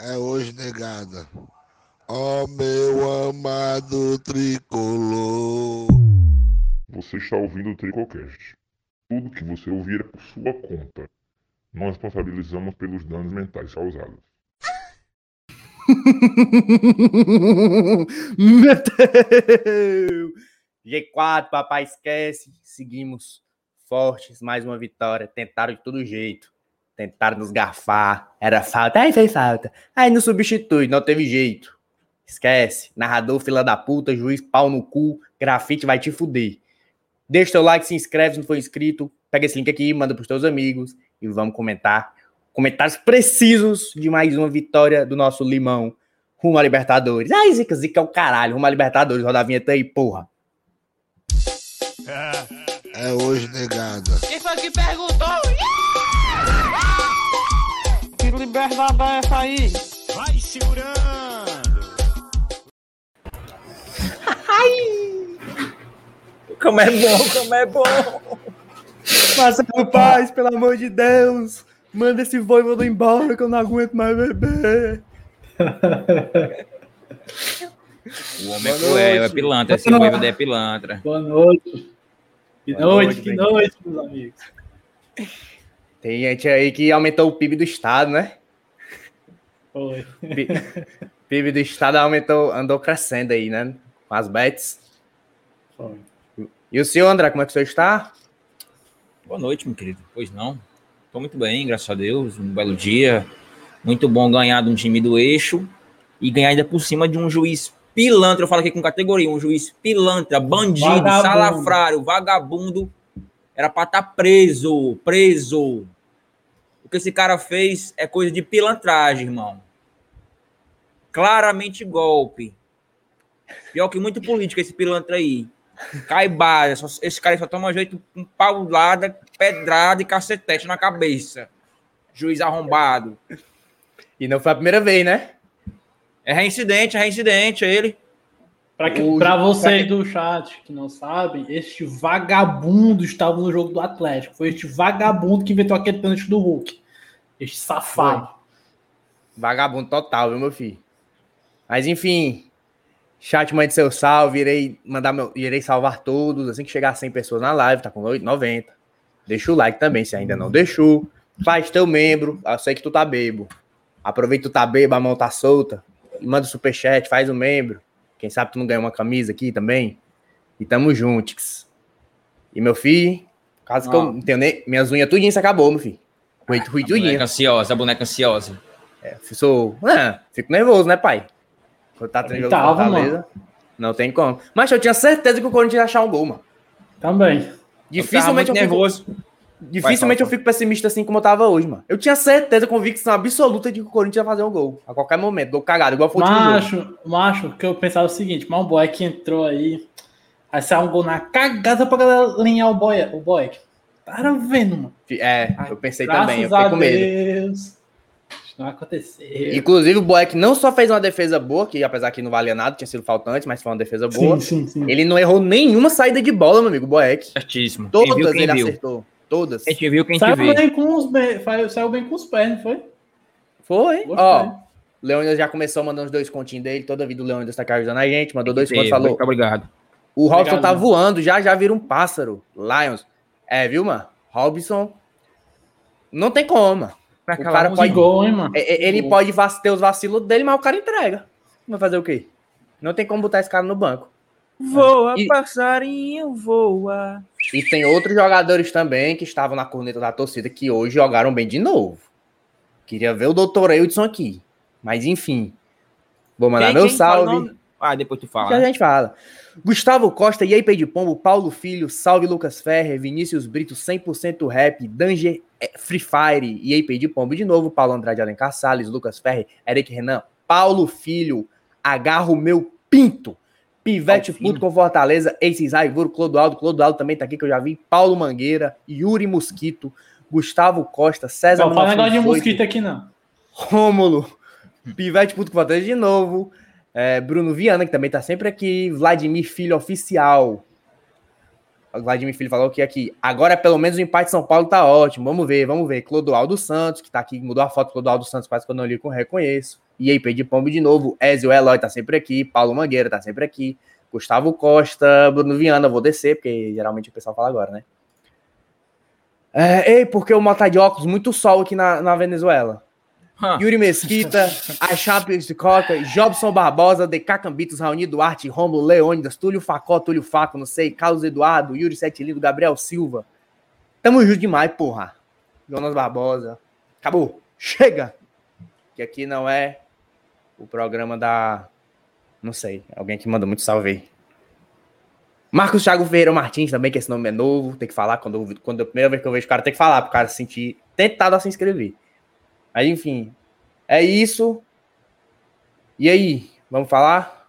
é hoje negada. Ó meu amado tricolor. Você está ouvindo o Tricocast. Tudo que você ouvir é por sua conta. Nós responsabilizamos pelos danos mentais causados. Meteu! G4, papai esquece. Seguimos fortes, mais uma vitória. Tentaram de todo jeito. Tentaram nos garfar. Era falta. Aí fez falta. Aí não substitui, não teve jeito. Esquece. Narrador, fila da puta, juiz, pau no cu. Grafite vai te fuder. Deixa teu like, se inscreve se não for inscrito. Pega esse link aqui, manda pros teus amigos e vamos comentar. Comentários precisos de mais uma vitória do nosso limão rumo a Libertadores. Ai, Zica, Zica é o caralho. Rumo a Libertadores. Roda a vinheta aí, porra. É hoje negada. Quem foi que perguntou? Que liberdade é essa aí? Vai segurando. Como é bom, como é bom. Marcelo Paz, pelo amor de Deus. Manda esse voivodo embora que eu não aguento mais beber. O homem é cruel, é pilantra. Esse noivo é pilantra. Boa noite. Que Boa noite, noite, que noite, meus amigos. Tem gente aí que aumentou o PIB do estado, né? Foi. Pi- PIB do estado aumentou, andou crescendo aí, né? Com as bets. Foi. E o senhor, André, como é que o senhor está? Boa noite, meu querido. Pois não. Tô muito bem, graças a Deus. Um belo dia. Muito bom ganhar de um time do eixo e ganhar ainda por cima de um juiz pilantra. Eu falo aqui com categoria: um juiz pilantra, bandido, Vagabundo. salafrário, vagabundo. Era pra estar preso, preso. O que esse cara fez é coisa de pilantragem, irmão. Claramente golpe. Pior que muito político esse pilantra aí. Caibada, esse cara só toma jeito com paulada, pedrada e cacetete na cabeça. Juiz arrombado. E não foi a primeira vez, né? É reincidente, é reincidente, é ele. Pra, que, O- pra vocês do chat que não sabem, este vagabundo estava no jogo do Atlético. Foi este vagabundo que inventou aquele pênalti do Hulk. Este safado. Vagabundo total, viu, meu filho? Mas enfim, chat mande seu salve, irei mandar meu, irei salvar todos assim que chegar a 100 pessoas na live, tá com 90. Deixa o like também, se ainda não deixou. Faz teu membro, eu sei que tu tá bebo. Aproveita que tu tá bebo, a mão tá solta. Manda o superchat, faz o membro. Quem sabe tu não ganha uma camisa aqui também. E tamo juntos. E meu filho, caso que eu Ah. não tenho nem. Minhas unhas tudinho se acabou, meu filho. Fui, fui A tudinho. boneca ansiosa, a boneca ansiosa. Sou. Ah, fico nervoso, né, pai? Quando tá treinando Tava, Fortaleza. Não tem como. Mas eu tinha certeza que o Corinthians ia achar um gol, mano. Também. Dificilmente eu, eu fico, nervoso. Dificilmente eu fico pessimista assim como eu tava hoje, mano. Eu tinha certeza, convicção absoluta de que o Corinthians ia fazer um gol. A qualquer momento. Gol cagado, igual foi o último jogo. Macho, macho, que eu pensava o seguinte, mas o boy que entrou aí, aí saiu um gol na cagada pra galera o boy. O boy. Para vendo, mano. É, eu pensei Graças também. Eu fiquei com medo. Deus. Isso não aconteceu. Inclusive, o Boeck não só fez uma defesa boa, que apesar que não valia nada, tinha sido faltante, mas foi uma defesa boa. Sim, sim, sim. Ele não errou nenhuma saída de bola, meu amigo, o Boeck. Certíssimo. Quem viu, Todas quem ele viu. acertou. Todas. Quem te viu, quem Saiu vê. bem, com os saiu- bem com os pés, não foi? Foi. Gostei. Ó, Leônidas já começou mandando os dois continhos dele. Toda vida o Leônidas tá ajudando a gente. Mandou dois Teve, contos, falou. Muito obrigado. O Robson Obrigado, tá mano. voando, já já vira um pássaro. Lions. É, viu, mano? Robson. Não tem como, mano. Pra O cara pode- gol, hein, mano? É, é, Ele Gol. pode ter os vacilos dele, mas o cara entrega. Vai fazer o quê? Não tem como botar esse cara no banco. Voa, E- passarinho, voa. E tem outros jogadores também que estavam na corneta da torcida que hoje jogaram bem de novo. Queria ver o doutor Eudson aqui. Mas enfim. Vou mandar Quem- meu quem salve. Ah, depois tu fala. Já a né? gente fala. Gustavo Costa, e aí, de Pombo, Paulo Filho, Salve Lucas Ferrer, Vinícius Brito, 100% Rap, Danger eh, Free Fire, e aí, de Pombo de novo, Paulo Andrade Alencar Salles, Lucas Ferrer, Eric Renan, Paulo Filho, Agarro Meu Pinto, Pivete. Puto com Fortaleza, Ace Zaivuro, Clodoaldo, Clodoaldo também tá aqui que eu já vi, Paulo Mangueira, Yuri Mosquito, Gustavo Costa, César Não fala negócio de 1918, mosquito aqui, não. Rômulo, Pivete Puto com Fortaleza de novo, é, Bruno Viana, que também tá sempre aqui, Vladimir Filho Oficial. O Vladimir Filho falou que aqui, agora pelo menos o empate de São Paulo tá ótimo. Vamos ver, vamos ver. Clodoaldo Santos, que tá aqui, mudou a foto do Clodoaldo Santos, quase que eu não li com reconheço. E aí, de Pombo de novo. Ezio Eloy tá sempre aqui. Paulo Mangueira tá sempre aqui. Gustavo Costa, Bruno Viana, vou descer, porque geralmente o pessoal fala agora, né? É, ei, porque o Mota de óculos, muito sol aqui na, na Venezuela. Yuri Mesquita, a Chape de Coca, Jobson Barbosa, DK Cambitos, Raoni Duarte, Romulo Leônidas, Túlio Facó, Túlio Faco, não sei, Carlos Eduardo, Yuri Sete Lindo, Gabriel Silva. Tamo junto demais, porra. Jonas Barbosa. Acabou. Chega! Que aqui não é o programa da. Não sei, alguém que manda muito salve aí. Marcos Thiago Ferreira Martins também, que esse nome é novo, tem que falar. Quando, quando a primeira vez que eu vejo o cara, tem que falar, pro cara se sentir tentado a se inscrever. Mas enfim, é isso. E aí, vamos falar?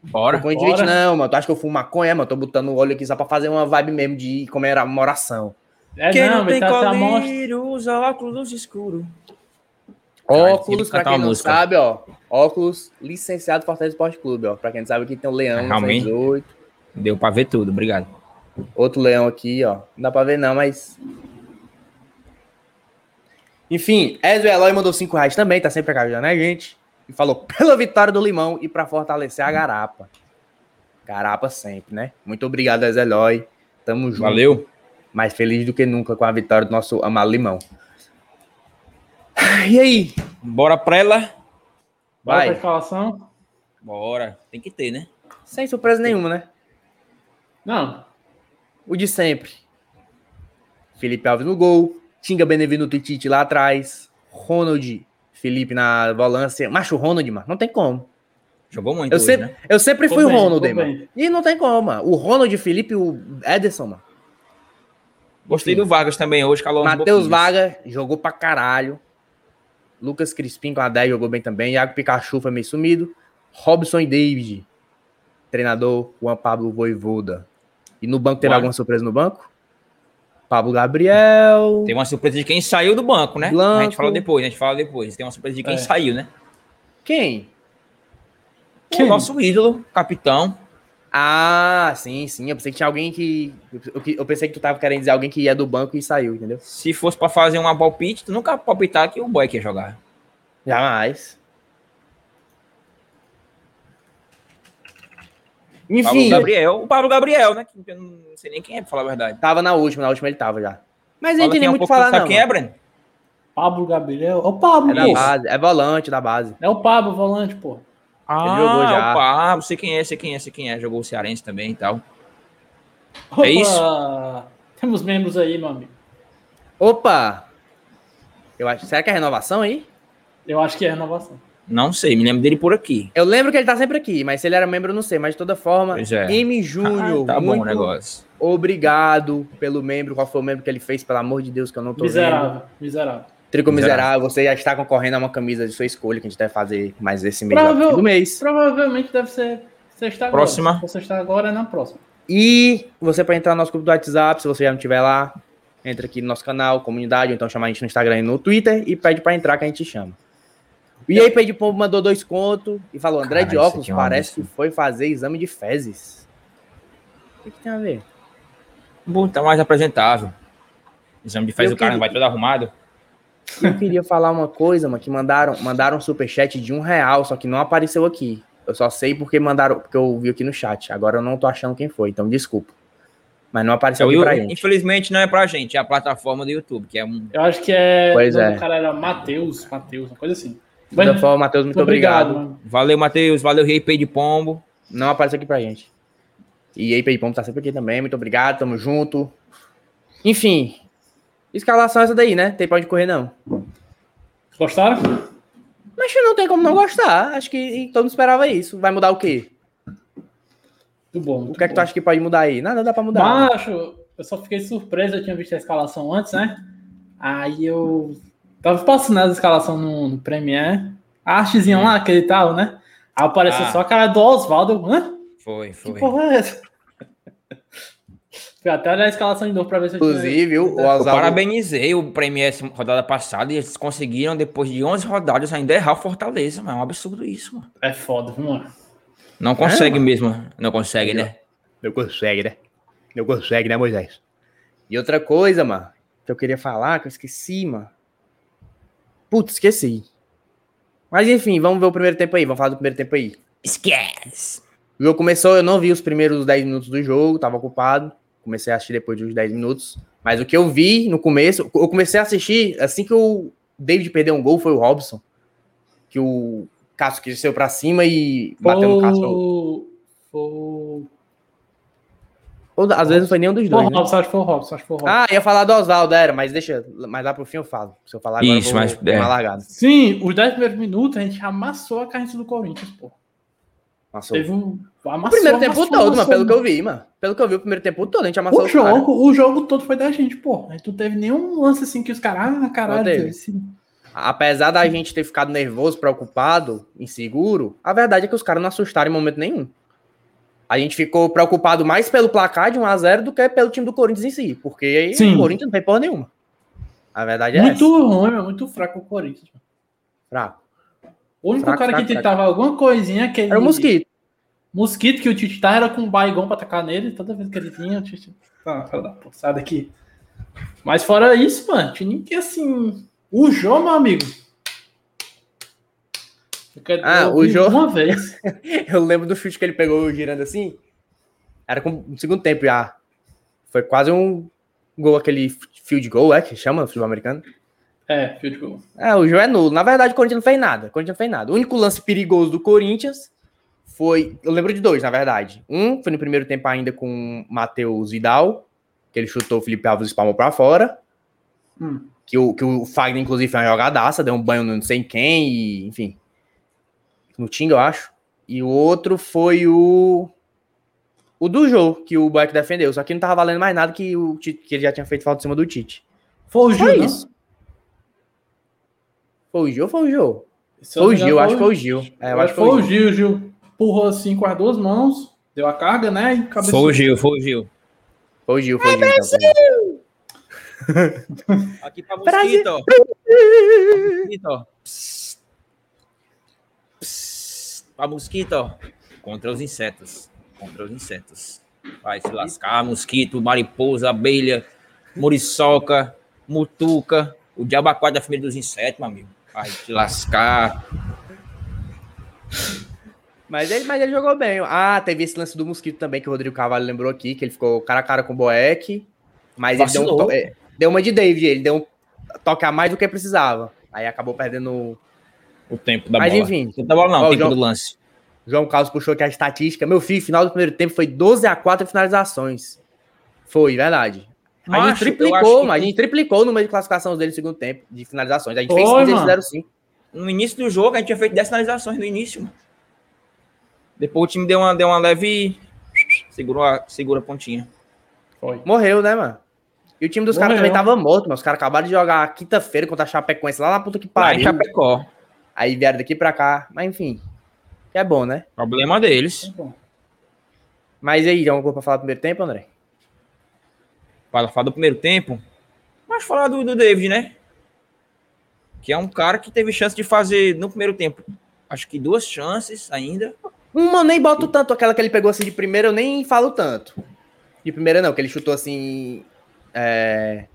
Bora. Convite, bora. não, mano. Tu acha que eu fumo maconha, mano? Tô botando o olho aqui só pra fazer uma vibe mesmo de comemoração. É, Quem não, não tem tá, tá colírio, usa óculos escuros. Cara, Óculos, pra quem não música. sabe, ó. Óculos licenciado Fortaleza Esporte Clube, ó. Pra quem não sabe, aqui tem o Leão, Realmente. 908. Deu pra ver tudo, obrigado. Outro leão aqui, ó. Não dá pra ver, não, mas. Enfim, Ezio Eloy mandou 5 reais também, tá sempre ajudando a gente. E falou pela vitória do Limão e pra fortalecer a Garapa. Garapa sempre, né? Muito obrigado, Ezio Eloy. Tamo junto. Valeu. Mais feliz do que nunca com a vitória do nosso amado Limão. E aí? Bora pra ela. Bora Vai. pra escalação? Bora. Tem que ter, né? Sem surpresa nenhuma, né? Não. O de sempre. Felipe Alves no gol. Tinga Benevinuto e Tite lá atrás. Ronald, Felipe na volância. Macho Ronald, mano. Não tem como. Jogou muito Eu hoje, sempre, né? eu sempre fui o bem, Ronald, tô hein, mano. bem. E não tem como, mano. O Ronald, o Felipe e o Ederson, mano. Gostei Enfim. do Vargas também hoje, calou Matheus boquinhos. Vaga jogou pra caralho. Lucas Crispim com a 10 jogou bem também. Iago Pikachu foi meio sumido. Robson e David. Treinador Juan Pablo Voivoda. E no banco teve alguma surpresa no banco? Pablo Gabriel. Tem uma surpresa de quem saiu do banco, né? A Blanco. gente fala depois, a gente fala depois. Tem uma surpresa de quem É. saiu, né? Quem? O nosso ídolo, capitão. Ah, sim, sim. Eu pensei que tinha alguém que. Eu, pensei que tu tava querendo dizer alguém que ia do banco e saiu, entendeu? Se fosse pra fazer uma palpite, tu nunca palpitar que o boy quer jogar. Jamais. Pablo Enfim, Gabriel, o Pablo Gabriel, né? Que eu não sei nem quem é, pra falar a verdade. tava na última, na última ele tava já. Mas eu Fala não entendi quem é um muito falar, não. quem é. Breno? Pablo Gabriel. É o Pablo, É da base, é volante da base. É o Pablo, volante, pô. Ah, jogou já. o Pablo, sei quem é, sei quem é, sei quem é. Jogou o Cearense também e tal. Opa, isso? Temos membros aí, meu amigo. Opa! Eu acho, será que é renovação aí? Eu acho que é renovação. Não sei, me lembro dele por aqui. Eu lembro que ele tá sempre aqui, mas se ele era membro, eu não sei. Mas de toda forma, Pois é. M Júnior, Ah, tá bom muito o negócio. obrigado pelo membro. Qual foi o membro que ele fez, pelo amor de Deus, que eu não tô vendo. Miserável, miserável. Trico Miserável. Miserável, você já está concorrendo a uma camisa de sua escolha, que a gente deve fazer mais esse mês lá do mês. Provavelmente deve ser sexta agora. Próxima. Se você está agora, é na próxima. E você para entrar no nosso grupo do WhatsApp, se você já não estiver lá, entra aqui no nosso canal, comunidade, ou então chama a gente no Instagram e no Twitter e pede para entrar que a gente chama. E aí, Pedro Pombo mandou dois contos e falou: André de Cara, isso óculos é parece que foi fazer exame de fezes. O que, que tem a ver? Bom, tá mais apresentável. Exame de fez Eu o cara queria- não vai todo arrumado. Eu queria falar uma coisa, mano, que mandaram, mandaram um superchat de um real, só que não apareceu aqui. Eu só sei porque mandaram, porque eu vi aqui no chat. Agora eu não tô achando quem foi, então desculpa. Mas não apareceu Então, pra gente. infelizmente não é pra gente, é a plataforma do YouTube, que é um. Eu acho que é. Pois o é. do cara era Matheus, Matheus, uma coisa assim. De toda forma, Matheus, muito obrigado. mano. Valeu, Matheus. Valeu, Rei Pei de Pombo. Não apareceu aqui pra gente. E aí, Peipom tá sempre aqui também. Muito obrigado, tamo junto. Enfim, escalação é essa daí, né? Tem pra onde correr, não. Gostaram? Mas não tem como não gostar. Acho que todo mundo esperava isso. Vai mudar o quê? Muito bom. O que é que tu acha que pode mudar aí? Nada dá pra mudar. Macho, eu só fiquei surpreso, eu tinha visto a escalação antes, né? Aí eu tava passando a escalação no, no Premiere, a artezinha lá que ele tava, né? Aí apareceu Ah. só a cara do Oswaldo, eu, hã? Foi, Que foi. porra é essa? Fui até olhar a escalação de novo pra ver se eu tinha- Inclusive, o Eu Oswaldo... parabenizei o Premier essa rodada passada e eles conseguiram, depois de 11 rodadas, ainda errar o Fortaleza. Mano. É um absurdo isso, mano. É foda, mano? Não consegue mesmo. Não consegue, né? Não consegue, né? Não consegue, né, Moisés? E outra coisa, mano, que eu queria falar, que eu esqueci, mano. Putz, esqueci. Mas enfim, vamos ver o primeiro tempo aí. Vamos falar do primeiro tempo aí. Esquece! O jogo começou, eu não vi os primeiros 10 minutos do jogo, tava ocupado. Comecei a assistir depois dos 10 minutos. Mas o que eu vi no começo, eu comecei a assistir assim que o David perdeu um gol, foi o Robson. Que o Cássio cresceu pra cima e bateu no Cássio. Foi... Foi... Ou, às vezes não foi nenhum dos Foi dois. o né? Robson, acho que foi o Robson, acho que foi o Robson. Ah, ia falar do Oswaldo, era, mas deixa, mas lá pro fim eu falo. Se eu falar agora, Isso, eu vou mas- uma é. largada. Sim, os 10 primeiros minutos a gente amassou a carne do Corinthians, pô. Passou. Teve um. Amassou, O primeiro tempo amassou, todo, amassou, mano, pelo que eu vi, mano. Pelo que eu vi, o primeiro tempo todo, a gente amassou O jogo, o jogo todo foi da gente, pô. A gente não teve nenhum lance assim que os caras, ah, caralho, teve. esse- Apesar da gente ter ficado nervoso, preocupado, inseguro, a verdade é que os caras não assustaram em momento nenhum. A gente ficou preocupado mais pelo placar de 1x0 do que pelo time do Corinthians em si. Porque aí Sim. o Corinthians não tem porra nenhuma. A verdade é muito essa. ruim, meu, muito fraco o Corinthians. Fraco. O único Fraco, cara fraco, que tentava alguma coisinha, aquele. Era o Mosquito. Mosquito que o Tite tá, era com o Baigon pra atacar nele. Toda vez que ele vinha, o Tite. Ah, da daqui. Mas fora isso, mano, tinha que assim. O Jô, meu amigo. Ah, o Jô- Uma vez. Eu lembro do chute que ele pegou girando assim. Era com no segundo tempo já. Foi quase um gol, aquele field goal, é que chama futebol americano. É, field goal. É, o jogo é nulo. Na verdade, o Corinthians não fez nada. O Corinthians não fez nada. O único lance perigoso do Corinthians foi. Eu lembro de dois, na verdade. Um foi no primeiro tempo ainda com o Matheus Vidal, que ele chutou o Felipe Alves e espalmou pra fora. Hum. Que o, que o Fagner, inclusive, foi uma jogadaça, deu um banho no não sei quem, e, enfim. No Tinga, eu acho. E o outro foi o. O do jogo, que o Boeck defendeu. Só que não tava valendo mais nada que, o que ele já tinha feito falta em cima do Tite. Foi o Gil, Foi não? isso. Foi o Gil ou foi o Gil? Foi o Gil, acho que foi o Gil. É, eu acho que foi o Gil. O Gil empurrou assim com as duas mãos, deu a carga, né? E cabeçou. Foi o Gil, foi o Gil. Foi o Gil, foi o Gil. então, foi o Gil. Aqui Brasil. mosquito, ó. Mosquito, ó. Pra mosquito, ó. Contra os insetos. Contra os insetos. Vai se lascar, mosquito, mariposa, abelha, muriçoca, mutuca, o diabacuá da família dos insetos, meu amigo. Vai se lascar. Mas ele, mas ele jogou bem. Ah, teve esse lance do Mosquito também, que o Rodrigo Carvalho lembrou aqui, que ele ficou cara a cara com o Boeck. Mas ele deu, um Vacilou. to- é, deu uma de David, ele deu um toque a mais do que precisava. Aí acabou perdendo. O tempo da Mas bola. enfim. O tempo da bola não, Ó, o tempo João- do lance. João Carlos puxou aqui a estatística. Meu filho, final do primeiro tempo foi 12 a 4 finalizações. Foi, verdade. A Macho, gente eu acho triplicou, que- mas a gente triplicou o número de classificações dele no segundo tempo, de finalizações. A gente fez Foi, 15, eles mano. fizeram 5. No início do jogo, a gente tinha feito 10 finalizações no início. mano. Depois o time deu uma, deu uma leve. Segurou a, segura a pontinha. Foi. Morreu, né, mano? E o time dos caras também tava morto, mas os caras acabaram de jogar quinta-feira contra a Chapecoense lá na puta que Lá em pariu. Chapecó. Aí vieram daqui pra cá. Mas enfim. Que é bom, né? Problema deles. Mas e aí, já uma coisa pra falar do primeiro tempo, André? Para falar do primeiro tempo. Mas falar do, do David, né? Que é um cara que teve chance de fazer no primeiro tempo. Acho que duas chances ainda. Uma eu nem boto tanto, aquela que ele pegou assim de primeira, eu nem falo tanto. De primeira não, que ele chutou assim. É...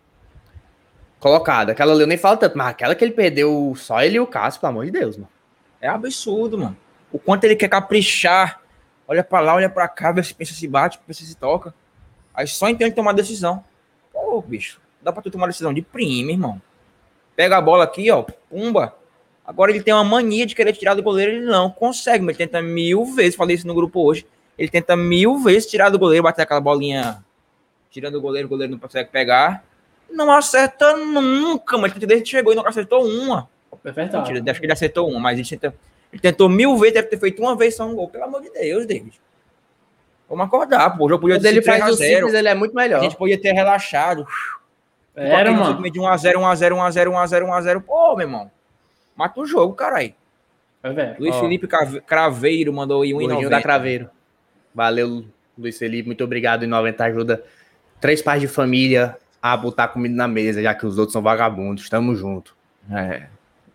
Colocada. Aquela ali eu nem falo tanto, mas aquela que ele perdeu só ele e o Cássio, pelo amor de Deus, mano. É absurdo, mano. O quanto ele quer caprichar. Olha pra lá, olha pra cá, vê se pensa se bate, pensa se toca. Aí só entende tomar decisão. Pô, bicho, dá pra tu tomar decisão de prima, irmão. Pega a bola aqui, ó, pumba. Agora ele tem uma mania de querer tirar do goleiro, ele não consegue, mas ele tenta mil vezes, falei isso no grupo hoje. Ele tenta mil vezes tirar do goleiro, bater aquela bolinha tirando o goleiro, o goleiro não consegue pegar. Não acerta nunca, mas ele desde que chegou e não acertou uma. É verdade. Mentira, acho que ele acertou uma, mas ele, tenta, ele tentou mil vezes, deve ter feito uma vez só um gol. Pelo amor de Deus, David. Vamos acordar, pô. O jogo podia Quando ele ser 3 faz a o 0 simples, ele é muito A melhor. gente podia ter relaxado. Era, mano. De 1x0, 1x0, 1x0, 1x0, 1x0. Pô, meu irmão. Mata o jogo, caralho. É velho. Luiz Ó. Felipe Craveiro mandou aí Gordinho da 1,90. Craveiro. Valeu, Luiz Felipe. Muito obrigado. Em 90 ajuda três pais de família a botar comida na mesa, já que os outros são vagabundos. Tamo junto. É.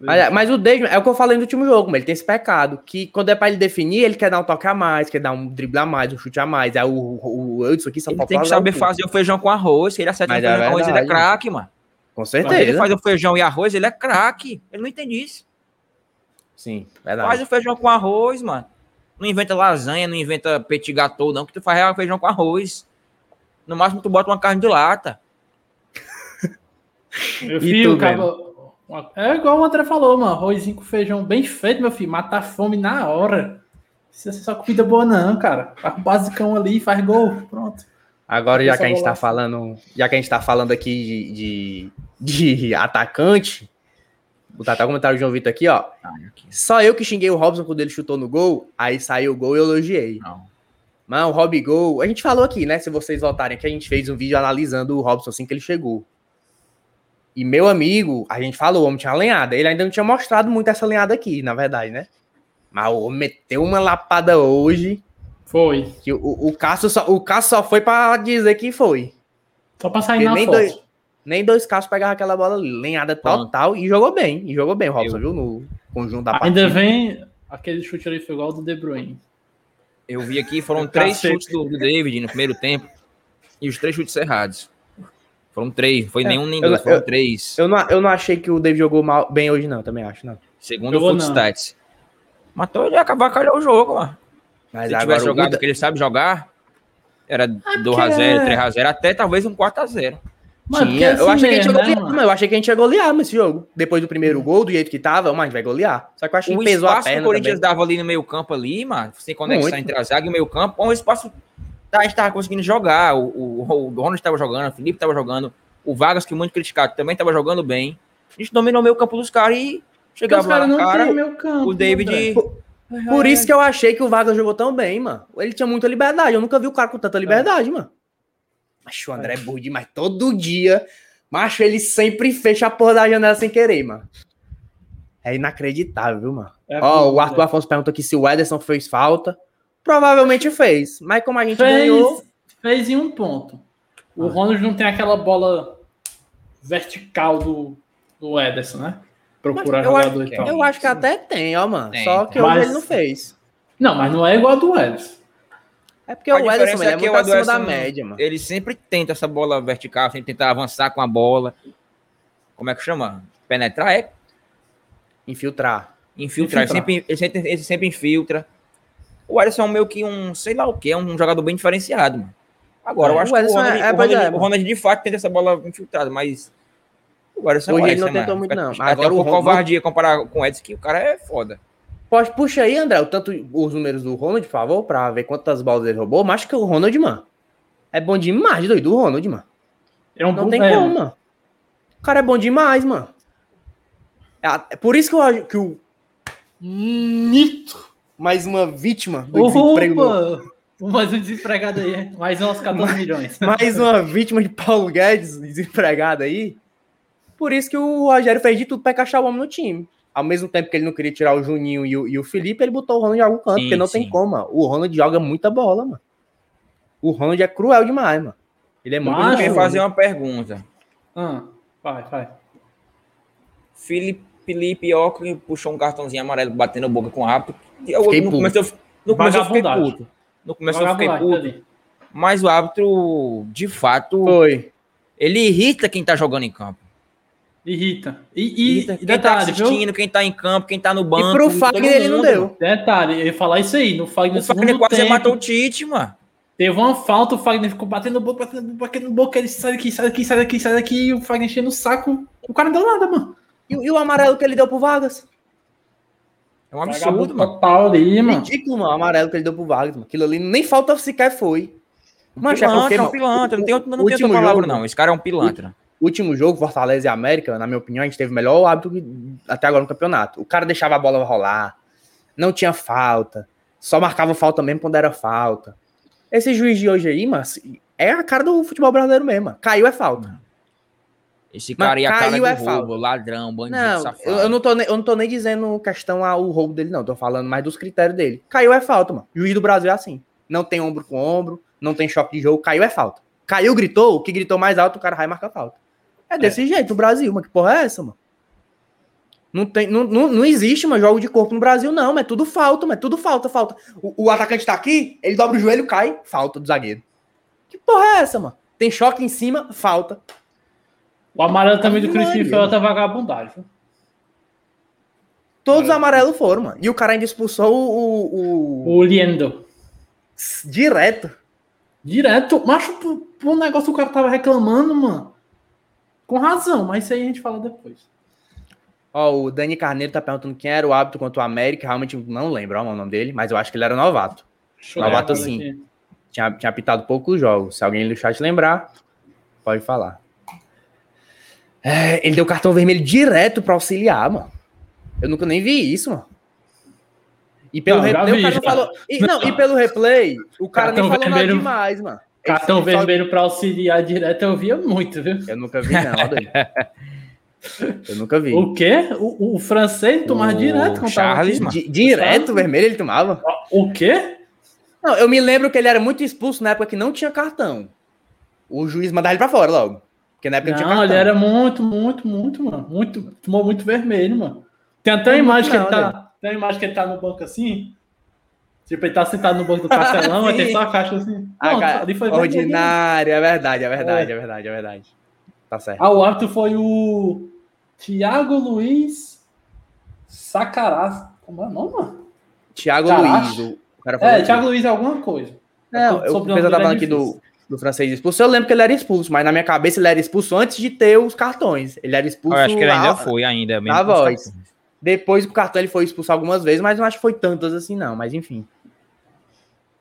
Mas, mas o David, é o que eu falei no último jogo, mas ele tem esse pecado, que quando é pra ele definir, ele quer dar um toque a mais, quer dar um drible a mais, um chute a mais. Aí o, o, o Hudson aqui só Ele tem que saber fazer o feijão com arroz. Se ele acerta Mas o é feijão com arroz, ele é craque, mano. Com Se ele certeza. faz o feijão e arroz, ele é craque. Ele não entende isso. Sim, Faz verdade. o feijão com arroz, mano. Não inventa lasanha, não inventa petit gâteau, não, que tu faz feijão com arroz. No máximo, tu bota uma carne de lata. Meu filho, cabo- É igual o André falou, mano. Arrozinho com feijão bem feito, meu filho. Mata a fome na hora. Isso é só comida boa, não, cara. Faz um basicão ali, faz gol. Pronto. Agora, já que a gente tá falando, já que a gente tá falando aqui de, de, de atacante, botar até o comentário do João Vitor aqui, ó. Só eu que xinguei o Robson quando ele chutou no gol, aí saiu o gol e eu elogiei. Não. Mano, o Rob Gol, a gente falou aqui, né? Se vocês voltarem aqui, a gente fez um vídeo analisando o Robson assim que ele chegou. E meu amigo, a gente falou, o homem tinha lenhada. Ele ainda não tinha mostrado muito essa lenhada aqui, na verdade, né? Mas o homem meteu uma lapada hoje. Foi. Que o, o, Cássio só, o Cássio só foi pra dizer que foi. Só pra sair Porque na nem foto. dois- Nem dois Cássios pegaram aquela bola ali. Lenhada total. E jogou bem. E jogou bem, o Robson, Eu- viu? No conjunto da Ainda partida. vem aquele chute ali, foi igual ao do De Bruyne. Eu vi aqui, foram três chutes do, do David no primeiro tempo. E os três chutes errados. Foram três, não foi É, nenhum nem eu- dois, foram eu- três. Eu não, eu não achei que o David jogou mal, bem hoje, não. Também acho, não. Segundo Jogou o. Footstats. Matou ele ia acabar calhou o jogo, mano. Mas Se agora tivesse o jogado o Guda- que ele sabe jogar, era porque 2x0, é- 3x0, até talvez um 4x0. Mano, Tinha, assim eu, achei que a gente ia mesmo, né, golear, mano? mano, eu achei que a gente ia golear nesse jogo. Depois do primeiro gol, do jeito que tava, mas a gente vai golear. Só que eu achei O que pesou a espaço que perna o Corinthians também. dava ali no meio campo ali, mano, sem conexão Muito. entre a zaga e o meio campo, um espaço a gente tava conseguindo jogar. O, o, o Ronald estava jogando, o Felipe estava jogando, o Vargas, que muito criticado, também estava jogando bem. A gente dominou o meio campo dos caras e chegava os lá caras na não cara. tem meu campo. o David. André. Por isso que eu achei que o Vargas jogou tão bem, mano. Ele tinha muita liberdade. Eu nunca vi o cara com tanta liberdade, mano. Macho, o André é burro demais. Todo dia, macho, ele sempre fecha a porra da janela sem querer, mano. É inacreditável, viu, mano? É Ó, burro, o Arthur né? Afonso perguntou aqui se o Ederson fez falta. Provavelmente fez. Mas como a gente ganhou. fez, fez em um ponto. O Ah. Ronald não tem aquela bola vertical do, do Ederson, né? Procurar jogador acho e tal. Eu acho que até tem, ó, mano. Tem, Só que Mas- ele não fez. Não, mas não é igual ao do Ederson. É porque A o Ederson ele é, é que muito acima da média, mano. Ele sempre tenta essa bola vertical, sempre tenta avançar com a bola. Como é que chama? Penetrar? É Infiltrar. Infiltrar, Ele, Infiltrar. sempre, ele, sempre, ele sempre infiltra. O Ederson é meio que um, sei lá o que, é um jogador bem diferenciado, mano. Agora, É, eu acho o que o Ronald, é- é, o, Ronald, é, o. Ronald de fato tem essa bola infiltrada, mas o Ederson Hoje é o ele não tentou muito, não. Agora Até um o covardia comparar com o Edson, que o cara é foda. Pode, puxa aí, André, o tanto os números do Ronald, por favor, pra ver quantas bolas ele roubou. Mas acho que o Ronald, mano, é bom demais, doido, o Ronald, mano. É um Não tem é, como, mano. O cara é bom demais, mano. É é por isso que eu acho que o Nito, mais uma vítima do desemprego, Opa! Mais um desempregado aí, mais uns 14 milhões. mais uma vítima de Paulo Guedes, desempregado aí. Por isso que o Rogério fez de tudo pra encaixar o homem no time. Ao mesmo tempo que ele não queria tirar o Juninho e o, e o Felipe, ele botou o Ronald em algum canto, Sim, porque não sim. tem como, mano. O Ronald joga muita bola, mano. O Ronald é cruel demais, mano. Ele é muito Mas, Eu fazer uma pergunta. Ah, vai, vai. Felipe, Felipe Ockley puxou um cartãozinho amarelo batendo boca com o árbitro. Eu, Fiquei no puto. começo, eu, no começo eu fiquei puto. No começo eu fiquei puto. Mas o árbitro, de fato, Foi. ele irrita quem tá jogando em campo. Irrita. E, e, Irrita quem tá detalhe, viu? assistindo, quem tá em campo, quem tá no banco. e pro Fagner ele não deu. Detalhe, eu ia falar isso aí. No Fagner, O Fagner quase tempo, matou o Tite, mano. teve uma falta, o Fagner ficou batendo boca, batendo boca, batendo boca, ele sai daqui, sai daqui, sai daqui, sai daqui, e o Fagner enchendo o saco. O cara não deu nada, mano. E, o- e o amarelo que ele deu pro Vargas? É um absurdo, mano. total ali, mano. Ridículo, mano, o amarelo que ele deu pro Vargas, mano. Aquilo ali nem falta sequer foi. Mas é Pilantra, porque, é um mano, pilantra. Não tem, outra- não tem outra palavra, jogo- não. Esse cara é um pilantra. último jogo, Fortaleza e América, na minha opinião, a gente teve o melhor hábito que- até agora no campeonato. O cara deixava a bola rolar, não tinha falta, só marcava falta mesmo quando era falta. Esse juiz de hoje aí, mas é a cara do futebol brasileiro mesmo. mano. Caiu é falta. Esse Mas cara e a cara do é roubo, falta. ladrão, bandido, Não, safado. eu, não tô, nem- eu não tô nem dizendo questão ao roubo dele, não. Tô falando mais dos critérios dele. Caiu é falta, mano. Juiz do Brasil é assim. Não tem ombro com ombro, não tem choque de jogo, caiu é falta. Caiu, gritou, o que gritou mais alto, o cara vai marcar falta. É desse jeito no Brasil, mano. Que porra é essa, mano? Não, tem, não, não, não existe um jogo de corpo no Brasil, não. Mas é tudo falta, mas é tudo falta, falta. O, o atacante tá aqui, ele dobra o joelho, cai, falta do zagueiro. Que porra é essa, mano? Tem choque em cima, falta. O amarelo também do. Crispim foi outra vagabundagem. viu? Todos os amarelos foram, mano. E o cara ainda expulsou o. o, o- Liendo. Direto. Direto. Macho, pro, pro negócio que o cara tava reclamando, mano. Com razão, mas isso aí a gente fala depois. Ó, o Dani Carneiro tá perguntando quem era o árbitro contra o América. Realmente não lembro ó, o nome dele, mas eu acho que ele era novato. Deixa Novato sim. Tinha, tinha apitado poucos jogos. Se alguém do chat lembrar, pode falar. É, ele deu cartão vermelho direto pra auxiliar, mano. Eu nunca nem vi isso, mano. E pelo Não, replay, vi, o cara não falou. E, não, e pelo replay, o cara Cartão nem falou nada vermelho- demais, mano. Cartão Ele só- vermelho pra auxiliar direto eu via muito, viu? Eu nunca vi, não, doido. Eu nunca vi. O quê? O, o francês tomava O direto tava Charles, mano. Di- direto vermelho ele tomava. O quê? Não, eu me lembro que ele era muito expulso na época que não tinha cartão. O juiz mandava ele pra fora logo. Porque na época não, tinha Não, cartão. ele era muito, muito, muito, mano. Muito, tomou muito vermelho, mano. Tem até a Não, imagem que ele tá. Tem a imagem que ele tá no banco assim. Tipo, ele tá sentado no banco do castelão, aí tem só a caixa assim. Ah, Não, cara, ali foi vermelho. ordinário, é verdade, é verdade, é. verdade, é verdade. Tá certo. Ah, o árbitro foi o Thiago Luiz Sacaraz. Como é o nome, mano? Thiago Caraca. Luiz, o, o cara falou É, aqui. Thiago Luiz é alguma coisa. Não, eu Sobrenome penso dele que tava é falando aqui difícil. do, do francês expulso. Eu lembro que ele era expulso, mas na minha cabeça ele era expulso antes de ter os cartões. Ele era expulso. Eu acho que ele ainda a- foi, ainda. mesmo na voz. cartões. Depois do cartão ele foi expulso algumas vezes, mas não acho que foi tantas assim, não. Mas enfim.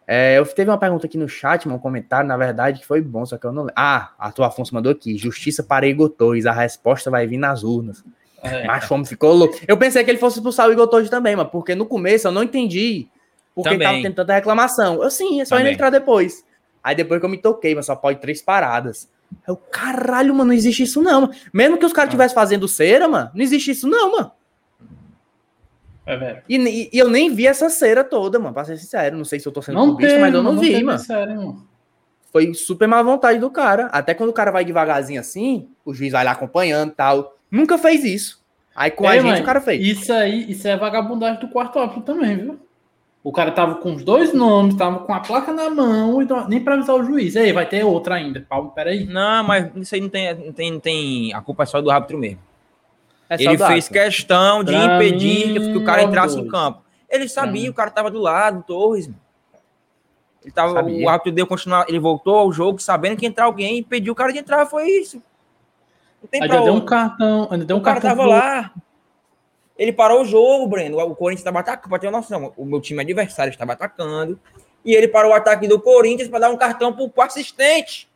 É, eu teve uma pergunta aqui no chat, um comentário, na verdade, que foi bom, só que eu não lembro. Ah, Arthur Afonso mandou aqui: Justiça para Igor Torres, a resposta vai vir nas urnas. É. Macho, o homem ficou louco. Eu pensei que ele fosse expulsar o Igor Torres também, mas porque no começo eu não entendi porque Também. tava tendo tanta reclamação. Eu sim, é só ele entrar depois. Aí depois que eu me toquei, mas só pode três paradas. Eu, caralho, mano, não existe isso não. mano. Mesmo que os Ah. caras estivessem fazendo cera, mano, não existe isso não, mano. É, velho. E, e- e eu nem vi essa cera toda, mano, pra ser sincero. Não sei se eu tô sendo Não clubista, tem, mas eu não, mano, vi, mano. Sério, mano. Foi super má vontade do cara. Até quando o cara vai devagarzinho assim, o juiz vai lá acompanhando e tal. Nunca fez isso. Aí com a Ei, gente mãe, o cara fez. Isso aí, isso é vagabundagem do quarto árbitro também, viu? O cara tava com os dois nomes, tava com a placa na mão, e não- nem pra avisar o juiz. Ei, vai ter outra ainda. Paulo, peraí. Não, mas isso aí não tem, não tem, não tem. A culpa é só do árbitro mesmo. É só Ele do fez questão de Pra impedir mim, que o cara entrasse dois. campo. Ele sabia, o cara tava do lado, Torres. Ele tava, Sabia. o árbitro deu continuar, ele voltou ao jogo sabendo que ia entrar alguém e impediu o cara de entrar, foi isso. Não tem Ainda deu um cartão, ainda deu um O cara cartão tava pro- lá. Ele parou o jogo, Breno. O Corinthians estava atacando, pra ter uma noção. O meu time adversário estava atacando. E ele parou o ataque do Corinthians para dar um cartão pro, pro assistente.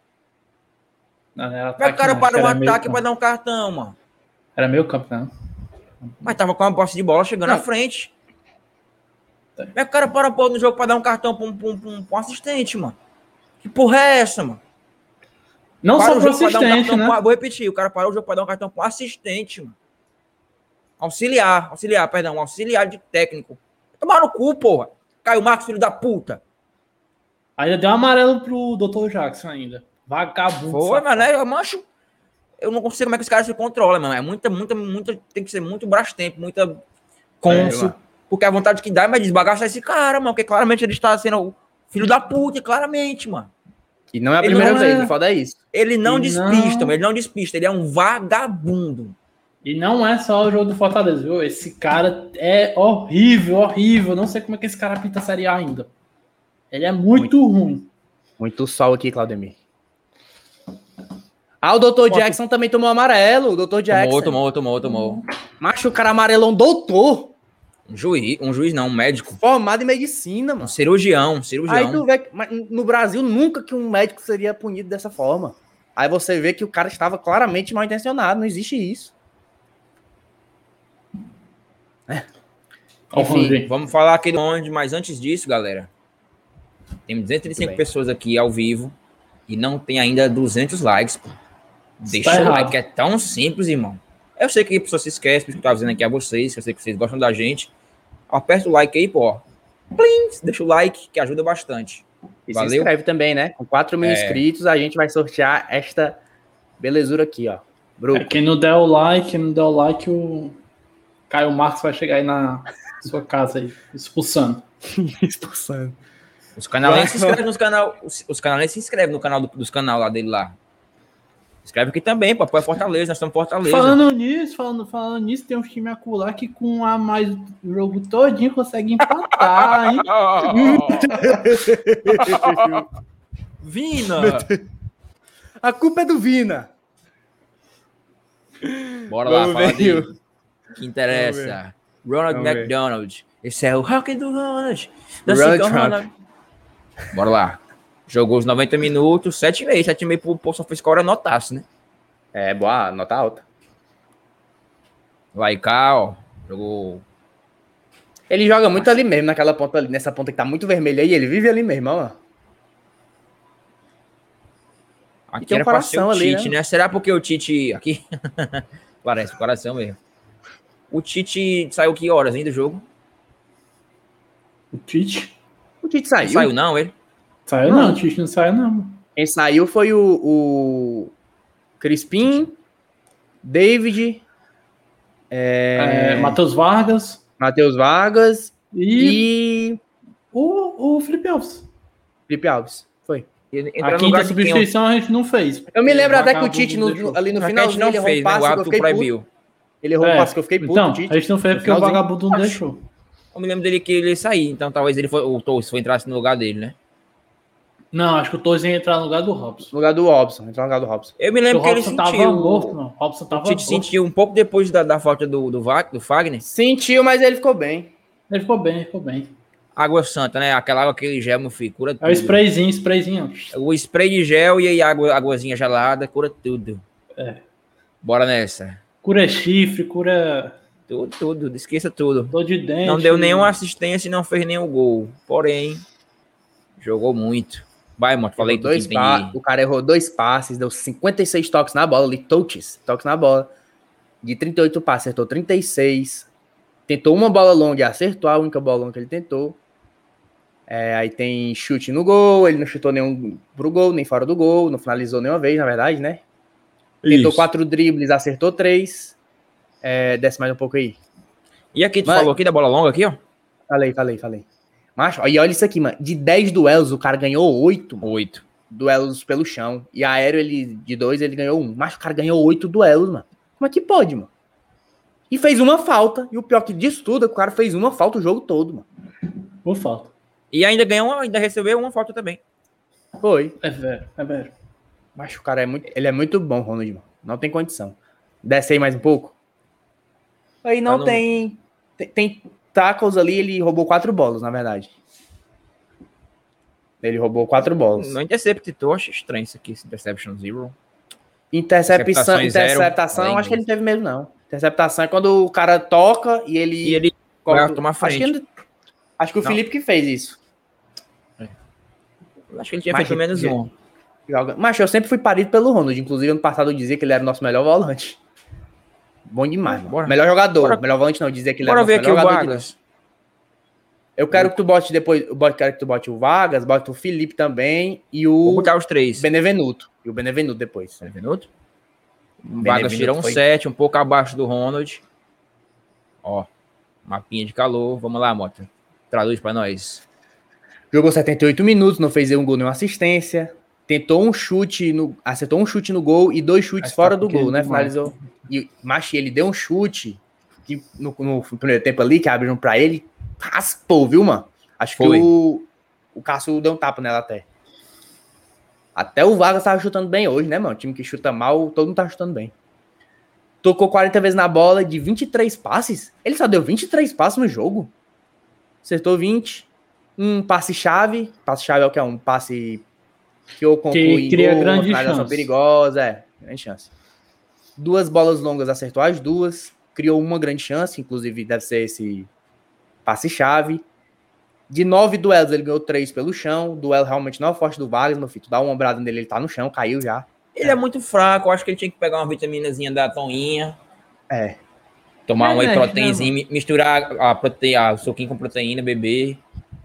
Não, não é o cara não, parou o meio ataque para dar um cartão, mano? Era meio campo, não. Mas tava com uma posse de bola chegando Não. à frente. Como é que o cara para porra no jogo para dar um cartão pra um, um- um- um assistente, mano? Que porra é essa, mano? Não Para só o pro jogo pra dar um assistente, cartão né? pra- Vou repetir, o cara parou o jogo para dar um cartão pro assistente, mano. Auxiliar, auxiliar, perdão, auxiliar de técnico. Tomar no cu, porra. Caio Marcos, filho da puta. Ainda deu um amarelo pro Dr. Jackson ainda. Vagabundo. Foi, mas né, eu mancho. Eu não consigo como é que os caras se controlam, mano. É muita, muita, muita. Tem que ser muito brastempo, muita cônsul. mano. porque a vontade que dá é mais desbagaçar esse cara, mano. Porque claramente ele está sendo o filho da puta, claramente, mano. E não é a Ele primeira não vez, é- o foda é isso. Ele não E despista, não- mano. Ele não despista. Ele é um vagabundo. E não é só o jogo do Fortaleza, viu? Esse cara é horrível, horrível. Não sei como é que esse cara pinta a Série A ainda. Ele é muito, ruim. Muito sol aqui, Claudemir. Ah, o Dr. Jackson também tomou amarelo. O Dr. Jackson. Tomou, tomou, tomou, tomou. Macho, o cara amarelão doutor. Um juiz, um juiz não, um médico. Formado em medicina, Um mano. cirurgião, um cirurgião. Aí tu vê que mas no Brasil nunca que um médico seria punido dessa forma. Aí você vê que o cara estava claramente mal intencionado, não existe isso. Ó, Enfim. Vamos falar aqui de onde, mas antes disso, galera, tem 235 bem. pessoas aqui ao vivo e não tem ainda 200 likes. Pô. Deixa Tá o like, é tão simples, irmão. Eu sei que a pessoa se esquece, por isso que eu tava dizendo aqui a vocês, que eu sei que vocês gostam da gente. Aperta o like aí, pô. Plim, deixa o like, que ajuda bastante. E Valeu. se inscreve também, né? Com 4 mil É. inscritos, a gente vai sortear esta belezura aqui, ó. É, quem não der o like, quem não der o like, o. Caio Marcos vai chegar aí na sua casa aí, expulsando. Expulsando. Os canalenses se inscrevem nos canal. Os, os canalenses se inscrevem no canal do- dos canal lá dele lá. Escreve aqui também, pô. Apoia Fortaleza, nós estamos em Fortaleza. Falando nisso, falando, falando nisso, tem um time acular que com a mais o jogo todinho consegue empatar, hein? Vina! A culpa é do Vina. Bora lá, Vamos fala ver, dele. Que interessa. Ronald Vamos ver. McDonald. Esse é o Rock do Ronald. Ronald Trump. Ronald. Bora lá. Jogou os 90 minutos, 7,5. 7,5 pro pro São Francisco hora notasse, né? É, boa, nota alta. Ó. Jogou. Ele joga muito ali mesmo, naquela ponta ali, nessa ponta que tá muito vermelha aí, ele vive ali mesmo, ó. Aqui tem um era pra ser o coração ali, Tite, né? né? Será porque o Tite. Aqui. Parece o coração mesmo. O Tite saiu que horas ainda do jogo? O Tite. O Tite Não saiu. saiu, não, ele? Saiu Não. não, o Tite não saiu não. Quem saiu foi o, o Crispim, David, É, é, Matheus Vargas Matheus Vargas e, e o, o Felipe Alves. Felipe Alves. Foi. Ele A quinta substituição a gente não fez. Eu me lembro até que o Tite, no- ali no final, gente não fez, né? O árbitro proibiu. Ele errou É, passe que eu fiquei puto, Então, o Tite. a gente não fez porque o vagabundo não deixou. Eu me lembro dele que ele ia sair, então talvez ele foi, o Torres foi entrasse no lugar dele, né? Não, acho que o Torres ia entrar no lugar do Robson. No lugar do Robson. Entrou no lugar do Robson. Eu me O lembro que ele Robson tava sentiu. morto, não. O Robson O tava Tite morto. sentiu um pouco depois da, da falta do, do, do Fagner. Sentiu, mas ele ficou bem. Ele ficou bem, ele ficou bem. Água santa, né? Aquela água, aquele gel, meu filho, cura É o tudo. sprayzinho, sprayzinho. O spray de gel e aí água, águazinha gelada, cura tudo. É. Bora nessa. Cura chifre, cura Tudo, tudo, esqueça tudo. dor de dente. Não deu nenhuma assistência e não fez nenhum gol. Porém, jogou muito. Vai, moto, falei tu dois. O cara errou dois passes, deu 56 toques na bola ali, touches, toques na bola. De 38 passes, acertou 36. Tentou uma bola longa e acertou a única bola longa que ele tentou. É, aí tem chute no gol, ele não chutou nenhum pro gol, nem fora do gol, não finalizou nenhuma vez, na verdade, né? Tentou Isso. quatro dribles, acertou três. É, desce mais um pouco aí. E aqui, tu Vai. falou aqui da bola longa aqui, ó? Falei, falei, falei. Macho, e olha isso aqui, mano. De 10 duelos, o cara ganhou 8 Oito. duelos pelo chão. E aéreo, ele, de dois, ele ganhou um. Mas o cara ganhou 8 duelos, mano. Como é que pode, mano? E fez uma falta. E o pior que disso tudo é que o cara fez uma falta o jogo todo, mano. Por falta. E ainda ganhou, uma- ainda recebeu uma falta também. Foi. É velho, é velho. Mas o cara é muito. Ele é muito bom, Ronald, mano. Não tem condição. Desce aí mais um pouco. Aí não Tá no- tem. Tem, tem tackles ali, ele roubou quatro bolas, na verdade. Ele roubou quatro bolas. Não interceptou, acho estranho isso aqui, esse interception zero. Interceptação, zero, interceptação, além acho que ele não teve mesmo, não. Interceptação é quando o cara toca e ele. E ele corta- vai tomar acho que, frente. ele- acho que o Não. Felipe que fez isso. acho que ele tinha Mas feito menos ele- um. Mas eu sempre fui parido pelo Ronald. Inclusive, ano passado eu dizia que ele era o nosso melhor volante. Bom demais. Bora. Melhor jogador. Bora. Melhor volante não, dizia que ele Bora era o nosso o melhor jogador. de-. Eu quero que tu bote depois. Eu quero que tu bote o Vargas, bote o Felipe também e Vou o botar os três. Benevenuto. E o Benevenuto depois. Benevenuto. Benevenuto Vargas tirou um foi- 7, um pouco abaixo do Ronald. Ó, mapinha de calor. Vamos lá, Mota. Traduz pra nós. Jogou 78 minutos, não fez um gol nem uma assistência. Tentou um chute, no, acertou um chute no gol e dois chutes Mas fora tá do gol, né? Finalizou. E Machi, ele deu um chute que no, no primeiro tempo ali, que abriram pra ele, raspou, viu, mano? Acho Foi. que o, o Cássio deu um tapa nela até. Até o Vargas tava chutando bem hoje, né, mano? O time que chuta mal, todo mundo tá chutando bem. Tocou 40 vezes na bola de 23 passes. Ele só deu 23 passes no jogo. Acertou 20. Um passe-chave. Passe-chave é o que é? Um passe que ou conclui em cria gol, grande chance. perigosa. É, grande chance. Duas bolas longas acertou as duas. Criou uma grande chance, inclusive deve ser esse passe-chave. De nove duelos, ele ganhou três pelo chão. Duelo realmente não é o forte do Vargas, meu filho. Tu dá uma ombrada nele, ele tá no chão, caiu já. Ele é muito fraco, eu acho que ele tinha que pegar uma vitaminazinha da Toninha, É. tomar É um nerd, né, proteinzinho, misturar a proteína, o suquinho com proteína, beber.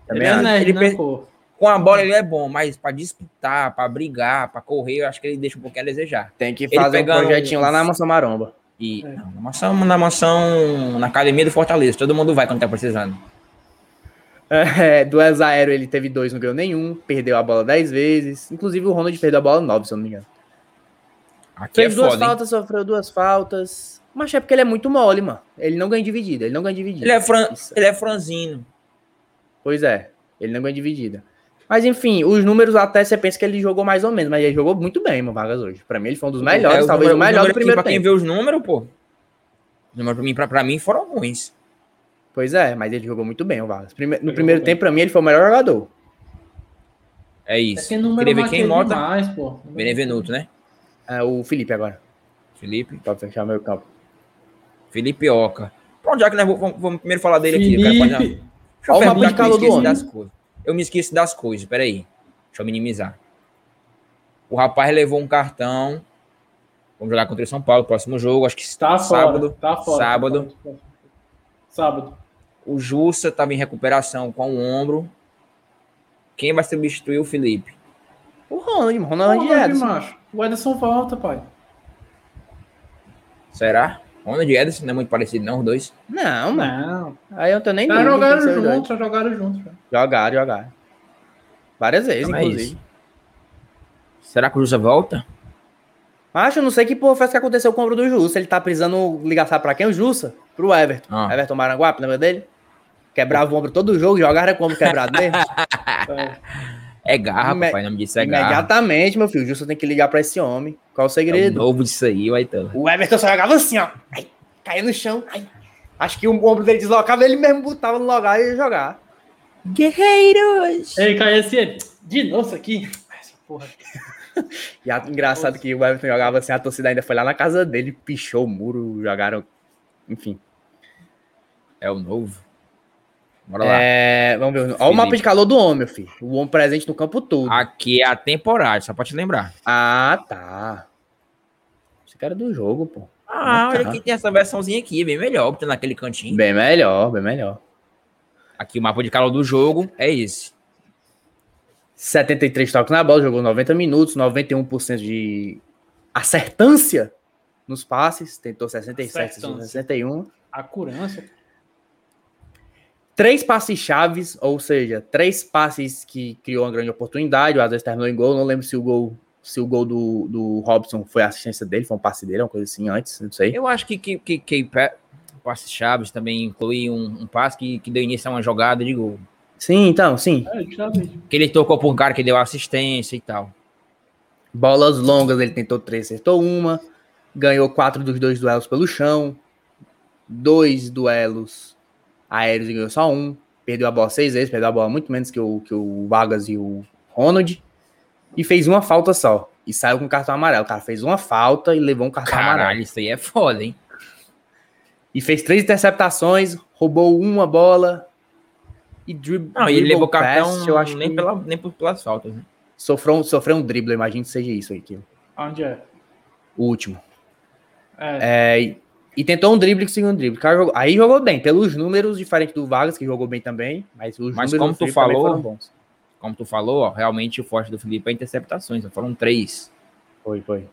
Também Ele é Ele né, pe- pô? Com a bola ele é bom, mas pra disputar, pra brigar, pra correr, eu acho que ele deixa um pouquinho a desejar. Tem que Ele fazer um projetinho lá uns- na Mansão Maromba. E É. não, na mansão, na mansão, na academia do Fortaleza. Todo mundo vai quando tá precisando. É, duelos aéreos ele teve dois, não ganhou nenhum. Perdeu a bola 10 vezes. Inclusive o Ronald perdeu a bola 9, se eu não me engano. Aqui Fez é duas foda, hein? faltas, sofreu duas faltas. Mas é porque ele é muito mole, mano. Ele não ganha dividida, ele não ganha dividida. Ele é, fran... Ele é franzino. Pois é, ele não ganha dividida. Mas enfim, os números até você pensa que ele jogou mais ou menos, mas ele jogou muito bem, mano, Vargas hoje. Pra mim ele foi um dos melhores, É, o talvez número- o melhor número do aqui, primeiro Pra quem tempo. vê os números, pô. Os números pra mim, pra, pra mim foram ruins. Pois é, mas ele jogou muito bem, o Vargas. Prime- No primeiro bem. tempo, pra mim, ele foi o melhor jogador. É É isso. que número Queria ver quem Mota. demais, pô. Benevenuto, né? É, o Felipe agora, Felipe. pra fechar meu campo. Felipe Oca. Pronto, já que nós vamos, vamos primeiro falar dele aqui. Felipe, eu Olha o mapa de que calor do homem. das coisas. Eu me esqueço das coisas, peraí. Deixa eu minimizar. O rapaz levou um cartão. Vamos jogar contra o São Paulo, próximo jogo. Acho que tá fora. sábado. Tá fora. sábado. tá fora. Sábado. O Jussa estava em recuperação com o ombro. Quem vai substituir o Felipe? O Ronald, mano, Ronald Ronald, Ederson. macho. O Ederson volta, pai. Será? Ronald e Ederson não é muito parecido, não, os dois. Não. Não. Aí eu não tenho nem Já jogaram quem são os dois. juntos, já jogaram juntos. Jogaram, jogaram. Várias vezes, Então é inclusive. isso. Será que o Jussa volta? Acho, não sei que porra foi que aconteceu com o ombro do Jussa. Ele tá precisando ligar, sabe pra quem? O Jussa? Pro Everton. Ah. Everton Maranguape, lembra dele? Quebrava o ombro todo jogo, jogava com o ombro quebrado mesmo. É. É garra, Ime- papai. O nome disso é garra. Imediatamente, meu filho. O Jussa tem que ligar pra esse homem. Qual o É o segredo? novo disso aí, vai então. O Everton só jogava assim, ó. Ai, caía no chão. ai. Acho que o ombro dele deslocava, ele mesmo botava no lugar e ia jogar. Guerreiros! Ei, aí. De novo aqui. Essa porra. E a- engraçado que o Everton jogava assim, a torcida ainda foi lá na casa dele, pichou o muro, jogaram. Enfim. É o novo. Bora lá. É, vamos ver. Olha o mapa de calor do homem, meu filho. O homem presente no campo todo. Aqui é a temporada, só pra te lembrar. Ah, tá. Esse cara é do jogo, pô. Ah, Ah, olha tá. aqui, tem essa versãozinha aqui, bem melhor, que tem naquele cantinho. Bem melhor, bem melhor. Aqui o mapa de calor do jogo é esse. 73 toques na bola, jogou 90 minutos, 91% de acertância nos passes, tentou 67, Acertância. 61. A curança. Três passes chaves, ou seja, três passes que criou uma grande oportunidade, ou às vezes terminou em gol. Não lembro se o gol, se o gol do, do Robson foi a assistência dele, foi um passe dele, uma coisa assim antes, não sei. Eu acho que, que, que, que pa- passe Chaves também inclui um, um passe que, que deu início a uma jogada de gol. Sim, então, sim. É. Que ele tocou por um cara que deu assistência e tal. Bolas longas, ele tentou três, acertou uma. Ganhou quatro dos dois duelos pelo chão. Dois duelos aéreos e ganhou só um. Perdeu a bola seis vezes, perdeu a bola muito menos que o, que o Vargas e o Ronald. E fez uma falta só. E saiu com cartão amarelo. O cara fez uma falta e levou um cartão amarelo. Caralho, isso aí é foda, hein? E fez três interceptações, roubou uma bola. E drib Não, ele levou cartão pass, eu acho nem, que pela, nem por- pelas faltas, né? sofreu, um- sofreu um drible, eu imagino que seja isso aí. aquilo. Onde é? O último. É. É, e, e tentou um drible que seguiu um drible. O cara jogou- aí jogou bem, pelos números, diferente do Vargas, que jogou bem também. Mas os Mas números como tu falou- foram bons. Como tu falou, ó, realmente o forte do Felipe é interceptações. Foram três. Foi, foi.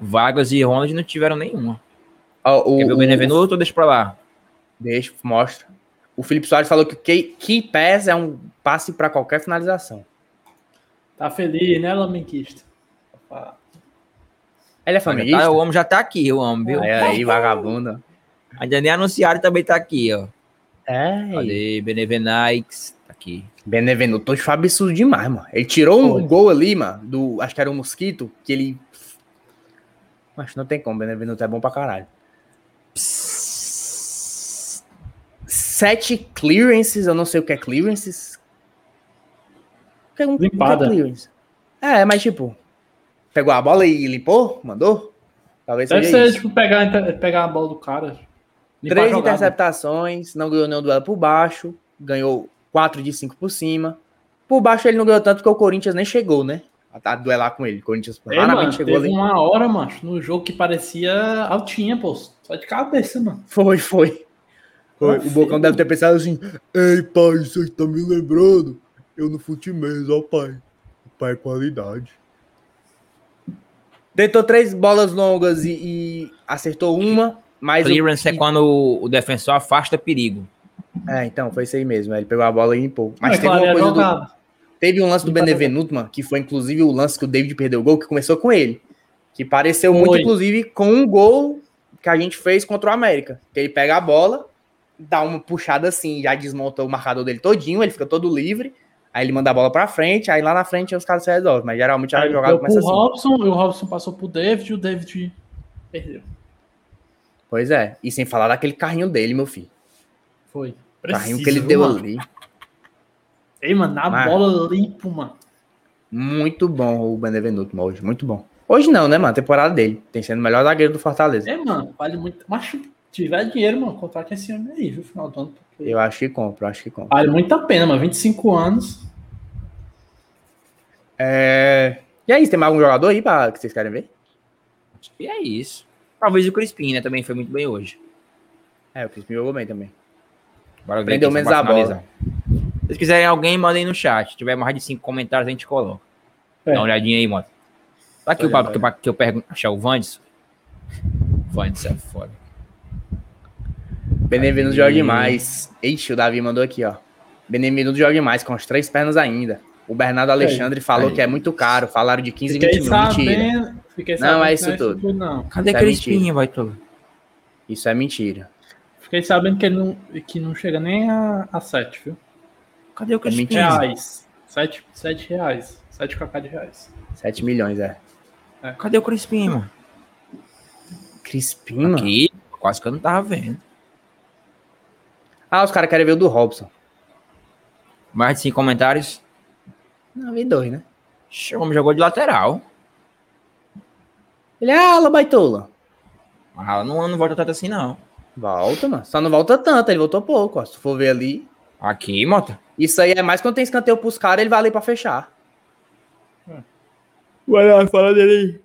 Vargas e Ronald não tiveram nenhuma. Ó, o, Quer ver o o- Benevenuto ou deixa pra lá? Deixa, mostra. O Felipe Soares falou que o key, key pass é um passe para qualquer finalização. Tá feliz, né, Lamenquista? Ele é Olha, familiar? tá, o homem já tá aqui, o homem, viu? Aí, aí, vagabundo. Ainda nem anunciaram e também tá aqui, ó. É, Olha aí, Benevenikes, tá aqui. Benevenuto foi absurdo demais, mano. Ele tirou um gol ali, mano, do, acho que era um mosquito, que ele... Mas não tem como, Benevenuto é bom pra caralho. Sete clearances, eu não sei o que é clearances. É um é Limpada. clearance? É, mas tipo, pegou a bola e limpou, mandou? Talvez Deve seja ser, isso. tipo, pegar, pegar a bola do cara. Três interceptações, não ganhou nenhum duelo por baixo, ganhou quatro de cinco por cima. Por baixo ele não ganhou tanto porque o Corinthians nem chegou, né? A, duelar com ele. O Corinthians Ei, mano, raramente chegou teve ali. uma hora, mano, no jogo que parecia altinha, pô. Só de cabeça, mano. Foi, foi. Foi. Ah, O Bocão deve ter pensado assim: Ei, pai, você tá me lembrando? Eu no fute mesmo, ó, pai. O pai é qualidade. Tentou três bolas longas e, e acertou uma, mas. o- Clearance é quando o, o defensor afasta perigo. É, então, foi isso aí mesmo. Ele pegou a bola e limpou. Mas Mas teve claro, uma é coisa do. Teve um lance do Benevenuto, mano, que foi inclusive o lance que o David perdeu o gol, que começou com ele. Que pareceu muito, Foi. inclusive, com um gol que a gente fez contra o América. Que ele pega a bola, dá uma puxada assim, já desmonta o marcador dele todinho, ele fica todo livre. Aí ele manda a bola pra frente, aí lá na frente os caras se resolvem. Mas geralmente a Aí jogada começa assim. Robson, e o Robson passou pro David, e o David perdeu. Pois é. E sem falar daquele carrinho dele, meu filho. Foi. carrinho Preciso, que ele deu mano? ali. Ei, mano, na Mas- bola limpo, mano. Muito bom o Benevenuto mano, hoje. Muito bom. Hoje não, né, mano? Temporada dele. Tem sendo o melhor zagueiro do Fortaleza. É, mano, vale muito. Mas se tiver dinheiro, mano, contrate esse homem aí, viu, final do ano. porque Eu acho que compro, eu acho que compro. Vale muito a pena, mano. 25 anos. É... E aí, tem mais algum jogador aí pra... que vocês querem ver? E é isso. Talvez o Crispim, né? Também foi muito bem hoje. É, o Crispim jogou bem também. Bora ver Prendeu menos a bola. Se vocês quiserem alguém, mandem no chat. Se tiver mais de cinco comentários, a gente coloca. É. Dá uma olhadinha aí, mano. Tá aqui o Olha, papo que, eu- que eu pergunto. Achar o Vandes. Vandes é foda. Benevenuto Aí. joga demais. Ixi, o Davi mandou aqui, ó. Benevenuto joga demais, com as três pernas ainda. O Bernardo Alexandre falou Aí. que é muito caro. Falaram de 15, Fiquei 20 mil. Mentira. Fiquei Não, é que isso tudo. Não. Cadê Isso é Crispim, vai tu? Isso é mentira. Fiquei sabendo que ele não, que não chega nem a, a 7, viu? Cadê o Crispim? mentira. Reais. 7, 7 reais. 7 kk de reais. 7 milhões, é. Cadê o Crispim, mano? Crispim, mano. Aqui, quase que eu não tava vendo. Ah, os caras querem ver o do Robson. Mais de cinco comentários. Não, vi dois, né? O homem jogou de lateral. Ele é ala, baitola. Mas ela não, não volta tanto assim, não. Volta, mano. Só não volta tanto, ele voltou pouco, ó. Se for ver ali. Aqui, Mota. Isso aí é mais quando tem escanteio pros caras, ele vai ali pra fechar. Vai lá, fala dele aí.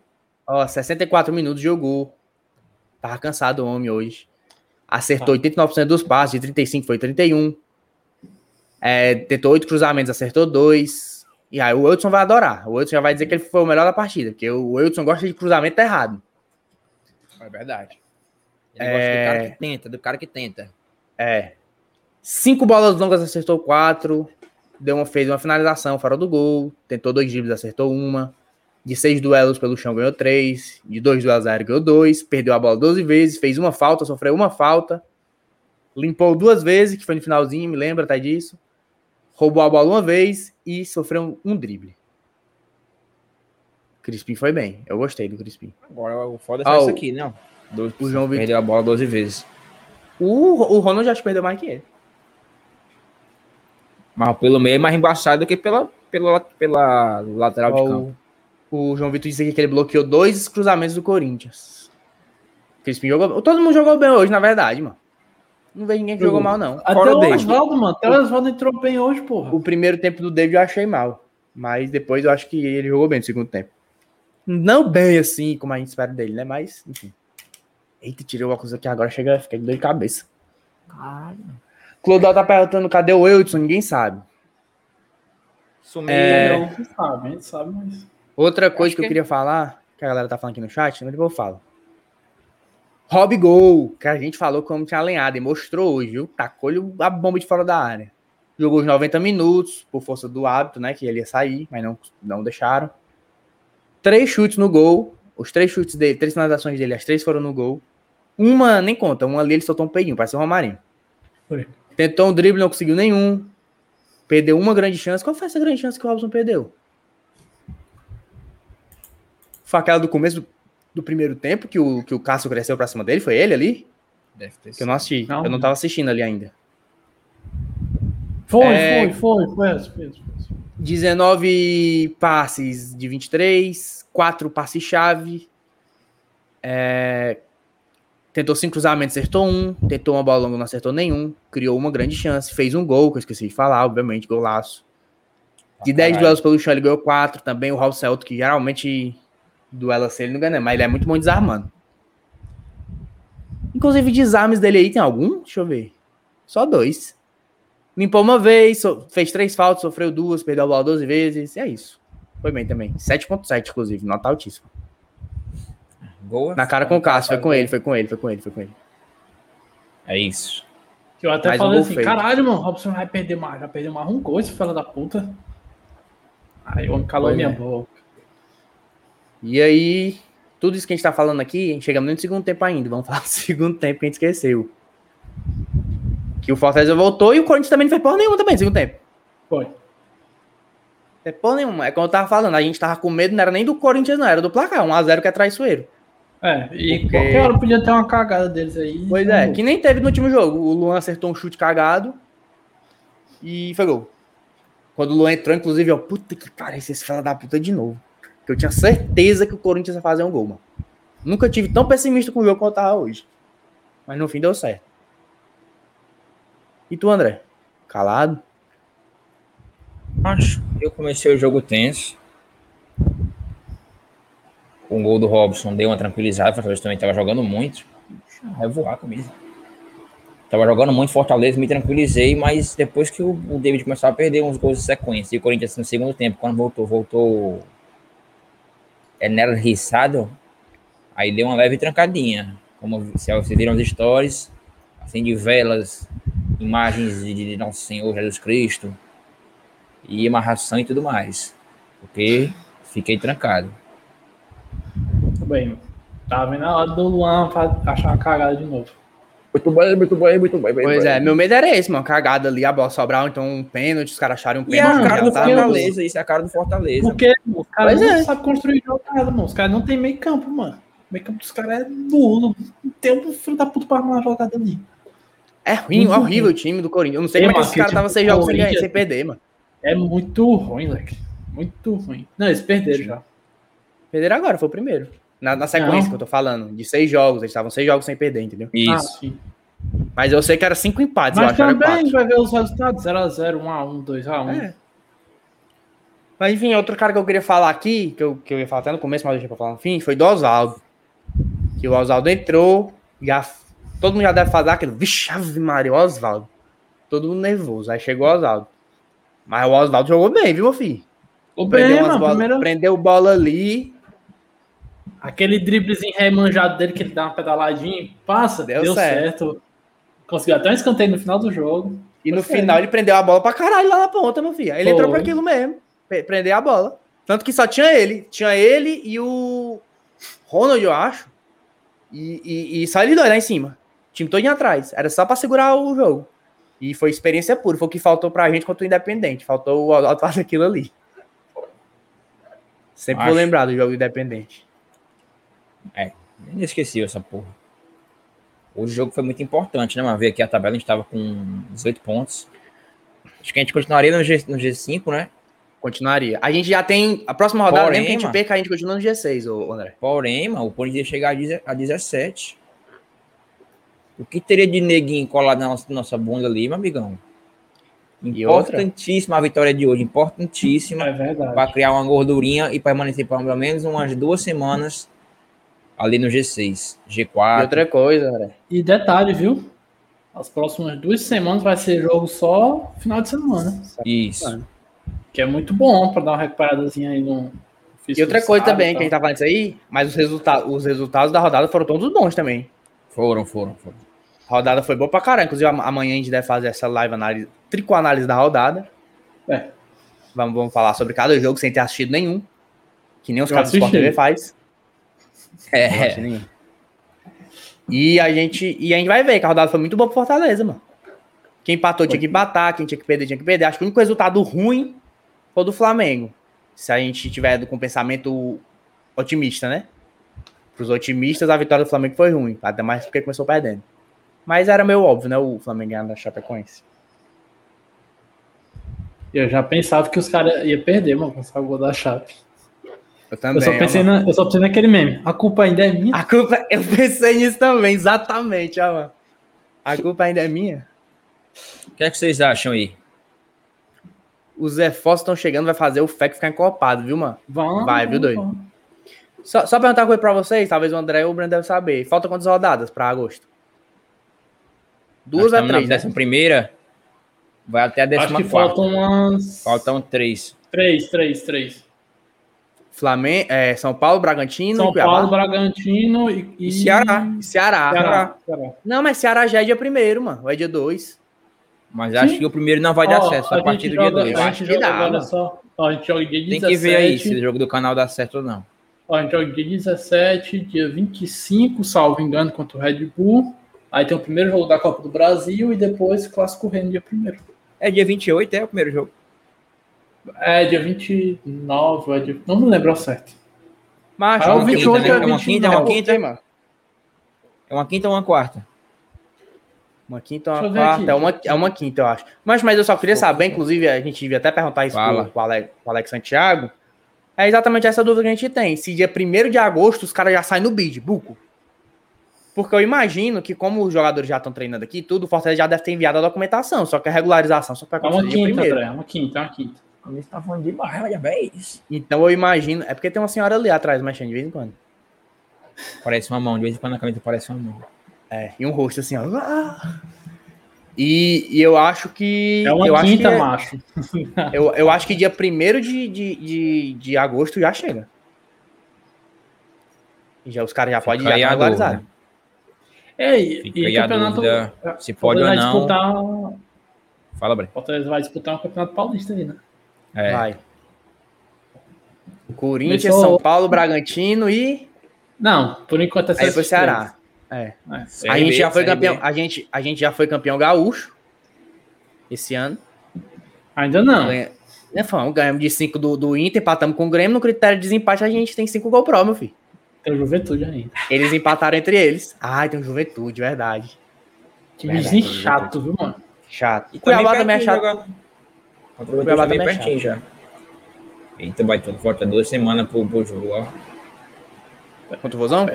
Ó, 64 minutos jogou. Tava cansado o homem hoje. Acertou 89% dos passes, de 35 foi 31. É, tentou oito cruzamentos, acertou dois. E aí o Wilson vai adorar. O Wilson já vai dizer que ele foi o melhor da partida, porque o Wilson gosta de cruzamento errado. É verdade. Ele É. gosta do cara que tenta, do cara que tenta. É. Cinco bolas longas, acertou quatro. Deu uma, fez uma finalização fora do gol. Tentou dois dribles, acertou uma. De seis duelos pelo chão, ganhou três. De dois duelos aéreos, ganhou dois. Perdeu a bola 12 vezes. Fez uma falta, sofreu uma falta. Limpou duas vezes, que foi no finalzinho, me lembra até disso. Roubou a bola uma vez e sofreu um, um drible. Crispim foi bem. Eu gostei do Crispim. Agora o foda é só isso aqui, não. O João Vitor- Perdeu a bola 12 vezes. O, o Ronald que perdeu mais que ele. Mas pelo meio é mais embaçado do que pela, pela, pela lateral de Ó, campo. o, o João Vitor disse aqui que ele bloqueou dois cruzamentos do Corinthians. Crispim jogou. Todo mundo jogou bem hoje, na verdade, mano. Não vejo ninguém que jogou mal, não. Até Fora o. Oswaldo, mano. Até o Oswaldo entrou bem hoje, porra. O primeiro tempo do David eu achei mal. Mas depois eu acho que ele jogou bem no segundo tempo. Não bem assim, como a gente espera dele, né? Mas, enfim. Eita, tirei o óculos aqui agora, chega, fica de dor de cabeça. Clodal tá perguntando cadê o Wilson, ninguém sabe. Sumiu. É. A gente sabe, a gente sabe, mas. Outra coisa Acho que eu que- queria falar, que a galera tá falando aqui no chat, mas depois eu falo. Rob Gol, que a gente falou como tinha alinhado e mostrou hoje, viu? Tacou-lhe a bomba de fora da área. Jogou os 90 minutos, por força do hábito, né? Que ele ia sair, mas não, não deixaram. Três chutes no gol. Os três chutes dele, três finalizações dele, as três foram no gol. Uma, nem conta, uma ali ele soltou um peidinho, parece o Romarinho. Foi. Tentou um drible, não conseguiu nenhum. Perdeu uma grande chance. Qual foi essa grande chance que o Robson perdeu? Foi aquela do começo do, do primeiro tempo, que o, que o Cássio cresceu pra cima dele? Foi ele ali? Deve ter Que eu não assisti. Não. Eu não tava assistindo ali ainda. Foi, É. foi, foi, foi, essa, foi, essa, foi. essa. 19 passes de 23, 4 passes-chave. É, tentou cinco cruzamentos, acertou um. Tentou uma bola longa, não acertou nenhum. Criou uma grande chance. Fez um gol, que eu esqueci de falar, obviamente, golaço. De 10 caralho. duelos pelo chão, ele ganhou 4. Também o Raul Celto, que geralmente duela assim, ele não ganha, mas ele é muito bom desarmando. Inclusive, desarmes dele aí tem algum? Deixa eu ver. Só dois. Limpou uma vez, so- fez três faltas, sofreu duas, perdeu a bola 12 vezes. É isso. Foi bem também. 7.7, inclusive, nota altíssima. Gol. Na cara com o Cássio, foi com ele, foi com ele, foi com ele, foi com ele. É isso. Que eu até Mais um falei gol assim, feito. caralho, mano, Robson vai perder mais, vai perder mais um gol, esse fela da puta. Aí o homem calou minha é. boca. E aí, tudo isso que a gente tá falando aqui, a gente chegamos nem no segundo tempo ainda. Vamos falar do segundo tempo que a gente esqueceu. Que o Fortaleza voltou e o Corinthians também não fez porra nenhuma também no segundo tempo. Foi. Fez porra nenhuma. É como eu tava falando, a gente tava com medo, não era nem do Corinthians, não, era do placar. 1x0 que é traiçoeiro. É, e Porque- qualquer hora podia ter uma cagada deles aí. Pois é, que nem teve no último jogo. O Luan acertou um chute cagado e foi gol. Quando o Luan entrou, inclusive, ó, puta que pariu, esse fela da puta de novo. Que eu tinha certeza que o Corinthians ia fazer um gol, mano. Nunca tive tão pessimista com o jogo quanto eu tava hoje. Mas no fim deu certo. E tu, André? Calado? Acho. Eu comecei o jogo tenso. Com o gol do Robson, deu uma tranquilizada. O Fortaleza também estava jogando muito. Vai voar camisa. Tava jogando muito Fortaleza, me tranquilizei, mas depois que o David começou a perder uns gols de sequência, e o Corinthians no segundo tempo, quando voltou, voltou Enel Rissado, aí deu uma leve trancadinha. Como vocês viram as stories, assim, de velas, imagens de, de Nosso Senhor Jesus Cristo, e amarração e tudo mais. Porque fiquei trancado. Tudo bem. Tava vendo a hora do Luan achar uma cagada de novo. Muito bem, muito bem, muito bem. Pois é, meu medo era esse, mano. Cagada ali, a bola sobrar, então um pênalti, os caras acharem um E é a pênalti. cara já do tá- Fortaleza, isso é a cara do Fortaleza. Porque os caras não é. sabem construir jogada, mano. Os caras não tem meio campo, mano. O meio campo dos caras é nulo. Não tem um filho da puta pra armar uma jogada ali. É ruim, Muito horrível o time do Corinthians. Eu não sei É, como é que mano, esses caras que estavam tipo, seis jogos sem, ganhar, sem perder, mano. É muito ruim, leque. Muito ruim. Não, eles perderam já. Perderam agora, foi o primeiro. Na, na sequência Não. que eu tô falando, de seis jogos, eles estavam seis jogos sem perder, entendeu? Ah, Isso. sim. Mas eu sei que era cinco empates, eu Mas acho que era também vai ver os resultados: 0x0, 1x1, 2x1. É. Mas enfim, outro cara que eu queria falar aqui, que eu, que eu ia falar até no começo, mas deixa pra falar no fim, foi do Oswaldo. Que o Oswaldo entrou, já, todo mundo já deve fazer aquilo, vixe, Ave Maria, Oswaldo. Todo mundo nervoso, aí chegou o Oswaldo. Mas o Oswaldo jogou bem, viu, meu filho? O Prendeu, bem, mano. bola, Primeiro, prendeu bola ali, aquele driblezinho remanjado dele que ele dá uma pedaladinha e passa, Deu deu, certo. certo. Conseguiu até um escanteio no final do jogo. E no final ele prendeu a bola pra caralho lá na ponta, meu filho. Ele entrou Foi. pra aquilo mesmo. pre- Prender a bola. Tanto que só tinha ele. Tinha ele e o Ronald, eu acho. E, e, e só ele dois lá em cima. O time todo atrás. Era só pra segurar o jogo. E foi experiência pura. Foi o que faltou pra gente contra o Independente. Faltou o Oswaldo fazer aquilo ali. Sempre vou Acho. lembrar do jogo do Independente. Nem esqueci essa porra. O jogo foi muito importante, né, mano? Ver aqui a tabela, a gente tava com 18 pontos. Acho que a gente continuaria no, G, no G5, né? Continuaria. A gente já tem. A próxima rodada, Porém, mesmo que a gente perca, a gente continua no G6, ô, André. Porém, mano, o Corinthians ia chegar a, 10 a 17. O que teria de neguinho colado na nossa, nossa bunda ali, meu amigão? Importantíssima a vitória de hoje, importantíssima. É verdade. para criar uma gordurinha e permanecer por pelo menos umas duas semanas ali no G6, E G4. outra coisa, André. E detalhe, viu? As próximas duas semanas vai ser jogo só final de semana. Isso. Que é muito bom pra dar uma recuperadazinha aí no. E outra coisa também, e que a gente tá falando isso aí, mas os, resulta os resultados da rodada foram todos bons também. Foram, foram, foram. A rodada foi boa pra caramba. Inclusive, am- amanhã a gente deve fazer essa live análise, tricoanálise da rodada. É. Vamos, vamos falar sobre cada jogo sem ter assistido nenhum. Que nem os caras do Sport. TV faz. É. E a gente. E a gente vai ver que a rodada foi muito boa pro Fortaleza, mano. Quem empatou tinha que empatar, quem tinha que perder tinha que perder. Acho que o único resultado ruim foi o do Flamengo. Se a gente tiver com pensamento otimista, né? Para os otimistas, a vitória do Flamengo foi ruim. Até mais porque começou perdendo. Mas era meio óbvio, né? O Flamengo ganhando da Chapecoense. Eu já pensava que os caras iam perder, mano, com esse gol da Chape. Eu também. Eu só, pensei na, eu só pensei naquele meme. A culpa ainda é minha. A culpa. Eu pensei nisso também, exatamente, ó, mano. A culpa ainda é minha. o que é que vocês acham aí? Os reforços estão chegando, vai fazer o FEC ficar encopado, viu, mano? Vamos, Vai, viu, doido? vamos. Só, só perguntar uma coisa pra vocês, talvez o André ou o Breno devem saber. Falta quantas rodadas pra agosto? Duas Nós a três, na né? décima primeira, vai até a Acho décima que quarta. faltam umas. Faltam três. Três, três, três. Flamengo, é, São Paulo, Bragantino, São Cuiabá. Paulo, Bragantino e, E Ceará. Ceará. Ceará. Ceará. Não, mas Ceará já é dia primeiro, mano. Ou é dia 2. Mas acho Sim. que o primeiro não vai dar Ó, acesso a, gente partir do dia joga- 2. Eu A acho gente joga dá, agora mano. só. Ó, a gente joga dia 17. Tem que ver aí se o jogo do canal dá certo ou não. Ó, a gente joga dia 17, dia 25, salvo engano, contra o Red Bull. Aí tem o primeiro jogo da Copa do Brasil e depois Clássico Rei no dia primeiro. É dia 28, é o primeiro jogo. É, dia 29, é dia... não me lembro ao certo. Mas Ah, o uma 28 quinta, é né? o uma quinta, é uma 29. quinta, mano. É uma quinta ou uma quarta? Uma quinta ou uma quarta. É uma, é uma quinta, eu acho. Mas, mas eu só queria saber, inclusive, a gente devia até perguntar isso Fala. pro, pro Alex, pro Alex Santiago. É exatamente essa dúvida que a gente tem. Se dia 1 de agosto os caras já saem no bid, buco. Porque eu imagino que, como os jogadores já estão treinando aqui, tudo, o Fortaleza já deve ter enviado a documentação. Só que a regularização só vai É uma quinta. André. É uma quinta, é uma quinta. Você tá falando demais, olha bem isso. Então eu imagino. É porque tem uma senhora ali atrás mexendo de vez em quando. Parece uma mão, de vez em quando a camisa parece uma mão. É, e um rosto assim, ó. Ah! E, e eu acho que. É uma eu quinta, acho que, macho. eu, eu acho que dia 1 de, de, de, de agosto já chega. E já, os caras já podem já a regularizar. dúvida. É, e, e aí a campeonato. dúvida é, se pode ou não. Disputar, Fala, Breno. Fortaleza vai disputar um campeonato paulista aí, né? É. Vai. Corinthians, Começou- São Paulo, Bragantino e. Não, por enquanto é Aí depois Ceará. É. É. A gente já foi campeão. A gente, a gente já foi campeão gaúcho esse ano. Ainda não. Ganha, né? Ganhamos de 5 do, do Inter, empatamos com o Grêmio. No critério de desempate, a gente tem 5 gol pró, meu filho. Tem Juventude ainda. Eles empataram entre eles. Ai, tem Juventude, verdade. Timezinho Verdade, chato, viu, mano? Chato. E Cuiabá também é pertinho chato. jogar. Contra o Cuiabá também é pertinho já. Eita, vai tudo. Falta duas semanas pro, pro jogo, ó. Contra o Vozão?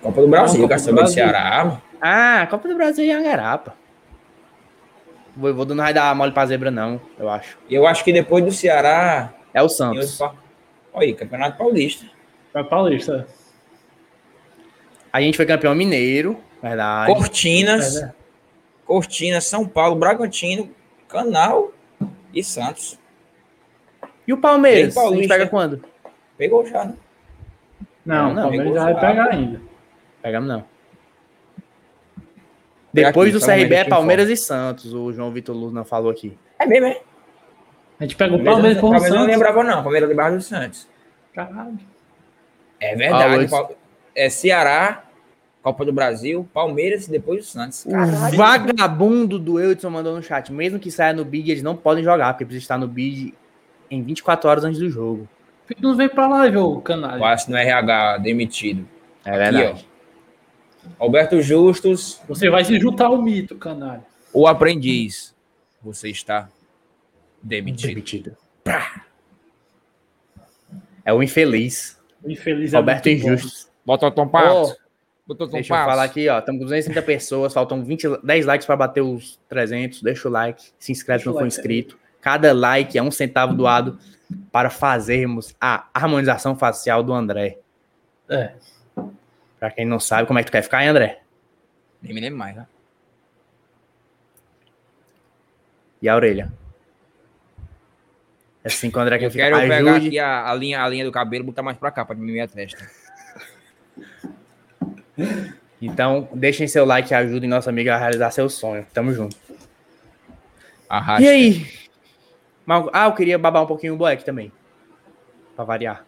Copa do Brasil, Não, Copa quer do Brasil. Ceará, mano. Ah, Copa do Brasil e Angarapa. O Voivoda não vai dar mole pra zebra, não, eu acho. Eu acho que depois do Ceará. É o outro Santos. Olha aí, Campeonato Paulista. Vai paulista. A gente foi campeão mineiro, verdade. Cortinas. É, né? Cortinas, São Paulo, Bragantino, Canal e Santos. E o Palmeiras? Gente pega quando? Pegou já, né? Não, Não, o Palmeiras pegou já vai pegar ainda. Pegamos não. Depois aqui, do CRB é Palmeiras e Santos, o João Vitor Luz não falou aqui. É mesmo, é? A gente pega o Palmeiras, com o Palmeiras não Santos. lembrava, não. Palmeiras lembrava do Santos. Caralho. É verdade. Ah, é Ceará, Copa do Brasil, Palmeiras e depois o Santos. O vagabundo do Eudson mandou no chat. Mesmo que saia no bid, eles não podem jogar, porque precisa estar no bid em 24 horas antes do jogo. Por que não vem pra live, ô canalha? Passe no RH, demitido. É verdade. Alberto Justus, Você vai se juntar ao mito, canalha. o aprendiz. Você está demitido. Demitido. É o infeliz. O infeliz é. Injusto. Bota o Tom Ô, Patos. Deixa eu falar aqui, ó. Estamos com 230 pessoas, faltam 20, 10 likes para bater os 300. Deixa o like, se inscreve se Deixa não o for like, inscrito. Cada like é um centavo doado para fazermos a harmonização facial do André. É. Pra quem não sabe, como é que tu quer ficar, hein, André? Nem me lembro mais, né? E a orelha? É assim que o André quer Eu ficar. quero pegar aqui a, a linha, a linha do cabelo e botar mais pra cá, pra diminuir a testa. Então, deixem seu like e ajudem nossa amiga a realizar seu sonho. Tamo junto. Arrasta. E aí? Ah, eu queria babar um pouquinho o Black também. Pra variar.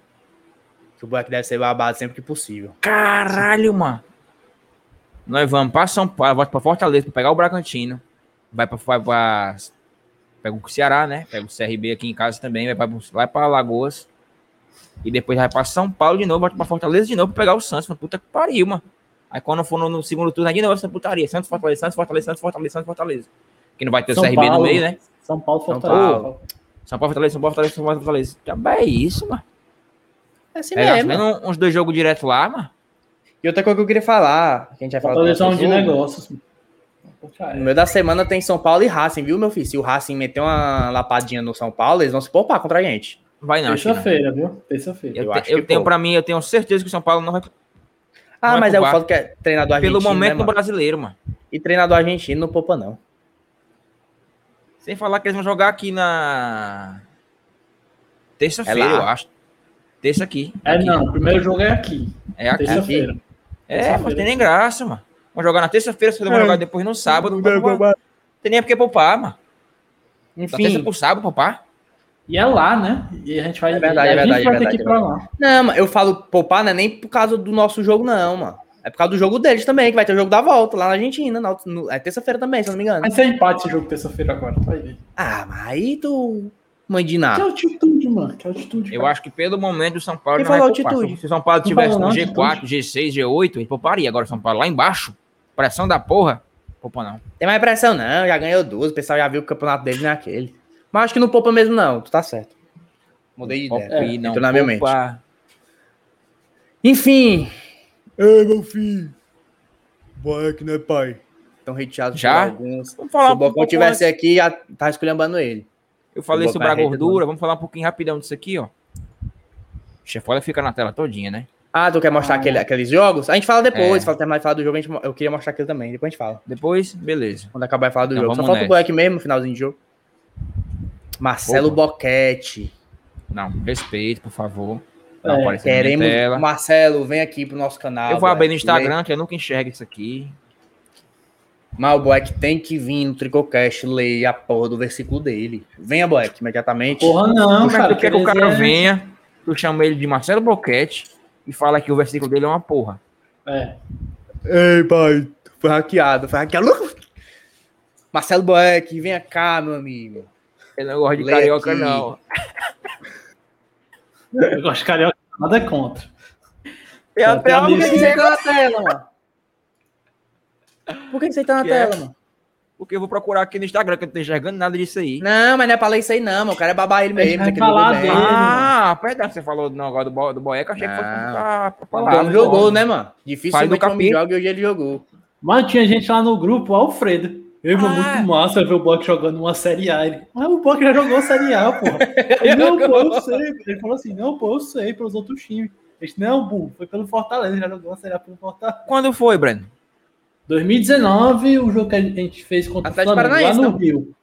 Que o Black deve ser babado sempre que possível. Caralho, mano. Nós vamos pra São Paulo, volta pra Fortaleza pra pegar o Bragantino. Vai pra, vai pra. Pega o Ceará, né? Pega o CRB aqui em casa também. Vai pra, vai pra Lagoas. E depois vai pra São Paulo de novo, volta pra Fortaleza de novo pra pegar o Santos. Mano, puta que pariu, mano. Aí quando for no, no segundo turno, aí de novo essa putaria. Santos, Fortaleza, Santos, Fortaleza, Santos, Fortaleza, Santos, Fortaleza. Que não vai ter o São CRB Paulo. no meio, né? São Paulo, São Fortaleza. Paulo. São Paulo, Fortaleza, São Paulo, Fortaleza, São Paulo, Fortaleza. Já é isso, mano. É assim Pega mesmo. menos uns dois jogos direto lá, mano. E outra coisa que eu queria falar, que a gente vai falar Fortaleza é de negócios. Já No é. meio da semana tem São Paulo e Racing, viu, meu filho? Se o Racing meter uma lapadinha no São Paulo, eles vão se poupar contra a gente. Vai não. Terça-feira, viu? Terça-feira. Eu, Eu eu tenho poupa. pra mim, eu tenho certeza que o São Paulo não vai Ah, Não é mas é o foda que é treinador argentino, pelo momento né, no mano? brasileiro, mano. E treinador argentino não poupa, não. Sem falar que eles vão jogar aqui na terça-feira, É eu acho. Terça aqui. É aqui. não, o primeiro jogo é aqui. É aqui. Terça-feira. É, mas tem nem graça, mano. Vamos jogar na terça-feira, se vamos jogar depois no sábado. Não tem nem porque poupar, mano. Da terça Enfim. pro sábado, poupar. E é lá, né? E a gente vai. É verdade, a é gente verdade, vai é ter que verdade, ir pra lá. Não, mas eu falo poupar, não é nem por causa do nosso jogo, não, mano. É por causa do jogo deles também, que vai ter o jogo da volta lá na Argentina. na- no- é terça-feira também, se eu não me engano. Mas se é empate esse jogo terça-feira agora, vai ver. Ah, mas aí tu. Mãe de Que altitude, mano. Que altitude. Eu cara. acho que pelo momento o São Paulo Quem não vai falou altitude? Se o São Paulo tivesse no não, G4, G6, G8, ele pouparia. Agora o São Paulo lá embaixo, pressão da porra, poupa não. Tem mais pressão, não. Já ganhou duas. O pessoal já viu que o campeonato dele não é aquele. Mas acho que não poupa mesmo, não. Tu tá certo. Mudei de ideia. Não entrou na minha mente. Enfim. Ei, meu filho. Boy, que não é pai. Estão hateados Já? alguns. Vamos Se falar o um Bocão pouco tivesse antes. aqui, já tá esculhambando ele. Eu falei sobre a rede gordura, vamos falar um pouquinho rapidão disso aqui, ó. Chefola fica na tela todinha, né? Ah, tu quer mostrar aquele- aqueles jogos? A gente fala depois. É. Fala, terminar de falar do jogo, a gente eu queria mostrar aquilo também. Depois a gente fala. Depois, beleza. Quando acabar de falar do Então jogo. Só falta o. Boeck mesmo no finalzinho de jogo. Marcelo Opa. Boquete. Não, respeito, por favor. Não É, Queremos. tela. Marcelo, vem aqui pro nosso canal. Eu vou abrir no. Instagram, que eu nunca enxergo isso aqui. Mas o Boeck tem que vir no Tricocast ler a porra do versículo dele. Venha, Boeck, imediatamente. Porra, não, Tu cara. quer que o cara eles é- venha, tu chama ele de Marcelo Boquete e fala que o versículo dele é uma porra. É. Ei, pai. Foi hackeado, foi hackeado. Marcelo Boeck, venha cá, meu amigo. Eu não gosto de Lê carioca, aqui. não. Eu gosto de carioca, nada contra. Tem Só até alguém Por que que você tá na tela, mano? Por que que você tá na Que é? tela, mano? Porque eu vou procurar aqui no Instagram, que eu não tô enxergando nada disso aí. Não, mas não é pra ler isso aí, não, mano. O cara é babar ele A mesmo. que falar ele dele. Ah, perdão, você falou do negócio do, bo do Boeca, achei que fosse Não. pra, pra O falar. homem jogou, né, mano? Do o homem joga e hoje ele jogou. Mas tinha gente lá no grupo, o Alfredo. Eu, Ah. muito massa ver o Buck jogando uma Série A. Ele, mas o Buck já jogou Série A, porra. Ele, não, pô, eu sei. Ele falou assim, não, pô, eu sei, pelos outros times. Ele disse, não, Bu, foi pelo Fortaleza, já jogou uma Série A pelo Fortaleza. Quando foi, Breno? 2019, o jogo que a gente fez contra Atlético o Flamengo, lá no não? Rio.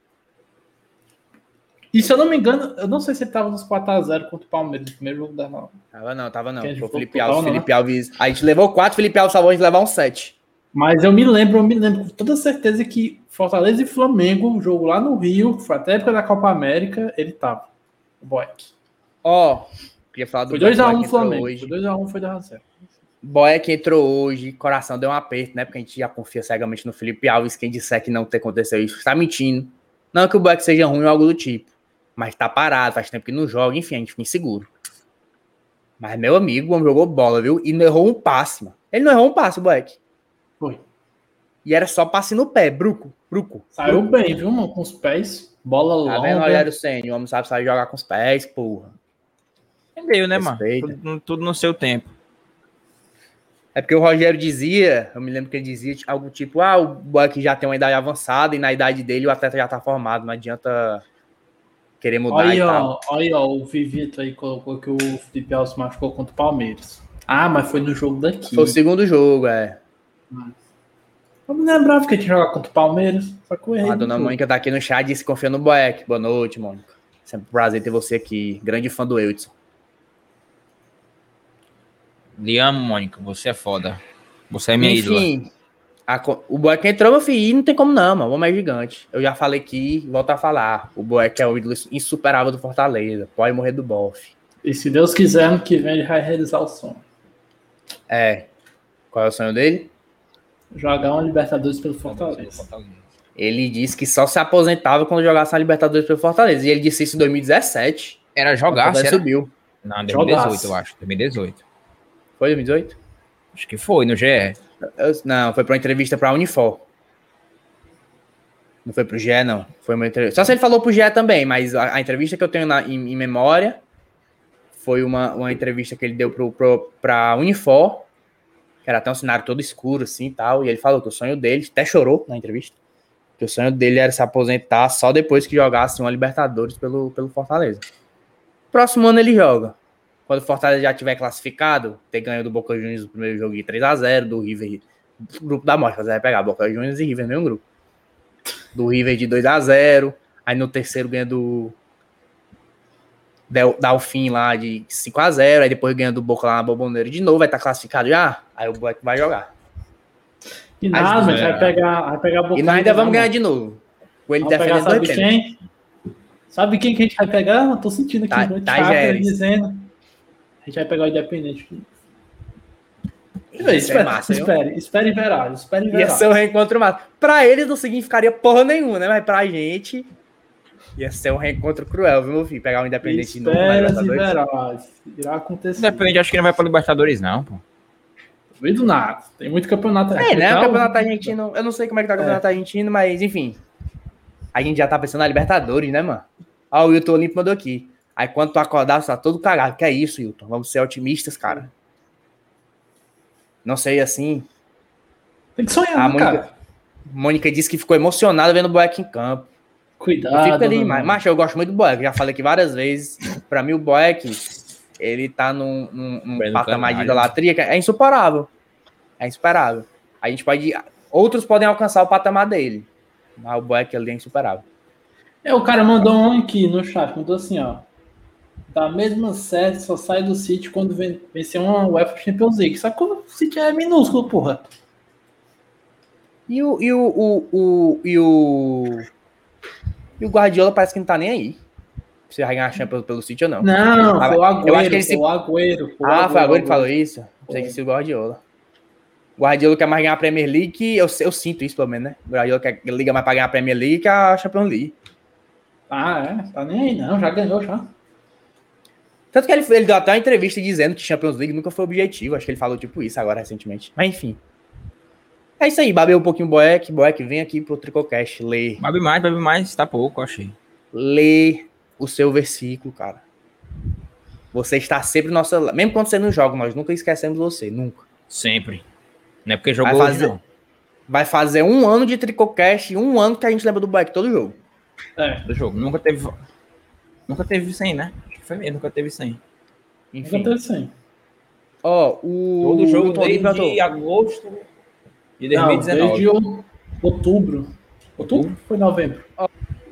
E se eu não me engano, eu não sei se ele tava nos 4x0 contra o Palmeiras, no primeiro jogo da nova. Tava não, tava não. Foi o Felipe Alves. né? Felipe Alves. A gente levou quatro, Felipe Alves salvou a gente levar um sete. Mas eu me lembro, eu me lembro com toda certeza que Fortaleza e Flamengo, o jogo lá no Rio, foi até a época da Copa América, ele tava. O Boeck. Ó, queria falar do Foi Boeck 2x1 que entrou Flamengo. hoje. Foi 2x1, foi 2x0. Boeck entrou hoje, coração deu um aperto, né? Porque a gente já confia cegamente no Felipe Alves. Quem disser que não ter acontecido isso tá mentindo. Não que o Boeck seja ruim ou algo do tipo. Mas tá parado, faz tempo que não joga, enfim, a gente fica inseguro. Mas, meu amigo, o homem jogou bola, viu? E não errou um passe, mano. Ele não errou um passe, o Boeck. E era só passe no pé, bruco, bruco. Saiu bem, viu, mano? Com os pés. Bola Tá vendo, longa. Rogério Senna? O homem sabe sair jogar com os pés, porra. Entendeu, né, mano? Respeita. Tudo, tudo no seu tempo. É porque o Rogério dizia, eu me lembro que ele dizia algo tipo, ah, o Boeck já tem uma idade avançada e na idade dele o atleta já tá formado, não adianta querer mudar Aí, e tal. ó, aí, ó, o Vivito aí colocou que o Felipe Alves machucou contra o Palmeiras. Ah, mas foi no jogo daqui. Foi o segundo jogo, é. Eu me lembrava que tinha jogado contra o Palmeiras. Só que eu errei. A no dona. Mônica tá aqui no chat e que confia no Boeck. Boa noite, Mônica. Sempre um prazer ter você aqui. Grande fã do Eudson. Lhe amo, Mônica. Você é foda. Você é minha ídola. Enfim, a co- o Boeck entrou, meu filho, e não tem como não, mano. O homem é gigante. Eu já falei aqui, volto a falar. O Boeck é o ídolo insuperável do Fortaleza. Pode morrer do bofe. E se Deus quiser, ano que vem ele vai realizar o sonho. É. Qual é o sonho dele? Jogar uma Libertadores pelo Fortaleza. Ele disse que só se aposentava quando jogasse na Libertadores pelo Fortaleza. E ele disse isso em 2017. Era jogar, será? subiu. Não, 2018, Jogaço. eu acho. 2018. Foi 2018? Acho que foi, no GE. Eu- não, foi para uma entrevista para a Unifor. Não foi pro GE, não. Foi uma entrevista. Só se ele falou pro GE também, mas a, a entrevista que eu tenho na- em, em memória foi uma, uma entrevista que ele deu pro, pro, pra Unifor, que era até um cenário todo escuro, assim e tal. E ele falou que o sonho dele, até chorou na entrevista, que o sonho dele era se aposentar só depois que jogasse uma Libertadores pelo, pelo Fortaleza. Próximo ano ele joga. Quando o Fortaleza já tiver classificado, ter ganho do Boca Juniors no primeiro jogo de 3x0, do River, grupo da morte, vai pegar Boca Juniors e River no mesmo grupo. Do River de 2x0, aí no terceiro ganha do dar o fim lá de 5x0, aí depois ganha do Boca lá na Boboneira de novo, vai estar classificado já, aí o Boeck vai jogar. E nada, Mas, é. vai pegar, vai pegar a E Boca nós ainda vamos ganhar de novo. Com ele defendendo sabe dois quem? Sabe quem que a gente vai pegar? Eu tô sentindo aqui Tá- tá, chato Géres. dizendo. A gente vai pegar o Independente. É Espere, massa, viu? espere, espere e verá, espere e Ia verá. ser um reencontro massa. Pra eles não significaria porra nenhuma, né? Mas pra gente ia ser um reencontro cruel, viu, meu filho? Pegar o Independente de novo na Espera Libertadores. verá. Irá acontecer. Independente, acho que não vai pra Libertadores, não, pô. Meio do nada. Tem muito campeonato É, né? O Então, campeonato argentino. Eu não sei como é que tá o campeonato argentino, mas enfim. A gente já tá pensando na Libertadores, né, mano? Ó, o Wilton Olímpio mandou aqui. Aí quando tu acordar, você tá todo cagado. Que é isso, Wilton? Vamos ser otimistas, cara. Não sei assim. Tem que sonhar, A né, Mônica, cara. Mônica disse que ficou emocionada vendo o Boeck em campo. Cuidado. Eu fico ali, mano. mas, macho, eu gosto muito do Boeck. Já falei aqui várias vezes. Pra mim, o Boeck, ele tá num, num, num patamar de idolatria que é insuperável. É insuperável. A gente pode. Outros podem alcançar o patamar dele. Mas o Boeck ali é insuperável. É, o cara mandou um aqui no chat, mandou assim, ó. Da mesma série, só sai do City quando ven- vencer uma UEFA Champions League. Só que o City é minúsculo, porra. E o. E o, o, o- e o. E o Guardiola parece que não tá nem aí. Se vai ganhar a Champions pelo City ou não. Não, foi o Agüero. eu acho que ele se- foi o Agüero. foi o Ah, foi que Agüero. falou isso? Pensei que fosse o Guardiola. O Guardiola quer mais ganhar a Premier League, que eu, eu sinto isso pelo menos, né? O Guardiola quer liga mais pra ganhar a Premier League que a Champions League. Ah, é? Tá nem aí, não. Já ganhou, já. Tanto que ele, ele deu até uma entrevista dizendo que Champions League nunca foi objetivo. Acho que ele falou tipo isso agora recentemente. Mas enfim. É isso aí, babei um pouquinho o Boeck. Boeck, vem aqui pro Tricocast ler. Bebe mais, bebe mais, tá pouco, eu achei. Lê o seu versículo, cara. Você está sempre no nosso. Mesmo quando você não joga, nós nunca esquecemos você. Nunca. Sempre. Não é porque jogou Vai hoje, fazer- não. Vai fazer um ano de Tricocast, um ano que a gente lembra do Boeck todo jogo. É. Do jogo. Nunca teve. Nunca teve 100, né? Acho que foi mesmo, nunca teve 100. Enfim. Aconteceu assim. Ó, o. Todo jogo o desde perguntou, agosto de Não, 2019. desde o- outubro. Outubro? ou Foi novembro.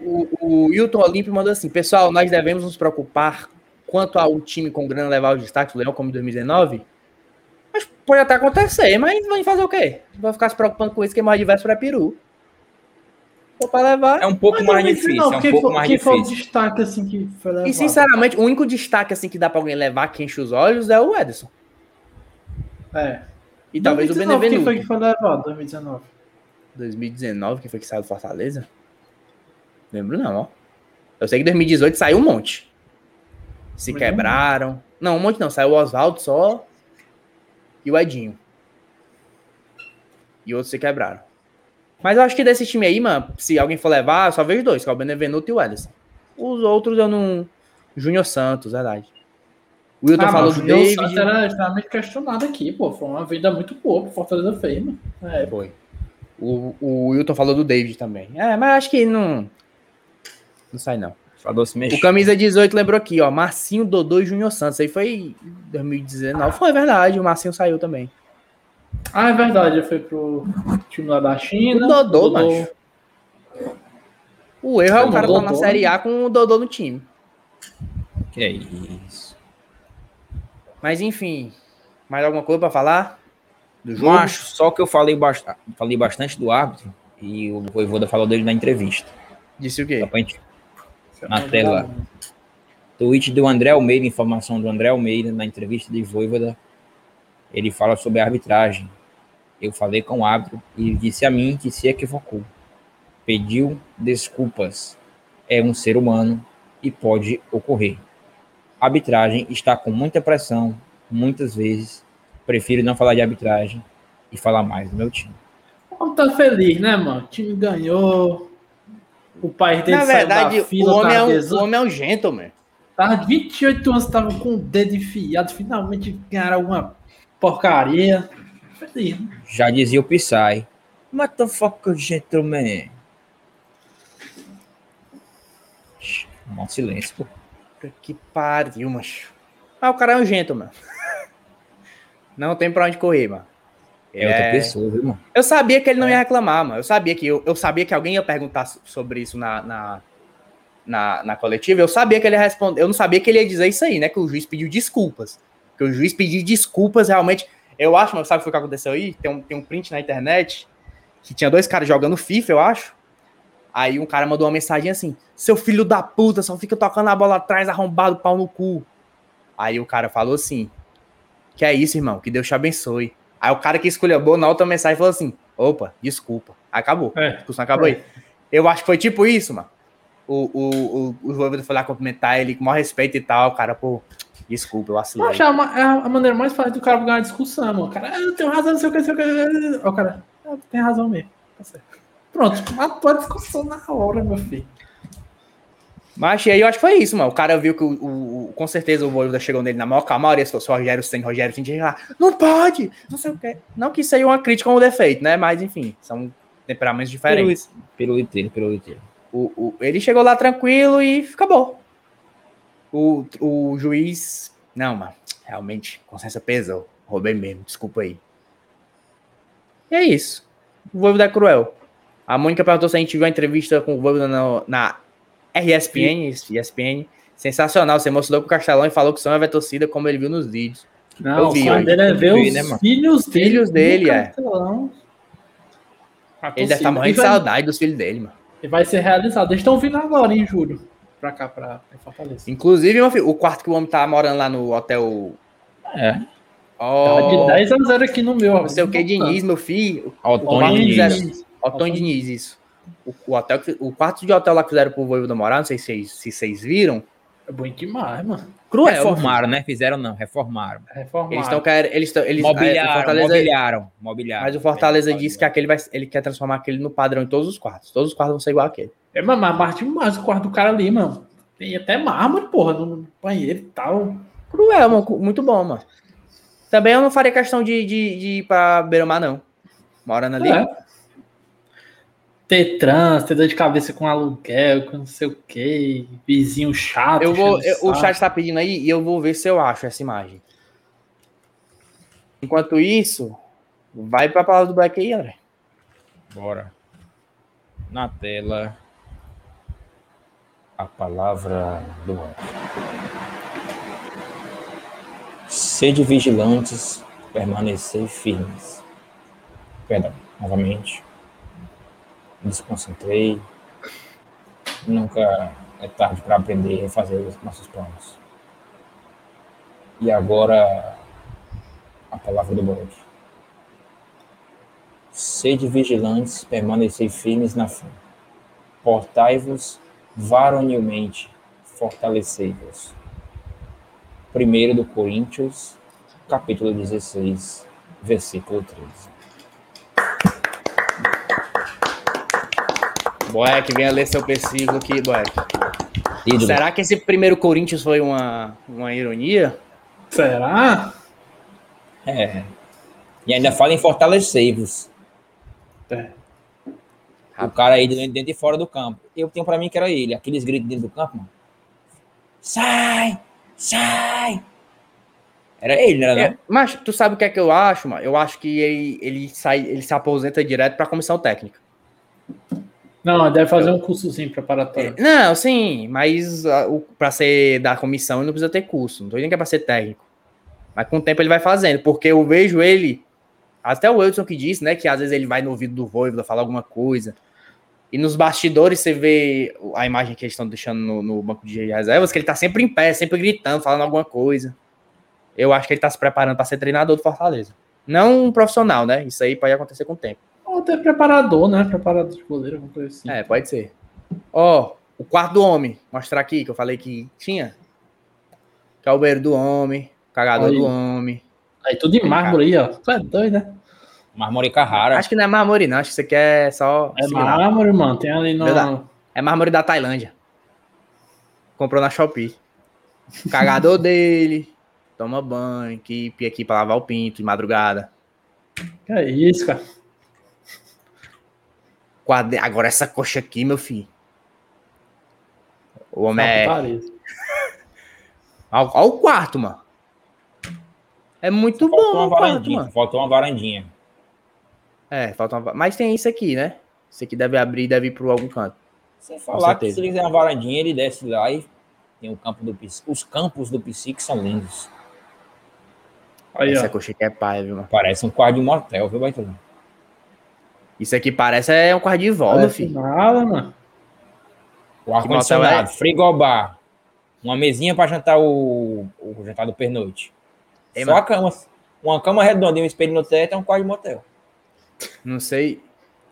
O, o Wilton Olímpio mandou assim: Pessoal, nós devemos nos preocupar quanto ao time com grana levar os destaques do Leão como em 2019? Mas pode até acontecer, mas vai fazer o quê? Vai ficar se preocupando com isso, que é mais diverso para Peru. Ou para levar. É um pouco mais 2019, difícil, é um pouco foi- mais quem foi o difícil. destaque assim que foi levado? E sinceramente, o único destaque assim que dá para alguém levar que enche os olhos é o Ederson. É. E talvez o 2019, Quem foi Benevenuto. que foi levado? 2019. 2019, que foi que saiu do Fortaleza? Lembro não, ó. Eu sei que 2018 saiu um monte. Se Mas não- quebraram. Não, um monte não. Saiu o Oswaldo só. E o Edinho. E outros se quebraram. Mas eu acho que desse time aí, mano, se alguém for levar, eu só vejo dois, que é o Benevenuto e o Ederson. Os outros eu não. Júnior Santos, verdade. O Wilton Ah, falou do o David. Santos era extremamente questionado aqui, pô. Foi uma vida muito boa pro Fortaleza fez, mano. É, Foi. O, o Wilton falou do David também. É, mas acho que não. Não sai, não. Falou se mexer. O camisa 18 lembrou aqui, ó. Marcinho, Dodô e Júnior Santos. Aí foi 2019. Foi verdade, o Marcinho saiu também. Ah, é verdade. Ele foi pro time lá da China. O Dodô, macho. O erro é o cara tá na Dodô, Série A com o Dodô no time. Que é isso. Mas enfim, mais alguma coisa pra falar? Do jogo? Macho, só que eu falei, bast... falei bastante do árbitro e o Voivoda falou dele na entrevista. Disse o quê? gente... Na tela. Tweet do André Almeida, informação do André Almeida na entrevista de Voivoda. Ele fala sobre a arbitragem. Eu falei com o árbitro e disse a mim que se equivocou. Pediu desculpas. É um ser humano e pode ocorrer. A arbitragem está com muita pressão, muitas vezes. Prefiro não falar de arbitragem e falar mais do meu time. Vamos tá feliz, né, mano? O time ganhou. O pai dele Na saiu verdade, da fila, o, homem é tava um, o homem é um gentleman. Tava 28 anos, tava com o dedo enfiado. Finalmente ganharam alguma porcaria. Feliz, né? Já dizia o Psy. What the fuck, gentleman? Mó silêncio, pô. Puta Que pariu, macho. Ah, o cara é um gentleman. Não tem pra onde correr, mano. É, outra pessoa, viu, mano? Eu sabia que ele não ia reclamar, mano. Eu sabia que eu, eu sabia que alguém ia perguntar so- sobre isso na, na, na, na coletiva, eu sabia que ele ia responder. Eu não sabia que ele ia dizer isso aí, né? Que o juiz pediu desculpas. Que o juiz pediu desculpas realmente. Eu acho, mas sabe o que aconteceu aí? Tem um, tem um print na internet que tinha dois caras jogando FIFA, eu acho. Aí um cara mandou uma mensagem assim: Seu filho da puta, só fica tocando a bola atrás, arrombado pau no cu. Aí o cara falou assim: Que é isso, irmão? Que Deus te abençoe. Aí o cara que escolheu na outra mensagem falou assim: Opa, desculpa. Acabou. É. A discussão acabou aí. Eu acho que foi tipo isso, mano. O, o, o, o Voivoda foi lá cumprimentar ele com maior respeito e tal. O cara, pô, desculpa, eu Eu vacilei. acho a, ma- é a maneira mais fácil do cara ganhar uma discussão, mano. O cara, "Ah, eu tenho razão, não sei o que, não sei o que. Ó, O cara, "Ah, tem razão mesmo. Tá certo. Pronto, matou a discussão na hora, meu filho. Mas aí eu acho que foi isso, mano. O cara viu que o, o- o- com certeza o Voivoda chegou nele na maior calmaria, se fosse o Rogério sem Rogério sem lá, não pode, não sei o quê. Não que isso aí é uma crítica ou um defeito, né? Mas enfim, são temperamentos diferentes. Pelo inteiro, pelo inteiro. O, o- ele chegou lá tranquilo e acabou. O, o juiz. Não, mano. Realmente, consciência pesou. Roubei mesmo, desculpa aí. E é isso. O Voivoda é cruel. A Mônica perguntou se a gente viu a entrevista com o Voivoda na, na RSPN, ESPN. Sensacional. Se emocionou com o Castelão e falou que o sonho vai torcida, como ele viu nos vídeos. Não, Eu o vi, dele é ver os né, filhos dele. Filhos dele, é. Ele deve estar morrendo E de saudade dos filhos dele, mano. E vai ser realizado. Eles estão vindo agora, em julho. Pra cá, pra, pra Fortaleza. Inclusive, meu filho, o quarto que o homem tá morando lá no hotel. É. Tá de Oh, 10 a 0 aqui no meu. não sei o que, Diniz, meu filho. O O que Diniz. Otônio Diniz, isso. O, o hotel que- o quarto de hotel lá que fizeram pro Voivoda morar, não sei se vocês, se vocês viram. É bom demais, mano. Cruel. Reformaram, né? Fizeram não, reformaram. Reformado. Eles estão querendo. Eles estão. Eles, é, Mobiliaram, Fortaleza, mobiliaram, mobiliaram. mas o Fortaleza disse que aquele vai, ele quer transformar aquele no padrão em todos os quartos. Todos os quartos vão ser igual aquele. É, mas mas mais demais o quarto do cara ali, mano. Tem até mármore, porra, no banheiro e tal. Cruel, mano. Muito bom, mano. Também eu não faria questão de, de, de ir pra Beira-Mar, não. Morando ali. É. Ter trânsito, ter dor de cabeça com aluguel, com não sei o que, vizinho chato. Eu vou, eu- o chat tá pedindo aí e eu vou ver se eu acho essa imagem. Enquanto isso, vai pra palavra do Black aí, André. Bora. Na tela. A palavra do ano. Sede vigilantes, permanecer firmes. Perdão, novamente. Desconcentrei. Nunca é tarde para aprender e refazer os nossos planos. E agora, a palavra do bode. Sede vigilantes, permanecei firmes na fé. Portai-vos varonilmente, fortalecei-vos. 1 do Coríntios, capítulo 16, versículo 13. Boeck, venha ler seu versículo aqui, Boeck. Ídolo. Será que esse primeiro Corinthians foi uma, uma ironia? Será? É. E ainda fala em fortalecei-vos. É. O cara aí dentro, dentro e fora do campo. Eu tenho pra mim que era ele. Aqueles gritos dentro do campo, mano. Sai! Sai! Era ele, não era não? É, mas tu sabe o que é que eu acho, mano? Eu acho que ele, ele, sai, ele se aposenta direto pra comissão técnica. Não, deve fazer um cursozinho preparatório. Não, sim, mas ah, o, pra ser da comissão ele não precisa ter curso. Não tô dizendo que é pra ser técnico. Mas com o tempo ele vai fazendo, porque eu vejo ele, até o Wilson que disse, né, que às vezes ele vai no ouvido do Voivoda falar alguma coisa. E nos bastidores você vê a imagem que eles estão deixando no, no banco de reservas, que ele tá sempre em pé, sempre gritando, falando alguma coisa. Eu acho que ele tá se preparando para ser treinador do Fortaleza. Não um profissional, né? Isso aí pode acontecer com o tempo. Até preparador, né? Preparador de goleiro, alguma coisa assim. É, pode ser. Ó, o quarto do homem. Mostrar aqui que eu falei que tinha. Que é do homem, cagador Aí. do homem. Aí tudo em mármore aí, ó. Tu é doido, né? Mármore Carrara. Acho que não é mármore, não. Acho que isso aqui é só. É similar. mármore, mano. Tem ali no. Verdade. É mármore da Tailândia. Comprou na Shopee. Cagador dele. Toma banho, equipe aqui pra lavar o pinto de madrugada. Que é isso, cara. Quadre- Agora essa coxa aqui, meu filho. O homem é. Olha o quarto, mano. É muito Faltou bom uma quarto, varandinha. mano. Faltou uma varandinha. É, falta uma... Mas tem isso aqui, né? Isso aqui deve abrir e deve ir para algum canto. Sem falar que se ele quiser uma varandinha, ele desce lá e tem o campo do PC. Os campos do PC que são lindos. Aí, Essa ó. coxa aqui é pai, viu, mano? Parece um quarto de motel, viu, Baitolão? Isso aqui parece é um quarto de Parece filho. nada, mano. O ar-condicionado, frigobar, uma mesinha para jantar o, o jantar do pernoite. Ei, Só mano. a cama. Uma cama redonda e um espelho no teto é um quarto de motel. Não sei.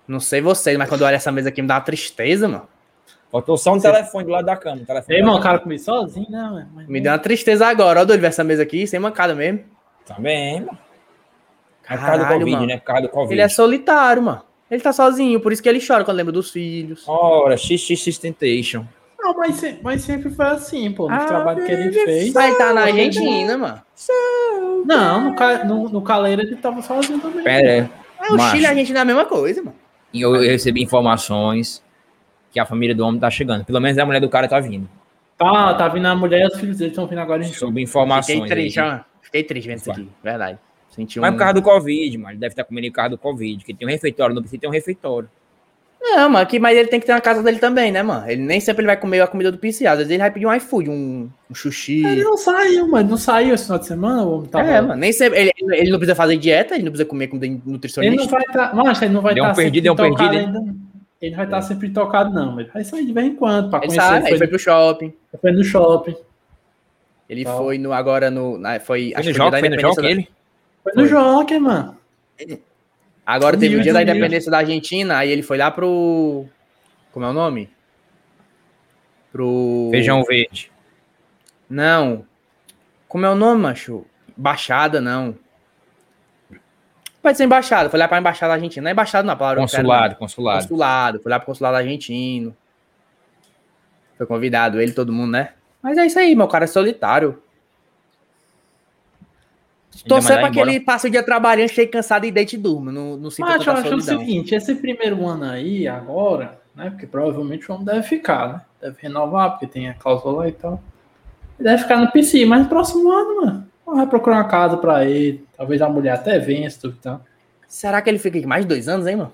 Não sei vocês, mas quando eu olho essa mesa aqui me dá uma tristeza, mano. Faltou só um telefone do lado da cama. Um telefone Ei, cara comigo sozinho, né, mano? Mas- Me deu uma tristeza agora. Ó, doido ver essa mesa aqui, sem mancada mesmo. Também, mano. É por causa do Caralho, Covid, mano. né? Por causa do Covid. Ele é solitário, mano. Ele tá sozinho, por isso que ele chora quando lembra dos filhos. Ora, XXX Temptation. Não, mas, se- mas sempre foi assim, pô. No Ah, trabalho que ele fez. Mas tá na Argentina, mano. Não, no, ca- no, no caleiro ele tava sozinho também. Pera aí. É, o Macho. Chile e a Argentina é a mesma coisa, mano. E eu, eu recebi informações que a família do homem tá chegando. Pelo menos a mulher do cara tá vindo. Tá, tá vindo a mulher e os filhos dele estão vindo agora em show. Sobre Fiquei informações. triste, aí. ó. Fiquei triste vendo isso aqui, verdade. Senti um... Mas por causa do Covid, mano. Ele deve estar comendo por causa do Covid. Que tem um refeitório. Não precisa ter um refeitório. Não, mano, que, mas ele tem que ter na casa dele também, né, mano? Ele nem sempre ele vai comer a comida do PC. Às vezes ele vai pedir um iFood, um, um sushi. Ele não saiu, mano. Não saiu esse final de semana, o homem tava... é, mano. Nem sempre. Ele, ele não precisa fazer dieta, ele não precisa comer comida Ele nutricionista. não vai estar. Mas ele não vai Deu um estar perdido, deu um perdido, ainda. Ele não vai estar sempre tocado, não. Ele vai sair de vez em quando pra Ele conhecer. sabe, foi, ele foi pro shopping. foi no shopping. Ele Tá. foi no agora no. na- foi, Foi acho no que jogo, foi no jogo ele? Foi no Joker, mano. Agora teve o dia da independência da Argentina, aí ele foi lá pro. Como é o nome? Pro. Feijão verde. Não. Como é o nome, macho? Baixada, não. Pode ser embaixada. Foi lá pra embaixada argentina. Não é embaixada, não. A palavra quero, Consulado, não. consulado. Consulado. Foi lá pro consulado argentino. Foi convidado, ele, todo mundo, né? Mas é isso aí, meu cara é solitário. Torcer pra que ele passe o dia trabalhando, cheio cansado e deite e durma. Não, não sinta Mas eu acho o seguinte, esse primeiro ano aí, agora, né? Porque provavelmente o homem deve ficar, né? Deve renovar, porque tem a cláusula lá e tal. Ele deve ficar no PC, mas no próximo ano, mano, vai procurar uma casa pra ele. Talvez a mulher até vença tudo e tal. Será que ele fica aqui mais de dois anos, hein, mano?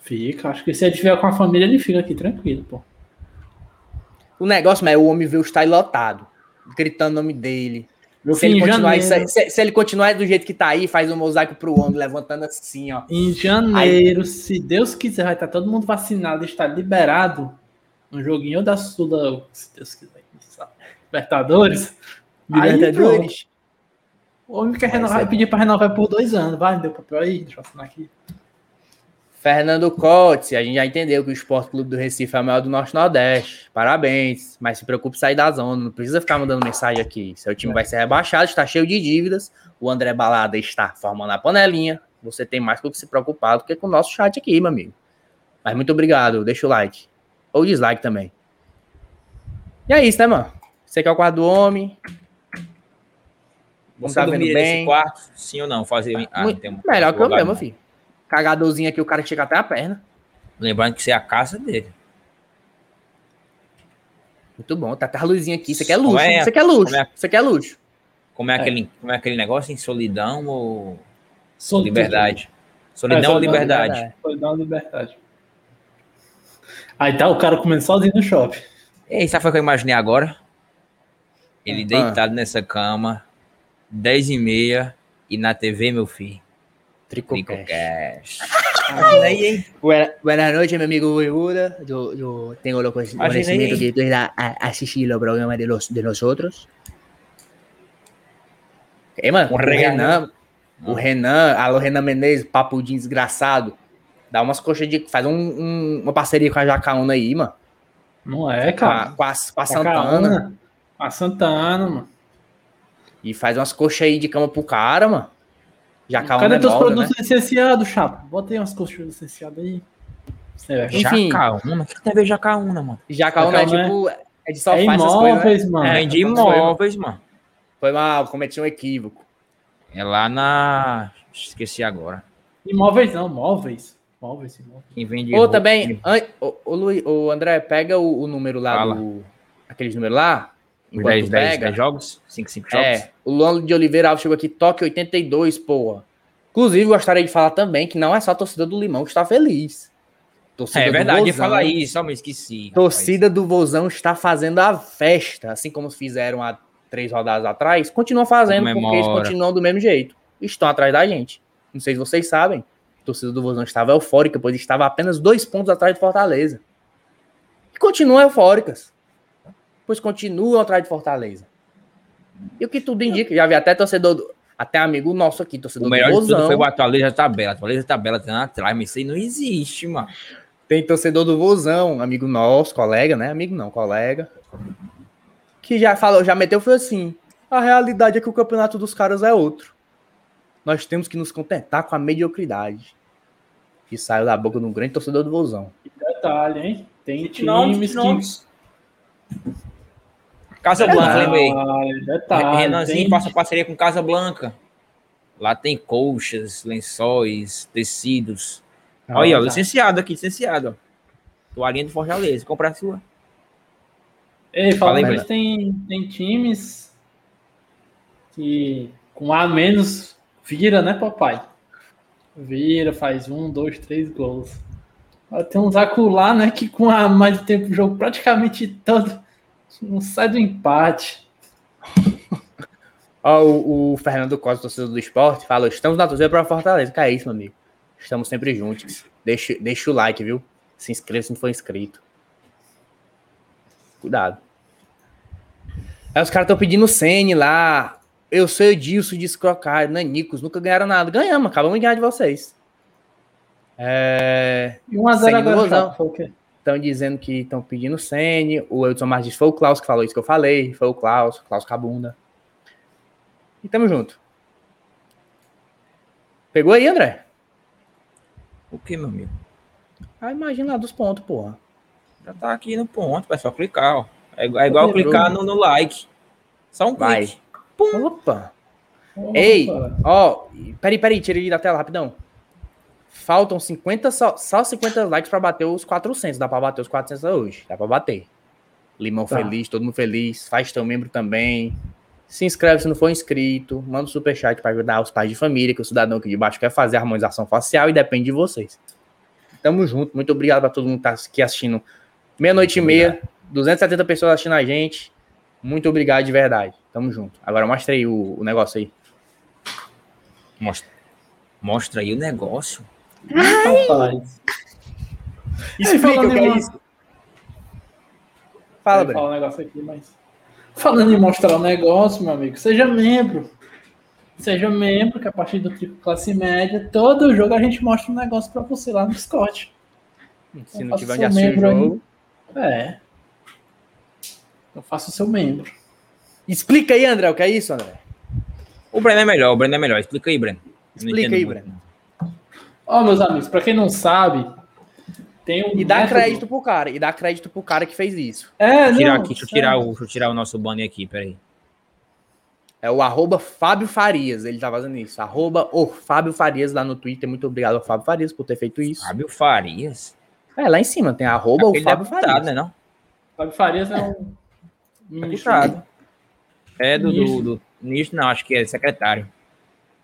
Fica, acho que se ele tiver com a família, ele fica aqui tranquilo, pô. O negócio, mas é o homem vê o estádio lotado, gritando o nome dele. Eu Se fui ele, em continuar, janeiro. se, se ele continuar do jeito que tá aí, faz um mosaico pro homem, levantando assim, ó. Em janeiro, se Deus quiser, vai estar todo mundo vacinado e estar liberado. Um joguinho da Sula, se Deus quiser. Libertadores. Aí. Libertadores. O homem renovar, vai pedir para renovar por dois anos. Vai, deu papel aí, deixa eu assinar aqui. Fernando Cotes, a gente já entendeu que o Esporte Clube do Recife é o maior do Norte Nordeste. Parabéns, mas se preocupe em sair da zona, não precisa ficar mandando mensagem aqui. Seu time vai ser rebaixado, está cheio de dívidas. O André Balada está formando a panelinha. Você tem mais com o que se preocupar do que com o nosso chat aqui, meu amigo. Mas muito obrigado, deixa o like. Ou dislike também. E é isso, né, mano? Você que é o quarto do homem. Você tá vendo dormiria bem? nesse quarto? Sim ou não? Fazer. Ah, Muito- tem um- melhor que eu mesmo, filho. Cagadorzinho aqui, o cara chega até a perna. Lembrando que isso é a casa dele. Muito bom, tá até a luzinha aqui. Isso aqui é luxo. é? Isso aqui é luxo. Como é? Isso aqui é luxo. Como é, Aquele, como é aquele negócio em solidão ou Solteiro. liberdade? Solidão É, ou solidão, liberdade? Dar uma liberdade. Aí tá o cara comendo sozinho no shopping. Ei, sabe o que eu imaginei agora? Ele Ah. deitado nessa cama, 10 e meia, e na TV, meu filho. Tricocast. Aí, hein? Buena, buenas noches, mi amigo Buibuda. Yo, yo tengo lo conocimiento Imagina aí. que tú a asistir los programas de, los, de nosotros. É, mano, Um o. Renan, o Renan, alô Renan Menezes, papudinho desgraçado. Dá umas coxas de. Faz um- um- uma parceria com a Jacaúna aí, mano. Não é, Com a, cara. com a, com a Santana. Santana. A Santana, mano. E faz umas coxas aí de cama pro cara, mano. Jacaúna Cadê é teus moda, né? produtos licenciados, chapa? Bota aí umas coxas licenciadas aí. É, Enfim. Jacaúna? O que tem a ver Jacaúna, mano? Jacaúna é Jacaúna é- tipo. É de sofá, é essas coisas, né? imóveis, mano. É de mano. imóveis, mano. Foi mal, cometi um equívoco. É lá na. Esqueci agora. Imóveis não, móveis. Móveis, imóveis. Quem vende. Ou roupa- também, an- ô, ô, Luiz, ô, André, pega o, o número lá Fala. do. Aqueles números lá. Enquanto 10, tu 10, pega. 10 jogos? 5, 5 jogos? É, o Luan de Oliveira Alves chegou aqui, toque 82, porra. Inclusive, gostaria de falar também que não é só a torcida do Limão que está feliz. Torcida É do verdade, ia falar isso, só me esqueci. rapaz. Torcida do Vozão está fazendo a festa, assim como fizeram há três rodadas atrás, continuam fazendo, porque eles Comemora. continuam do mesmo jeito. Estão atrás da gente. Não sei se vocês sabem. A torcida do Vozão estava eufórica, pois estava apenas dois pontos atrás de Fortaleza. E continuam eufóricas. Pois continuam atrás de Fortaleza. E o que tudo indica, já vi até torcedor, do- até amigo nosso aqui, torcedor O melhor do de tudo Vozão. foi o Atualiza Tabela. Atualiza Tabela tá atrás, mas isso aí não existe, mano. Tem torcedor do Vozão, amigo nosso, colega, né? Amigo não, colega. Que já falou, já meteu, foi assim. A realidade é que o campeonato dos caras é outro. Nós temos que nos contentar com a mediocridade. Que saiu da boca de um grande torcedor do Vozão. Detalhe, hein? Tem times que. Casa Blanca, lembrei. Detalhe. Renanzinho tem- faça parceria com Casa Blanca. Lá tem colchas, lençóis, tecidos. Olha aí, ó, tá. licenciado aqui, licenciado. Toalhinha do Fortaleza, comprar a sua. Ei, Fala aí, tem, tem times que com A menos vira, né, papai? Vira, faz um, dois, três gols. Tem uns acular, né, que com a mais de tempo do jogo praticamente todo não sai do empate. Ó, o, o Fernando Costa, torcedor do esporte, falou: estamos na torcida para Fortaleza. Que é isso, meu amigo? Estamos sempre juntos. Deixa, deixa o like, viu? Se inscreva se não for inscrito. Cuidado. Aí os caras estão pedindo Sene lá. Eu sou Edilson de Scrocar, Nanicos, nunca ganharam nada. Ganhamos, acabamos de ganhar de vocês. É. E 1x0 Sem agora, cara, foi o quê? Estão dizendo que estão pedindo Sene. O Edson Martins foi o Klaus que falou isso que eu falei. Foi o Klaus, Klaus Cabunda. E tamo junto. Pegou aí, André? O que, meu amigo? Ah, imagina lá dos pontos, porra. Já tá aqui no ponto, pessoal. Clicar, ó. É, igual- é igual clicar no, no like. Só um Vai. clique. Opa! Ei, Opa. ó, peraí, peraí, tira ele da tela rapidão. Faltam 50, só, só 50 likes pra bater os 400. Dá pra bater os 400 hoje. Dá pra bater. Limão Tá. feliz, todo mundo feliz. Faz teu membro também. Se inscreve se não for inscrito. Manda um superchat pra ajudar os pais de família, que o cidadão aqui de baixo quer fazer a harmonização facial e depende de vocês. Tamo junto. Muito obrigado pra todo mundo que tá aqui assistindo. Meia-noite e meia. 270 pessoas assistindo a gente. Muito obrigado de verdade. Tamo junto. Agora mostra aí o, o negócio aí. Mostra, mostra aí o negócio. Rapaz. Explica o que é isso. Fala, Breno. falar um negócio aqui, mas. Falando em mostrar o negócio, meu amigo, seja membro. Seja membro, que a partir do tipo classe média, todo jogo a gente mostra um negócio pra você lá no Discord. Se não tiver onde assistir o membro aí. jogo. É. Eu faço o seu membro. Explica aí, André, o que é isso, André? O Breno é melhor, o Breno é melhor. Explica aí, Breno. Explica aí, muito. Breno. Ó, meus amigos, pra quem não sabe, tem um. E dá método- crédito pro cara. E dá crédito pro cara que fez isso. É, Deixa eu tirar não, aqui, deixa eu tirar, o, deixa eu tirar o nosso banner aqui, peraí. É o arroba Fábio Farias. Ele tá fazendo isso. Arroba o Fábio Farias lá no Twitter. Muito obrigado ao Fábio Farias por ter feito isso. Fábio Farias. É, lá em cima tem arroba o Aquele Fábio deputado, Farias. né, não? Fábio Farias é um. ministro. Deputado. É do, do, Ministro. do ministro, não, acho que é secretário.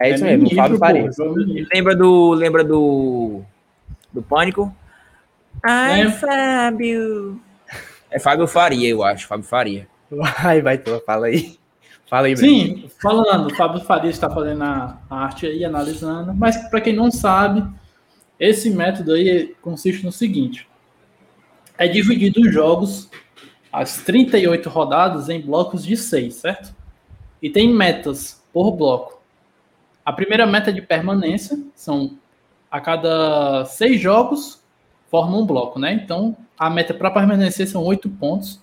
É isso É mesmo, o ministro, Fábio pô, Farias. é. Lembra do. Lembra do. Do Pânico? Ai, Lembro. Fábio. É Fábio Faria, eu acho. Fábio Faria. Vai, vai, tu, fala aí. Fala aí. Sim, falando, o Fábio Farias está fazendo a a arte aí, analisando, mas para quem não sabe, esse método aí consiste no seguinte: é dividido os jogos, as 38 rodadas, em blocos de 6, certo? E tem metas por bloco. A primeira meta de permanência, são a cada seis jogos, forma um bloco, né? Então, a meta para permanecer são 8 pontos.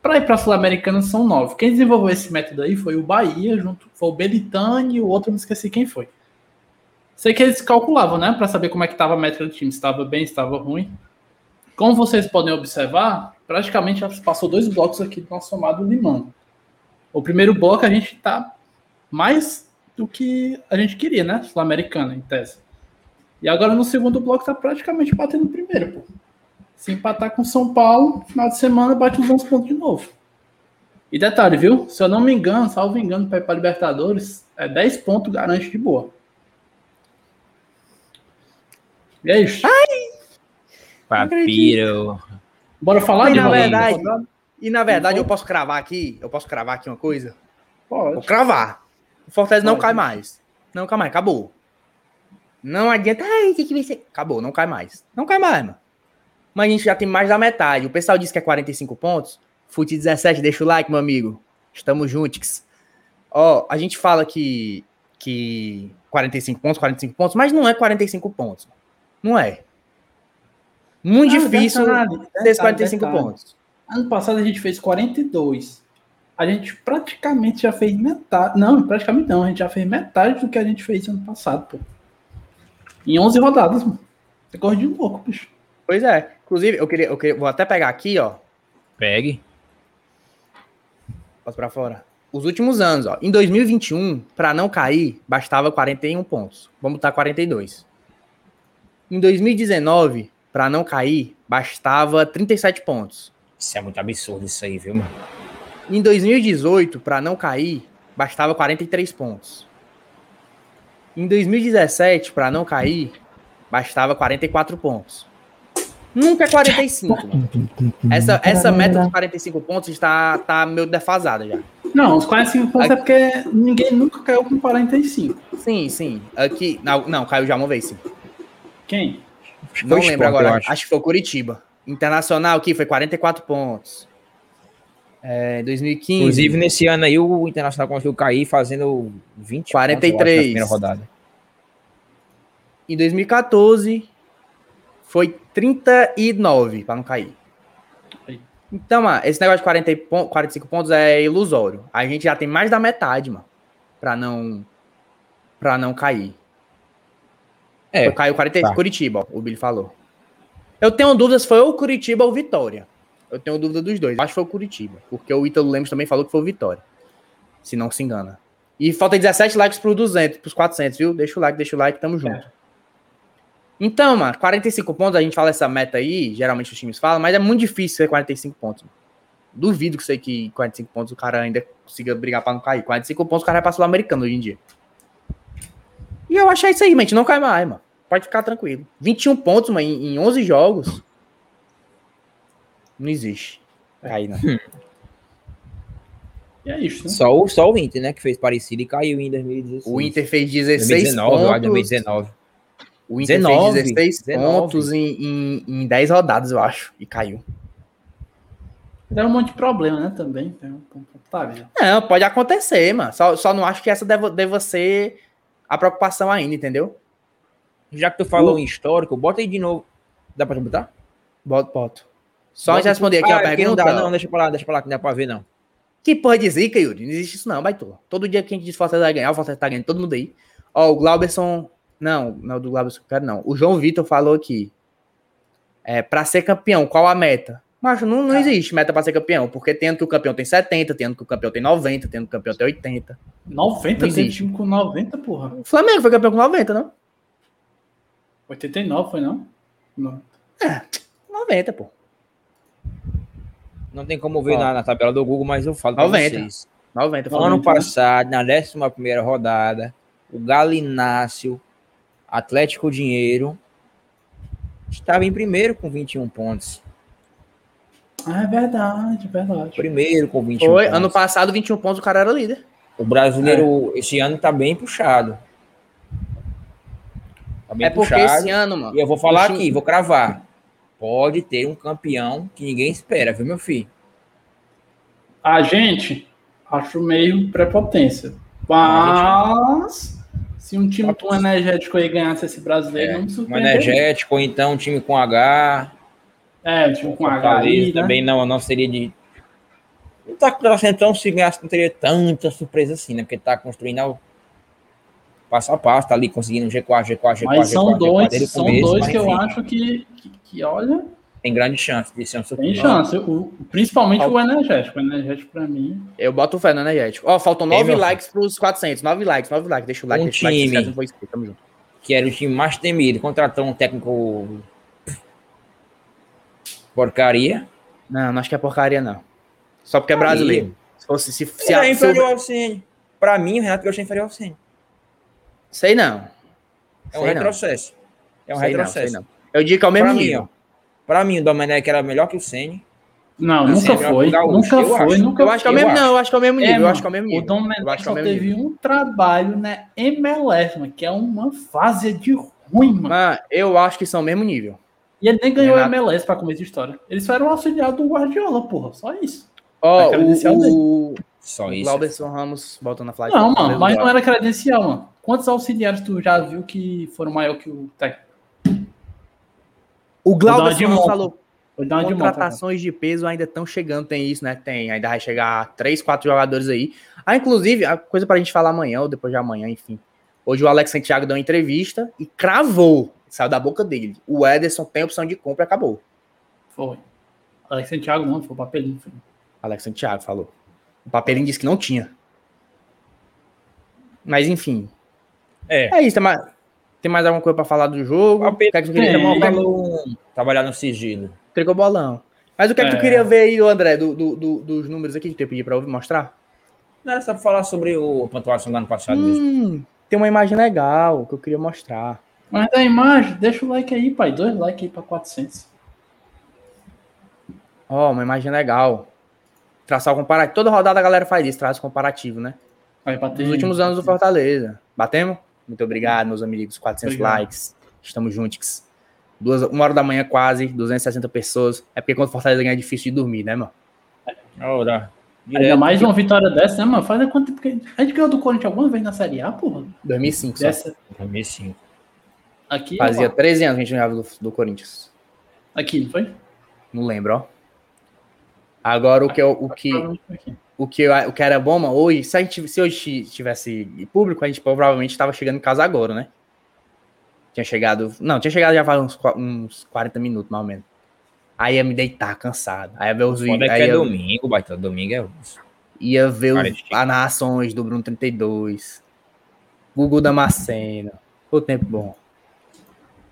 Para ir para a Sul-Americana são nove. Quem desenvolveu esse método aí foi o Bahia, junto foi o Belitani e o outro não esqueci quem foi. Sei que eles calculavam, né, para saber como é que estava a métrica do time, estava bem, estava ruim. Como vocês podem observar, praticamente passou dois blocos aqui do nosso somado limão. O primeiro bloco a gente está mais do que a gente queria, né, Sul-Americana, em tese. E agora no segundo bloco está praticamente batendo o primeiro, pô. Se empatar com São Paulo, final de semana bate os 11 pontos de novo. E detalhe, viu? Se eu não me engano, salvo engano, para ir para Libertadores, é 10 pontos garante de boa. E é isso. Papiro. Bora falar Mas, de na verdade-? E na verdade, eu posso cravar aqui, eu posso cravar aqui uma coisa? Vou Pode. cravar. O Fortaleza não cai mais. Não cai mais, acabou. Não adianta, ai, tem que vencer. Acabou, não cai mais. Não cai mais, mano. Mas a gente já tem mais da metade. O pessoal disse que é 45 pontos. Fute 17, deixa o like, meu amigo. Estamos juntos. Ó, a gente fala que, que 45 pontos, 45 pontos, mas não é 45 pontos. Não é. Muito difícil detalhe, 45 detalhe. pontos. Ano passado a gente fez 42. A gente praticamente já fez metade. Não, praticamente não. A gente já fez metade do que a gente fez ano passado, pô. Em 11 rodadas, mano. É coisa de louco, bicho. Pois é. Inclusive, eu queria, eu queria, vou até pegar aqui, ó. Pegue. Posso pra fora. Os últimos anos, ó. Em 2021, para não cair, bastava 41 pontos. Vamos botar 42. Em 2019, para não cair, bastava 37 pontos. Isso é muito absurdo isso aí, viu, mano? Em 2018, para não cair, bastava 43 pontos. Em 2017, para não cair, bastava 44 pontos. Nunca é 45. mano. Essa, essa meta dos 45 pontos está tá meio defasada já. Não, os 45 pontos é porque ninguém nunca caiu com 45. Sim, sim. Aqui. Não, não caiu já uma vez, sim. Quem? Não lembro Sport, eu agora. acho. Acho. que foi o Curitiba. Internacional aqui foi 44 pontos. É, 2015. Inclusive, nesse ano aí, o Internacional conseguiu cair fazendo 20 43. pontos, acho, na primeira rodada. Em 2014 foi 39 para não cair. Então, mano, esse negócio de 40 e pon- 45 pontos é ilusório. A gente já tem mais da metade, mano, para não para não cair. É, Caiu 40 tá. Curitiba, ó, o Billy falou. Eu tenho dúvidas se foi o Curitiba ou Vitória. Eu tenho dúvida dos dois. Acho que foi o Curitiba, porque o Ítalo Lemos também falou que foi o Vitória. Se não se engana. E falta 17 likes pro 200, pros 400, viu? Deixa o like, deixa o like, tamo junto. Então, mano, 45 pontos, a gente fala essa meta aí, geralmente os times falam, mas é muito difícil ser 45 pontos. mano. Duvido que sei que 45 pontos o cara ainda consiga brigar pra não cair. 45 pontos o cara vai pra Sul-Americano hoje em dia. E eu achei isso aí, mente, não cai mais, mano. Pode ficar tranquilo. 21 pontos, mano, em, em 11 jogos. Não existe. Cair, não. E é isso, né? Só o, só o Inter, né? Que fez parecido e caiu em 2016. O Inter fez 16 2019, eu acho, pontos. 2019. O Inter 19, fez 16 19. pontos em, em, em 10 rodadas, eu acho. E caiu. Deu um monte de problema, né? Também. Tem um- Tá? Não, pode acontecer, mano. Só, só não acho que essa deva, deva ser a preocupação ainda, entendeu? Já que tu falou em histórico, bota aí de novo. Dá pra botar? Boto, boto. Só antes de responder aqui Ah, a é pergunta. Não, dá, não, deixa pra lá, deixa pra lá, que não dá pra ver, não. Que porra de zica, Yuri? Não existe isso não, baitola. Todo dia que a gente diz Fortaleza vai ganhar, o Fortaleza tá ganhando todo mundo aí. Ó, o Glauberson... Não, não é o do Glauberson que eu quero, não. O João Vitor falou aqui. É, pra ser campeão, qual a meta? Mas não, não existe meta pra ser campeão, porque tendo que o campeão tem 70, tendo que o campeão tem 90, tendo que o campeão tem 80. 90? Não existe. time com 90, porra. O Flamengo foi campeão com 90, não? 89 foi não? Não. 90, pô. Não tem como ver na, na tabela do Google, mas eu falo pra 90. vocês. 90 No ano passado, na 11 primeira rodada, o Galinácio, Atlético Dinheiro, estava em primeiro com 21 pontos. Ah, é verdade, verdade. Primeiro com 21 Foi, pontos. ano passado, 21 pontos, o cara era líder. O brasileiro esse ano tá bem puxado. Tá bem É porque puxado. esse ano, mano. E eu vou falar time- aqui, vou cravar. Pode ter um campeão que ninguém espera, viu, meu filho? A gente acho meio prepotência. Mas se um time com energético aí ganhasse esse brasileiro, É, não me Um surpreenderia. energético, ou então um time com H. É, um time com H Fortaleza aí, né? também não, não seria de. Não tá torcendo então se ganhasse, não teria tanta surpresa assim, né? Porque tá construindo passo a passo, tá ali conseguindo G4, G4, G4, Mas G4, são G4 dois, desde o são começo, dois mas, que eu enfim, acho que, que, que, olha, Tem grande chance de ser um tem chance. O, principalmente o energético. O energético pra mim. Eu boto fé no energético. Ó, faltam Ei, 9 meu likes pros 400. 9 likes, 9 likes. Deixa o like, Um deixa o like. se time. inscreve, não foi inscrito, Tamo junto. Que era o time mais temido, contratou um técnico porcaria. Não, não acho que é porcaria, não. Só porque é brasileiro. Se fosse, se, se, Se é se, inferior ao Ceni. Pra mim, o Renato Gaúcho é inferior ao Ceni. Sei não. É um Sei não. retrocesso. É um Sei não, retrocesso. sei não. Eu digo que é o mesmo Pra nível. ó. Pra mim, o Domenech era melhor que o Ceni. Não, Assim, nunca foi. o Nunca eu foi, acho. nunca Eu acho que é o Eu mesmo, acho. não, eu acho que é o mesmo nível. É, eu acho que é o mesmo O nível. Dom Eu Menezes acho que é só o mesmo teve nível. um trabalho na MLS, mano, que é uma fase de ruim, mano. Mano, eu acho que são o mesmo nível. E ele nem ganhou Renato. MLS pra começar a história. Eles só eram auxiliar do Guardiola, porra. Só isso. Ó, credencial o, o, Só o isso. Glauberson Ramos voltando a falar. Não, mano, mas não era credencial, mano. Quantos auxiliares tu já viu que foram maior que o técnico? O monta. falou, uma de contratações de peso ainda estão chegando, tem isso, né? Tem, ainda vai chegar três, quatro jogadores aí. Ah, inclusive, a coisa pra gente falar amanhã ou depois de amanhã, enfim. Hoje o Alex Santiago deu uma entrevista e cravou, saiu da boca dele. O Ederson tem opção de compra e acabou. Foi. Alex Santiago não, foi o papelinho. Foi. Alex Santiago falou. O papelinho disse que não tinha. Mas enfim. É. É isso, tem mais, tem mais alguma coisa pra falar do jogo? O que é que tu queria é Falou trabalhar no sigilo. Tricô bolão. Mas o que é que tu É. queria ver aí, André, do, do- do- dos números aqui que tu pedir pra eu mostrar? Não era só pra falar sobre o, a pontuação do ano passado mesmo. Hum, tem uma imagem legal que eu queria mostrar. Mas da imagem, deixa o like aí, pai. Dois likes aí pra 400. Ó, uma imagem legal. Traçar o comparativo. Toda rodada a galera faz isso, traz o comparativo, né? Vai bater. Dos últimos anos do Fortaleza. Batemos? Muito obrigado, meus amigos. 400 Obrigado. likes. Estamos juntos. Duas, uma hora da manhã quase, 260 pessoas. É porque quando Fortaleza ganha é difícil de dormir, né, mano? Ora, Ainda direto. mais uma vitória dessa, né, mano? Faz quanto tempo que a gente ganhou do Corinthians alguma vez na Série A, porra? 2005 só. Dessa 2005. aqui. Fazia ó. 13 anos que a gente não ganhava do, do Corinthians. Aqui, não foi? Não lembro, ó. Agora o que, eu, o que. O que, o que era bom, mano, hoje, se, a gente, se hoje tivesse público, a gente provavelmente estava chegando em casa agora, né? Tinha chegado. Não, tinha chegado já faz uns, uns 40 minutos, mais ou menos. Aí ia me deitar cansado. Aí ia ver os Quando vídeos. é Aí que é domingo, baita. Domingo é ia ver os, as narrações do Bruno 32. Gugu Damasceno. O tempo bom.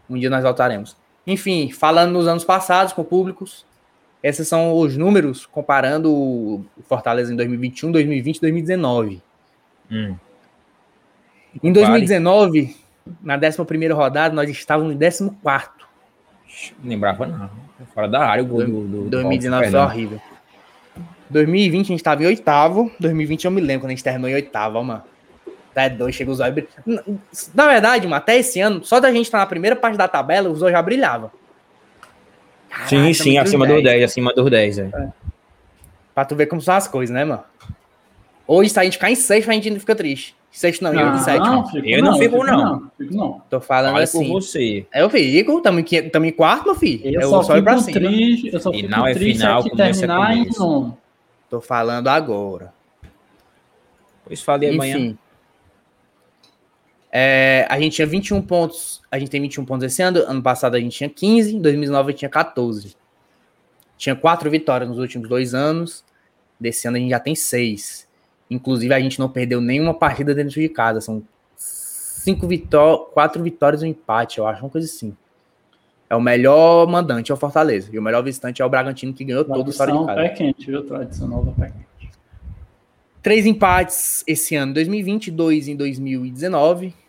Um dia nós voltaremos. Enfim, falando nos anos passados com públicos, esses são os números comparando o Fortaleza em 2021, 2020 e 2019. Hum. Em 2019, na 11 rodada, nós estávamos em 14. Não lembrava, não. Fora da área, o gol do. do 2019 foi horrível. 2020 a gente estava em oitavo. 2020 eu me lembro quando a gente terminou em oitavo, mano. Até dois, chegou os olhos. Na- Na verdade, mano, até esse ano, só da gente estar na primeira parte da tabela, os olhos já brilhavam. Caraca, Sim, sim, acima entre os dos 10, acima dos 10. É. Pra tu ver como são as coisas, né, mano? Hoje, se a gente ficar em sexto, a gente não fica triste. Sexto não, eu em sétimo. fico Eu não fico, não. Fico não. Tô falando Olha assim. você. Eu fico, tamo em, quinto- tamo em quarto, meu filho. Eu, Eu, só fico pra cima. triste, eu só fico Final é triste final, se começo é terminar em começo. nono. Tô falando agora. Pois falei amanhã. É, a gente tinha 21 pontos. A gente tem 21 pontos esse ano. Ano passado a gente tinha 15. Em 2019 a gente tinha 14. Tinha quatro vitórias nos últimos dois anos. Desse ano a gente já tem seis. Inclusive a gente não perdeu nenhuma partida dentro de casa. São cinco vitórias, quatro vitórias e um empate, eu acho, uma coisa assim. É o melhor mandante é o Fortaleza. E o melhor visitante é o Bragantino, que ganhou todos fora de casa. pé quente, viu? Tradicional do pé quente. Três empates esse ano, 2020, dois em 2019.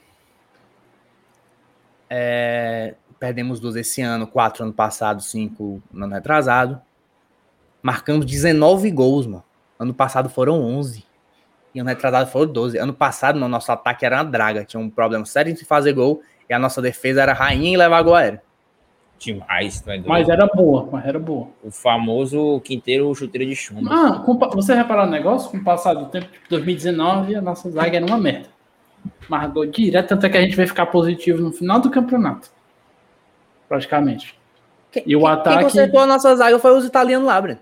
É, perdemos dois esse ano, quatro ano passado, cinco no ano retrasado. Marcamos 19 gols, mano. Ano passado foram 11. E ano retrasado foram 12. Ano passado, no nosso ataque era uma draga. Tinha um problema sério em se fazer gol. E a nossa defesa era rainha em levar gol aéreo. Demais, é doido. Mas era boa, mas era boa. O famoso quinteiro chuteiro de chumbo. Ah, com você reparar no negócio? Com o passar do tempo, tipo 2019, a nossa zaga era uma merda. Mas gol direto, tanto é que a gente vai ficar positivo no final do campeonato. Praticamente. E o Quem ataque. consertou a nossa zaga foi os italianos lá, Breno.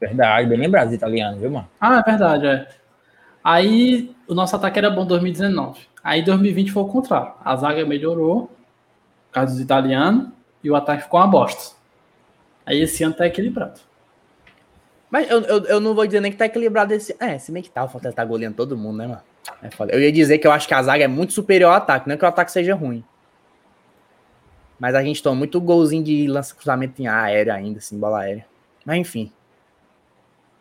Verdade, bem lembrado dos italianos, viu, mano? Ah, é verdade, é. Aí o nosso ataque era bom em 2019. Aí 2020 foi o contrário. A zaga melhorou, por causa dos italianos, e o ataque ficou uma bosta. Aí esse ano tá equilibrado. Mas eu, eu, eu não vou dizer nem que tá equilibrado esse. É, se bem que tá, o Fortaleza tá goleando todo mundo, né, mano? É foda. Eu ia dizer que eu acho que a zaga é muito superior ao ataque, não é que o ataque seja ruim. Mas a gente toma muito golzinho de lança cruzamento em aéreo ainda, assim, bola aérea. Mas enfim.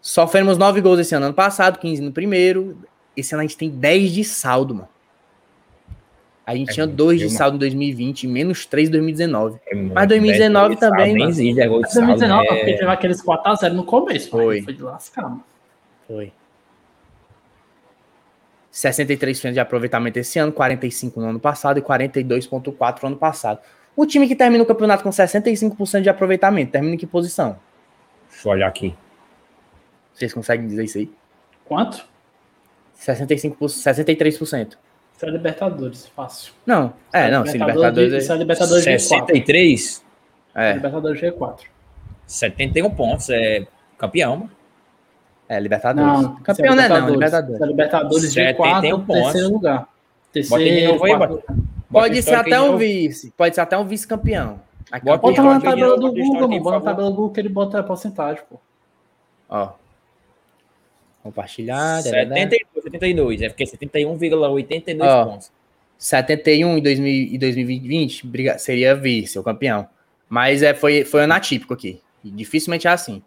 Sofremos nove gols esse ano. Ano passado, 15 no primeiro. Esse ano a gente tem 10 de saldo, mano. A gente É tinha muito, 2 de saldo em 2020 e menos 3 em 2019. É muito, Mas 2019 10 também, nem mano. de 2019, saldo, porque teve aqueles 4x0 no começo. Foi. Foi. Foi de lascar, mano. Foi. 63% de aproveitamento esse ano, 45% no ano passado e 42,4% no ano passado. O time que termina o campeonato com 65% de aproveitamento, termina em que posição? Deixa eu olhar aqui. Vocês conseguem dizer isso aí? Quanto? 65%, 63%. Isso é Libertadores, fácil. Não, é, não, se Libertadores... Isso é Libertadores G4. 63, É, Libertadores G4. 71 pontos. É campeão, mano. É, Libertadores. Não, Campeão isso não é não, Libertadores. é Libertadores 71 G4, pontos. terceiro lugar. Terceiro, quarto. bota. Pode ser até um vice, pode ser até um vice-campeão. Aqui, Bota na tabela do Google, mano. Bota na tabela do Google que ele bota a porcentagem, pô. Ó. Compartilhar. dadadá. 72, 72. É porque 71,82 Ó. pontos. 71 em 2000 e 2020 briga- seria vice, o campeão. Mas é, foi, foi ano atípico aqui. E dificilmente é assim.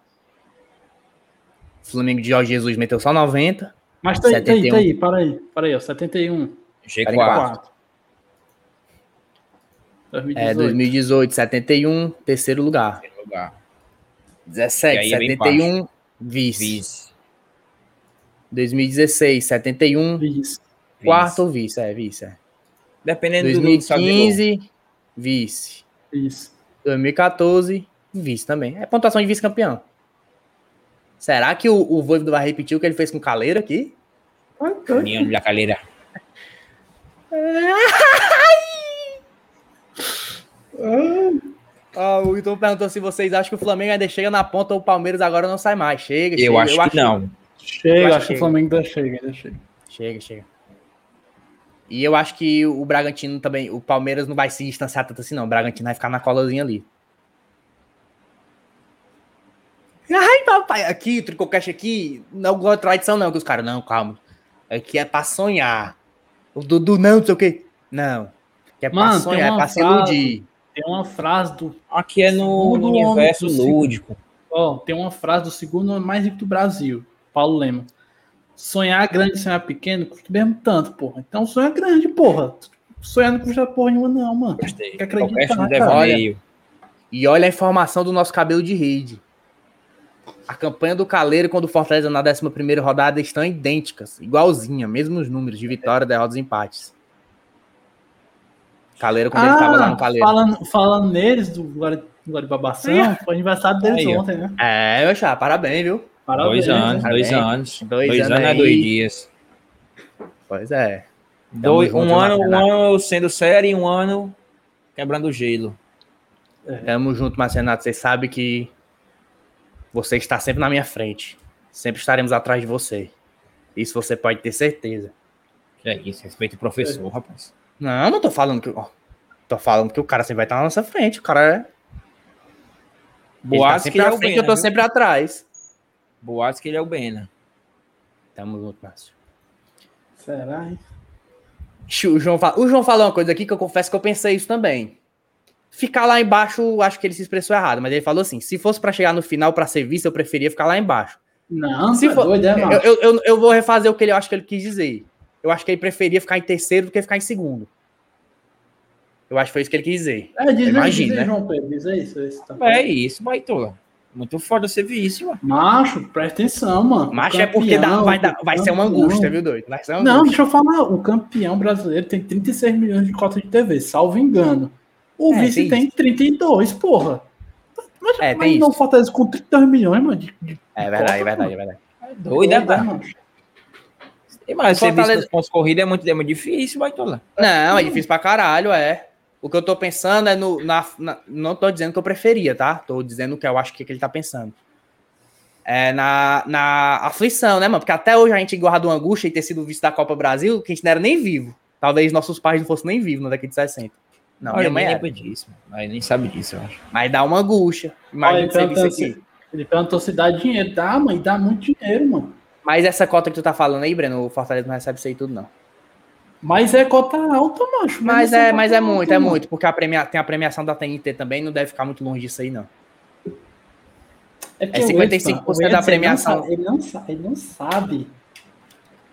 Flamengo de Jorge Jesus meteu só 90. Mas tá aí, tá aí, 71. tá aí, para aí, para aí, ó. 71. G4. 4. 2018. É, 2018, 71, terceiro lugar. lugar. 17, E aí é bem 71, vice. Vice. 2016, 71, Isso. quarto ou vice, é, vice. É. Dependendo do do saldo de gol. 2015, vice. Isso. 2014, vice também. É pontuação de vice-campeão. Será que o, o Voivoda vai repetir o que ele fez com o Caleiro aqui? União de Lacalheira. Ah, o Wilton perguntou se vocês acham que o Flamengo ainda chega na ponta ou o Palmeiras agora não sai mais. Chega, Eu chega. acho que não. Chega, acho acho que que o Flamengo ainda chega, ainda chega. Chega, chega. E eu acho que o Bragantino também, o Palmeiras não vai se distanciar tanto assim, não. O Bragantino vai ficar na colazinha ali. Ai, papai, aqui, o Tricocast aqui, não de tradição, não, que os caras, não, calma. Aqui é pra sonhar. O Dudu, não, não sei o quê. Não. Que é pra Mano, tem sonhar, é pra se frase- iludir. Tem uma frase do. Aqui é no universo lúdico. Ó, tem uma frase do segundo homem mais rico do Brasil, Paulo Lema. Sonhar grande e sonhar pequeno custa mesmo tanto, porra. Então sonha grande, porra. Sonhar não custa porra nenhuma, não, mano. Gostei. que acreditar, cara. E olha a informação do nosso cabelo de rede. A campanha do Caleiro quando o Fortaleza na 11ª rodada estão idênticas, igualzinha, mesmos números de vitória, derrotas e empates. Caleiro quando ele tava lá no Caleiro. Ah, falando, falando neles, do Glória, Glória Babação, foi aniversário deles Aí, ontem, né? É, eu achava, parabéns, viu? Parabéns, Dois anos, né? dois Parabéns. anos. Dois Dois, anos anos é dois dias. Pois é. Dois, junto, um, ano, um ano sendo sério e um ano quebrando gelo. Tamo junto, Marcenato. Você sabe que você está sempre na minha frente. Sempre estaremos atrás de você. Isso você pode ter certeza. Que é isso, respeita o professor, rapaz. Não, não tô falando que. ó, tô falando que o cara sempre vai estar na nossa frente. O cara é. Tá Boatos que sempre ele é o frente, Bena, eu tô viu? sempre atrás. Boatos que ele é o Bena. Tamo junto, Márcio. Será, hein? O João, fala- o João falou uma coisa aqui que eu confesso que eu pensei isso também. Ficar lá embaixo, acho que ele se expressou errado, mas ele falou assim: se fosse pra chegar no final pra ser vice, eu preferia ficar lá embaixo. Não, Se tá for- doido, é? Eu, eu, eu, eu vou refazer o que ele eu acho que ele quis dizer. Eu acho que ele preferia ficar em terceiro do que ficar em segundo. Eu acho que foi isso que ele quis dizer. É, diz Imagina, diz né? João Pedro, diz aí, isso aí, você tá É isso, baitola. Muito foda ser vice, mano. Macho, presta atenção, mano. Mas O é porque dá- campeão, vai, o vai ser uma campeão- angústia, viu, doido? Vai ser uma Não, deixa eu falar. O campeão brasileiro tem 36 milhões de cota de TV, salvo engano. O É, vice tem tem 32, porra. Mas, É, mas não isso. Fortaleza com 32 milhões, mano. De, de É verdade, é verdade, é verdade. É doido, é, mano. mano. E, Mas Fortaleza- nos pontos corridos é muito, é muito difícil, baitola. Não, é difícil pra caralho, é. O que eu tô pensando é no. Na, na- não tô dizendo que eu preferia, tá? Tô dizendo o que eu acho que, que ele tá pensando. É na, na aflição, né, mano? Porque até hoje a gente guarda uma angústia e ter sido vice da Copa Brasil, que a gente não era nem vivo. Talvez nossos pais não fossem nem vivos na década de 60. Não, Olha, minha mãe lembra disso, mano. Aí nem sabe disso, eu acho. Mas dá uma angústia. Olha, Imagina você então, vice aqui. Ele perguntou se dá dinheiro. Dá, mãe, dá muito dinheiro, mano. Mas essa cota que tu tá falando aí, Breno, o Fortaleza não recebe isso aí tudo, não. Mas é cota alta, macho. Mas é, cota mas é alta, muito, é mano. muito, porque a premia, tem a premiação da TNT também, não deve ficar muito longe disso aí, não. É, porque É o 55% Edson, da premiação. Ele não sabe, ele não sabe, ele não sabe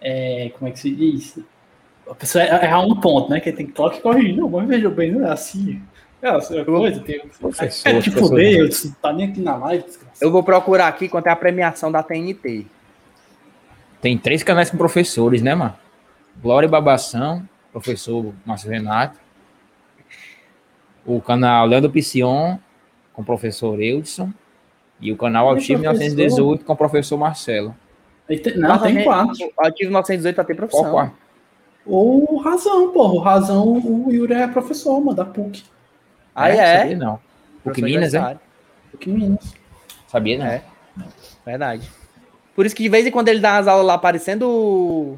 é, como é que se diz? A pessoa é- errar um ponto, né? Que tem que toque e corrigir. Não, mas veja bem, não é assim. É essa coisa, tem. Professor, É, professor. fuder, eu disse, tá nem aqui na live, desgraçado. Eu vou procurar aqui quanto é a premiação da TNT. Tem três canais com professores, né, mano? Glória e Babação, professor Márcio Renato. O canal Leandro Piscion, com o professor Eudson. E o canal Altivo professor? 1918, com o professor Marcelo. Aí tem- não, tem quatro. O Ativo 918 pra ter Qual profissão. quarto? Ou o Razão, porra. O Razão, o Yuri é professor, mano, da PUC. Aí É, é. Sabia não. PUC Minas, é? PUC Minas. Sabia não. É. Verdade. Por isso que de vez em quando ele dá as aulas lá parecendo o.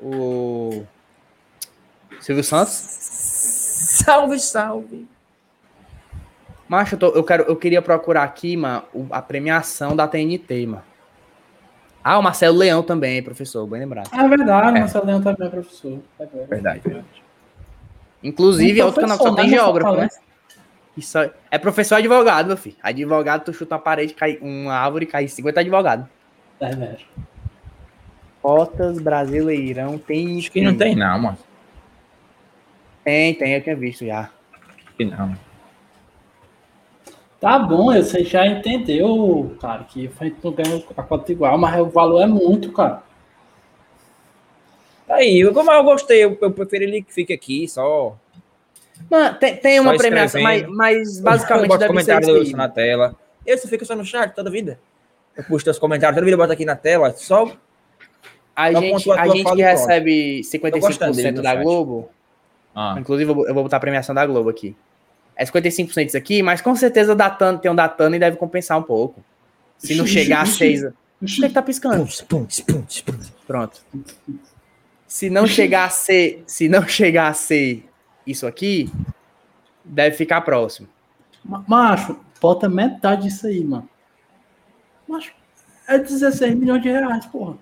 O. Silvio Santos. Salve, salve. Macho, eu, tô- eu, quero, eu queria procurar aqui, mano, a premiação da TNT, mano. Ah, o Marcelo Leão também, professor, bem lembrado. Ah, é verdade, É. Marcelo Leão também é professor. É verdade. Verdade. Inclusive, é outro canal que só tem geógrafo, né? Isso é, professor advogado, meu filho. Advogado, tu chuta uma parede, cai uma árvore, cai 50 advogados. É verdade. Cotas Brasileirão tem. Acho que não tem, não, mano. Tem, tem, eu tinha visto já. Acho que não. Tá bom, você já entendeu, cara, que a gente não ganha a cota igual, mas o valor é muito, cara. Tá Aí, eu- como eu gostei, eu, eu prefiro ele que fique aqui, só. Mano, tem, tem uma Só premiação, mas, mas eu basicamente boto deve ser comentário isso aí. Wilson na tela. Esse fica só no chat toda vida. Eu puxo teus comentários toda vida, eu boto aqui na tela. Só A Só gente, a gente que e recebe Tô gostando dele 55% no da chat. Globo, Ah, inclusive eu eu vou botar a premiação da Globo aqui. É 55% isso aqui, mas com certeza o Datano tem um Datano e deve compensar um pouco. Se não chegar a ixi, 6. O que é que tá piscando? Pum, pum. Pronto. Se não chegar a ser, se não chegar a ser isso aqui, deve ficar próximo. Ma- Macho, bota metade disso aí, mano. Macho, é 16 milhões de reais, porra.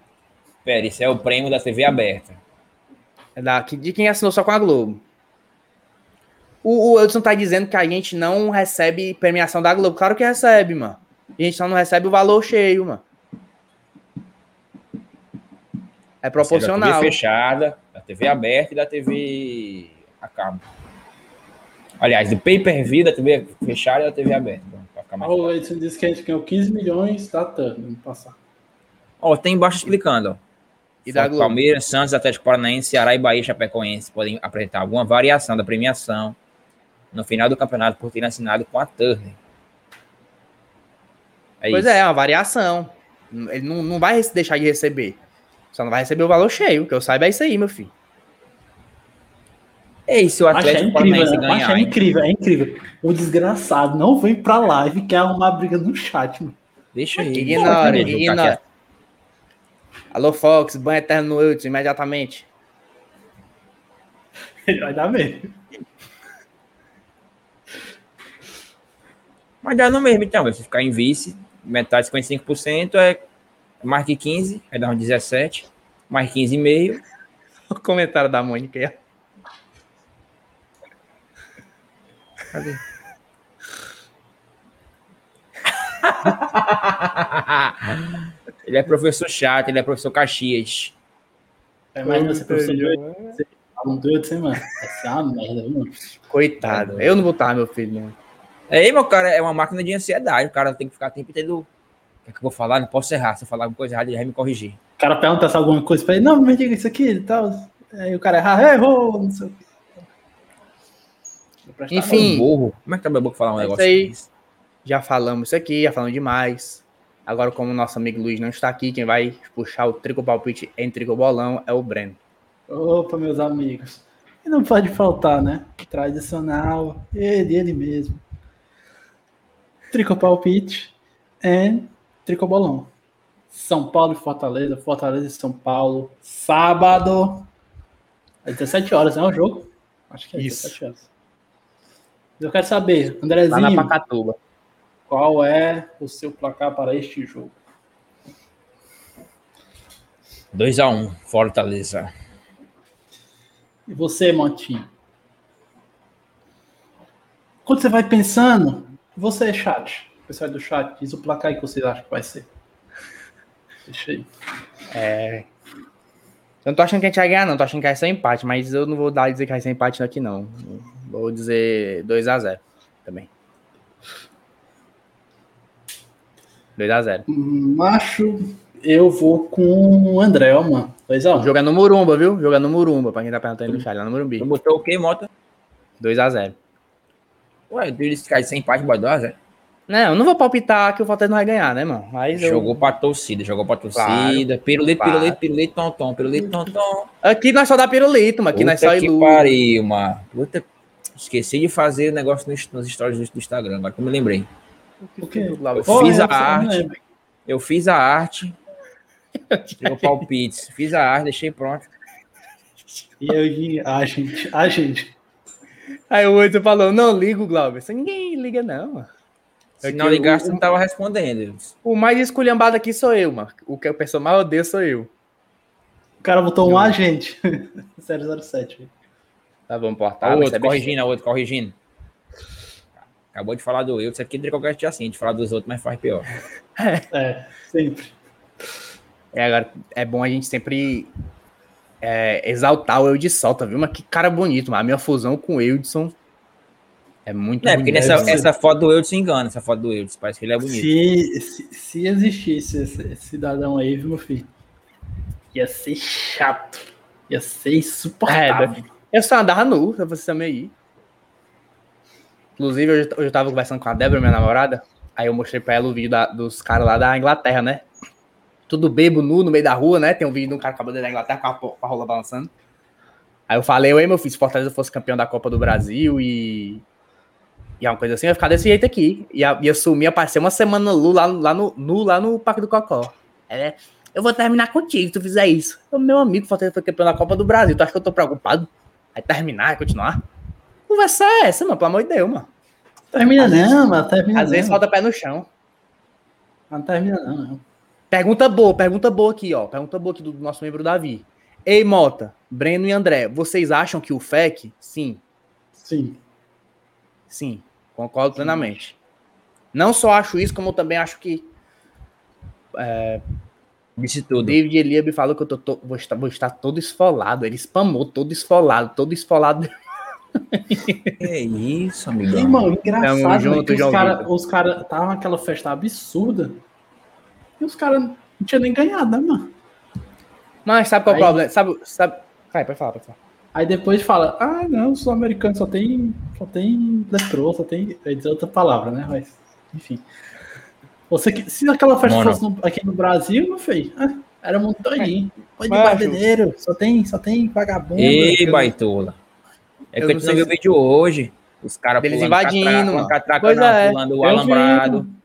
Pera, isso é o prêmio da TV aberta. É da, que- de quem assinou só com a Globo. O, o Edson tá dizendo que a gente não recebe premiação da Globo. Claro que recebe, mano. A gente só não recebe o valor cheio, mano. É é Da proporcional. TV fechada, da TV aberta e da TV a cabo. Aliás, do pay per view da TV fechada e da TV aberta. Pra ficar mais O claro. Edson disse que a gente ganhou 15 milhões da TAN no passado. Ó, tem embaixo explicando, ó. E da Globo. Palmeiras, Santos, Atlético Paranaense, Ceará e Bahia Chapecoense podem apresentar alguma variação da premiação no final do campeonato por terem assinado com a Turner. É Pois isso. é, é uma variação. Ele não, não vai deixar de receber. Só não vai receber o valor cheio. Que eu saiba é isso aí, meu filho. Ei, se o é Atlético incrível, Paranaense né? Macho, ganhar, é hein? incrível, é incrível. O desgraçado não vem pra live e quer arrumar briga no chat, mano. deixa aí. Ignora, ignora. Alô, Fox, banho eterno no Edson, imediatamente. Ele vai dar mesmo. Mas dá no mesmo, então. Se ficar em vice, metade 55% é mais que 15, aí dá uns 17, mais 15,5. O comentário da Mônica aí. ó. Cadê? ele é professor chato, ele é professor Caxias. Imagina você, professor de aluno do Edson, mano. Vai ser uma merda, mano. Coitado. Eu não vou estar, meu filho. não. Aí, meu cara, é uma máquina de ansiedade. O cara tem que ficar tempo inteiro. O que, é que eu vou falar? Não posso errar. Se eu falar alguma coisa errada, ele vai me corrigir. O cara pergunta se alguma coisa pra ele, não, me diga isso aqui e tal. Aí o cara erra, errou, não sei o prestar Enfim. Burro. Como é que tá meu boca falar um É isso negócio aí. desse? Já falamos isso aqui, já falamos demais. Agora, como o nosso amigo Luiz não está aqui, quem vai puxar o trico palpite em trico bolão é o Breno. Opa, meus amigos. E não pode faltar, né? Tradicional, ele, ele mesmo. Tricopalpite e Tricobolão. São Paulo e Fortaleza, Fortaleza e São Paulo, sábado. É 17 horas, né? O jogo? Acho que é Isso. 17 horas. Eu quero saber, Lá na Andrezinho, Pacatuba. qual é o seu placar para este jogo? 2x1, Fortaleza. E você, Montinho? Quando você vai pensando, você é chat. O pessoal do chat, diz o placar aí que vocês acham que vai ser. Deixa aí. É. Eu não tô achando que a gente vai ganhar, não. Tô achando que vai ser empate, mas eu não vou dar dizer que vai ser empate aqui, não. Vou dizer 2x0 também. 2x0. Macho, eu vou com o André, ó, mano. 2x1. Joga no Murumba, viu? Joga no Murumba, pra quem tá perguntando aí no chat, lá no Murumbi. Tu botou o quê, Mota? 2x0. Ué, eles caem sem empate, boy, 2 Não, eu não vou palpitar que o Fortaleza não vai ganhar, né, mano? Mas eu- Jogou pra torcida, jogou pra torcida. Claro, pirulito, claro. pirulito, pirulito, tom, tom, pirulito, tom, tom. Aqui nós só dá pirulito, mano. Aqui nós só Puta que ilu. pariu, mano. Puta... Esqueci de fazer o negócio nos, nos stories do, Instagram, agora que eu me lembrei. O quê? Eu Porra, fiz a arte, eu fiz a arte, tirou palpites, fiz a arte, deixei pronto. E eu e a gente, a gente. Aí o outro falou, não liga o Glauber. Isso Ninguém liga, não, mano. Se Aqui não o- ligasse, o- não tava respondendo. O mais esculhambado aqui sou eu, mano. O que a pessoa mais odeia sou eu. O cara botou um agente. 007. Tá bom, Tá, portar. o mas outro, é besteira. corrigindo, o outro, corrigindo. Acabou de falar do eu, isso aqui de qualquer é assim, de falar dos outros, mas faz pior. É, sempre. É, agora, é bom a gente sempre é, exaltar o Eudson Solta, viu? Mas que cara bonito, mano. A minha fusão com o Eudson é muito é porque nessa, essa foto do eu se engana, essa foto do eu, parece que ele é bonito. Se, se, se existisse esse, cidadão aí, viu, meu filho? Ia ser chato. Ia ser insuportável. Eu só andava nu, pra você também aí. Inclusive, hoje, hoje eu tava conversando com a Débora, minha namorada. Aí eu mostrei pra ela o vídeo da- dos caras lá da Inglaterra, né? Tudo bebo, nu, no meio da rua, né? Tem um vídeo de um cara acabou da Inglaterra com a, com a rola balançando. Aí eu falei, oi, meu filho, se Fortaleza fosse campeão da Copa do Brasil e. E uma coisa assim, eu ia ficar desse jeito aqui. Ia, ia sumir, aparecer uma semana nu lá, lá, no, nu, lá no Parque do Cocó. É, eu vou terminar contigo se tu fizer isso. Eu, meu amigo, Fortaleza foi campeão da Copa do Brasil. Tu acha que eu tô preocupado? Aí terminar, continuar? Conversa é essa, mano? Pelo amor de Deus, mano. Termina não, mano. Termina Às vezes não. falta pé no chão. Não termina não, não. Pergunta boa, pergunta boa aqui, ó. Pergunta boa aqui do nosso membro Davi. Ei, Mota, Breno e André, vocês acham que o FEC? Sim, Sim. sim, concordo plenamente. Não só acho isso, como eu também acho que Disse o tudo. David Eliab falou que eu tô, to- vou, estar, vou estar todo esfolado. Ele spamou todo esfolado, todo esfolado. É isso, E, amigão. mano, Tamo engraçado junto, é que João os caras os cara estavam naquela festa absurda e os caras não tinham nem ganhado, né, mano? Mas sabe qual é o problema? Sabe, sabe... Vai, pode falar, pode falar. Aí depois fala, ah, não, os americanos só tem, só tem letrô, só tem. Eu ia dizer outra palavra, né? Mas, enfim. Você, se aquela festa fosse no- aqui no Brasil, não fez. Ah, era muito doidinho. Foi de brasileiro, só tem, só tem vagabundo. Ei, baitola. É eu que não tu não sei viu o vídeo hoje. Os caras pulando invadindo, catraca, catraca não, é. pulando o Eu vi, alambrado, mano.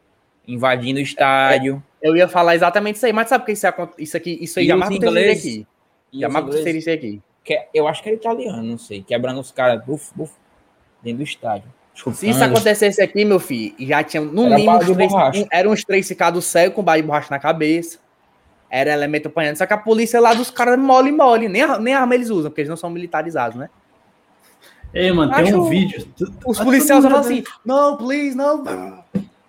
invadindo o estádio. Eu ia falar exatamente isso aí, mas sabe o que isso, isso aqui, isso aí jamais aconteceria aqui. Jamais aconteceria isso aqui. que- eu acho que era italiano, não sei. Quebrando os caras dentro do estádio. Se isso acontecesse aqui, meu filho, já tinha no Era mínimo uns de três, um- eram uns três ficados cegos com bala de borracha na cabeça. Era elemento apanhando. Só que a polícia lá dos caras mole mole. Nem, a- nem arma eles usam, porque eles não são militarizados, né? Ei, mano, tem um Acho- vídeo. Os Acho policiais falam assim: não, please, não.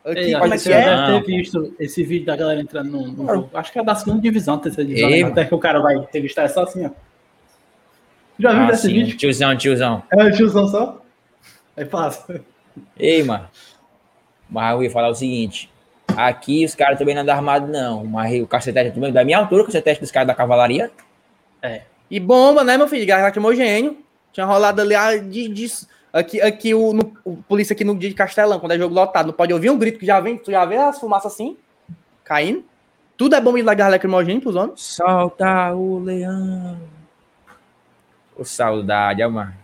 Aqui, Ei, como é que que você é? Não, deve ter visto esse vídeo da galera entrando no, no Claro. Acho que é da segunda divisão, terceira divisão. Ei, né? Até que o cara vai revistar, é só assim, ó. Já viu Ah, esse sim, vídeo? tiozão, tiozão. É o tiozão só? Aí passa. Ei, mano. Mas eu ia falar o seguinte. Aqui os caras também não andam armados, não. Mas o cacetete é também da minha altura, o cacetete dos caras da cavalaria. E bomba, né, meu filho? Gás lacrimogênio. Tinha rolado ali ah, de, de- aqui, aqui o, no- o polícia aqui no dia de Castelão, quando é jogo lotado. Não pode ouvir um grito que já vem, tu já vê as fumaças assim, caindo. Tudo é bomba de gás lacrimogênio pros homens. Solta o leão. O saudade, mano.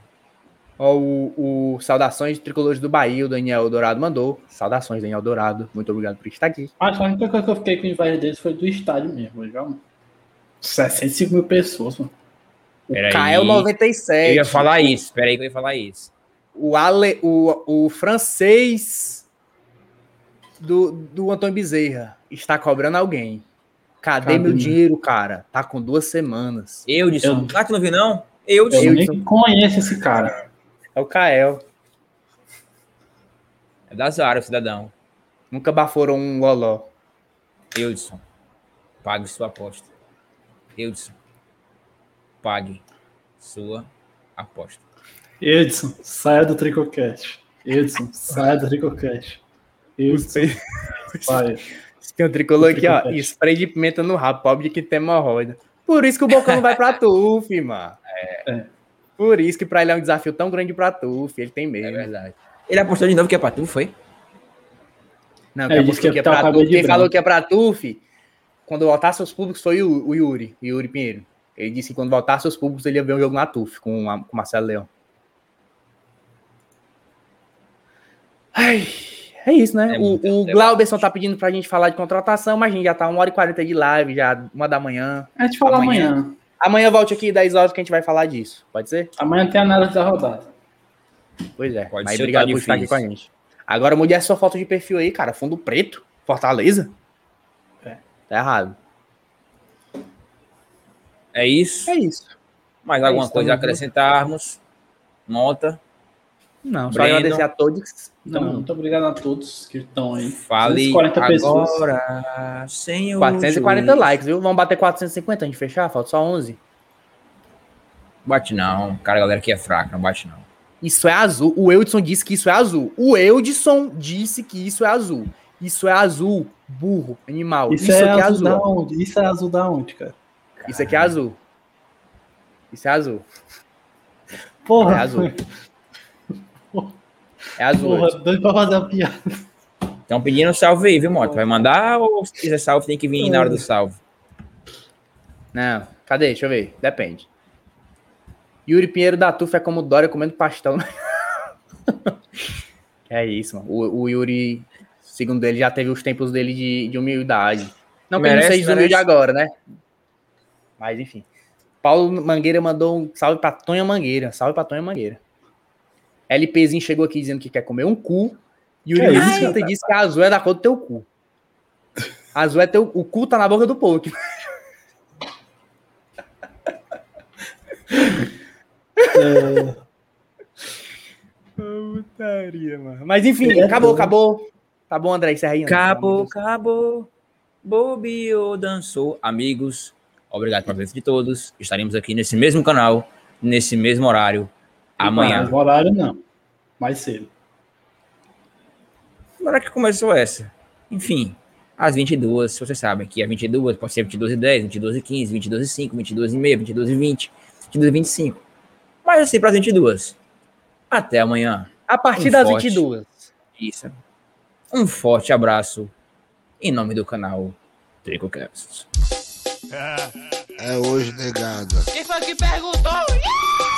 Ó, o, o Saudações de Tricolores do Bahia, o Daniel Dourado mandou. Saudações, Daniel Dourado. Muito obrigado por estar aqui. Acho que a única coisa que eu fiquei com inveja deles foi do estádio mesmo, já, mano. 65 mil pessoas, mano. Peraí. Kael 97. Eu ia falar isso. Peraí que eu ia falar isso. O, Ale, o, o francês do, do Antônio Bezerra está cobrando alguém. Cadê, Cadê, meu dinheiro, cara? Tá com duas semanas. Eu disse. Eu- Ah, tu não viu, não? Eu disse. Eu- nem conheço esse cara. É o Kael. É da Zara, o cidadão. Nunca baforam um loló. Eudson. Pague sua aposta. Eudson. pague sua aposta. Edson, saia do Tricocast. Edson, saia do Tricocast. Edson, saia. Tem um tricolor aqui, ó. Spray de pimenta no rabo, pobre de que tem hemorroida. Por isso que o Bocão não vai pra tu, fi, mano. É. Por isso que pra ele é um desafio tão grande pra tu, fi. Ele tem É medo. verdade. Ele apostou de novo que é pra tu, foi? Não, É, quem disse apostou que que é o pra tu. cabelo de Quem branco. falou que é pra tu, fi, quando voltasse aos públicos foi o, o Yuri, o Yuri Pinheiro. Ele disse que quando voltasse aos públicos ele ia ver um jogo na TUF com, a- com o Marcelo Leão. Ai, é isso, né? É o muito o debate. Glauberson tá pedindo pra gente falar de contratação, mas a gente já tá 1 hora e 40 de live, já uma da manhã. A gente fala Amanhã. amanhã. Amanhã volte aqui 10 horas que a gente vai falar disso. Pode ser? Amanhã tem a análise da rodada. Pois é. Pode mas ser, obrigado tá por estar aqui com a gente. Agora mude a sua foto de perfil aí, cara. Fundo preto. Fortaleza. É. Tá errado. É isso. É isso. Mais alguma isso, coisa a junto. acrescentarmos? Nota. Não, só agradecer a todos. Não, Tamo muito obrigado a todos que estão aí. Fale 240 pessoas. agora, senhor 440 juiz. likes, viu? Vamos bater 450 a gente fechar? Falta só 11. Bate não. Cara, a galera aqui é fraca, não bate não. Isso é azul. O Eudson disse que isso é azul. O Eudson disse que isso é azul. Isso é azul. Burro, animal. Isso, Isso, é, aqui é azul, da onde? Isso é azul da onde, cara? Isso aqui é azul. Isso é azul. Porra, É azul. É azul. porra, doido pra fazer a piada. Estão pedindo salve aí, viu, Moto? Vai mandar ou se quiser salve tem que vir na hora do salve? Não, cadê? Deixa eu ver. Depende. Yuri Pinheiro da Tufa é como Dória comendo pastel. é isso, mano. O, o Yuri, segundo ele, já teve os tempos dele de, de humildade. Não que ele não Merece, seja humilde merece. agora, né? Mas enfim. Paulo Mangueira mandou um salve pra Tonha Mangueira. Salve pra Tonha Mangueira. LPzinho chegou aqui dizendo que quer comer um cu. E o Yuri Mesquita disse que a azul é da cor do teu cu. Azul é teu. O cu tá na boca do povo. É, Putaria, mano. Mas enfim, É, acabou, acabou. Tá bom, André, encerra aí. Acabou, acabou. Bobiou, dançou. Amigos, obrigado pela presença de todos. Estaremos aqui nesse mesmo canal, nesse mesmo horário, amanhã. Não, horário não. Mais cedo. Na hora que começou essa. Enfim, às 22, se vocês sabem que é 22, pode ser 22 e 10, 22 e 15, 22 e 5, 22 e meia, 22 e 20, 22 e 25. Mas assim, para as 22. Até amanhã. A partir Um das forte. 22. Isso. Um forte abraço em nome do canal TricoCast. É hoje, negada. Quem foi que perguntou?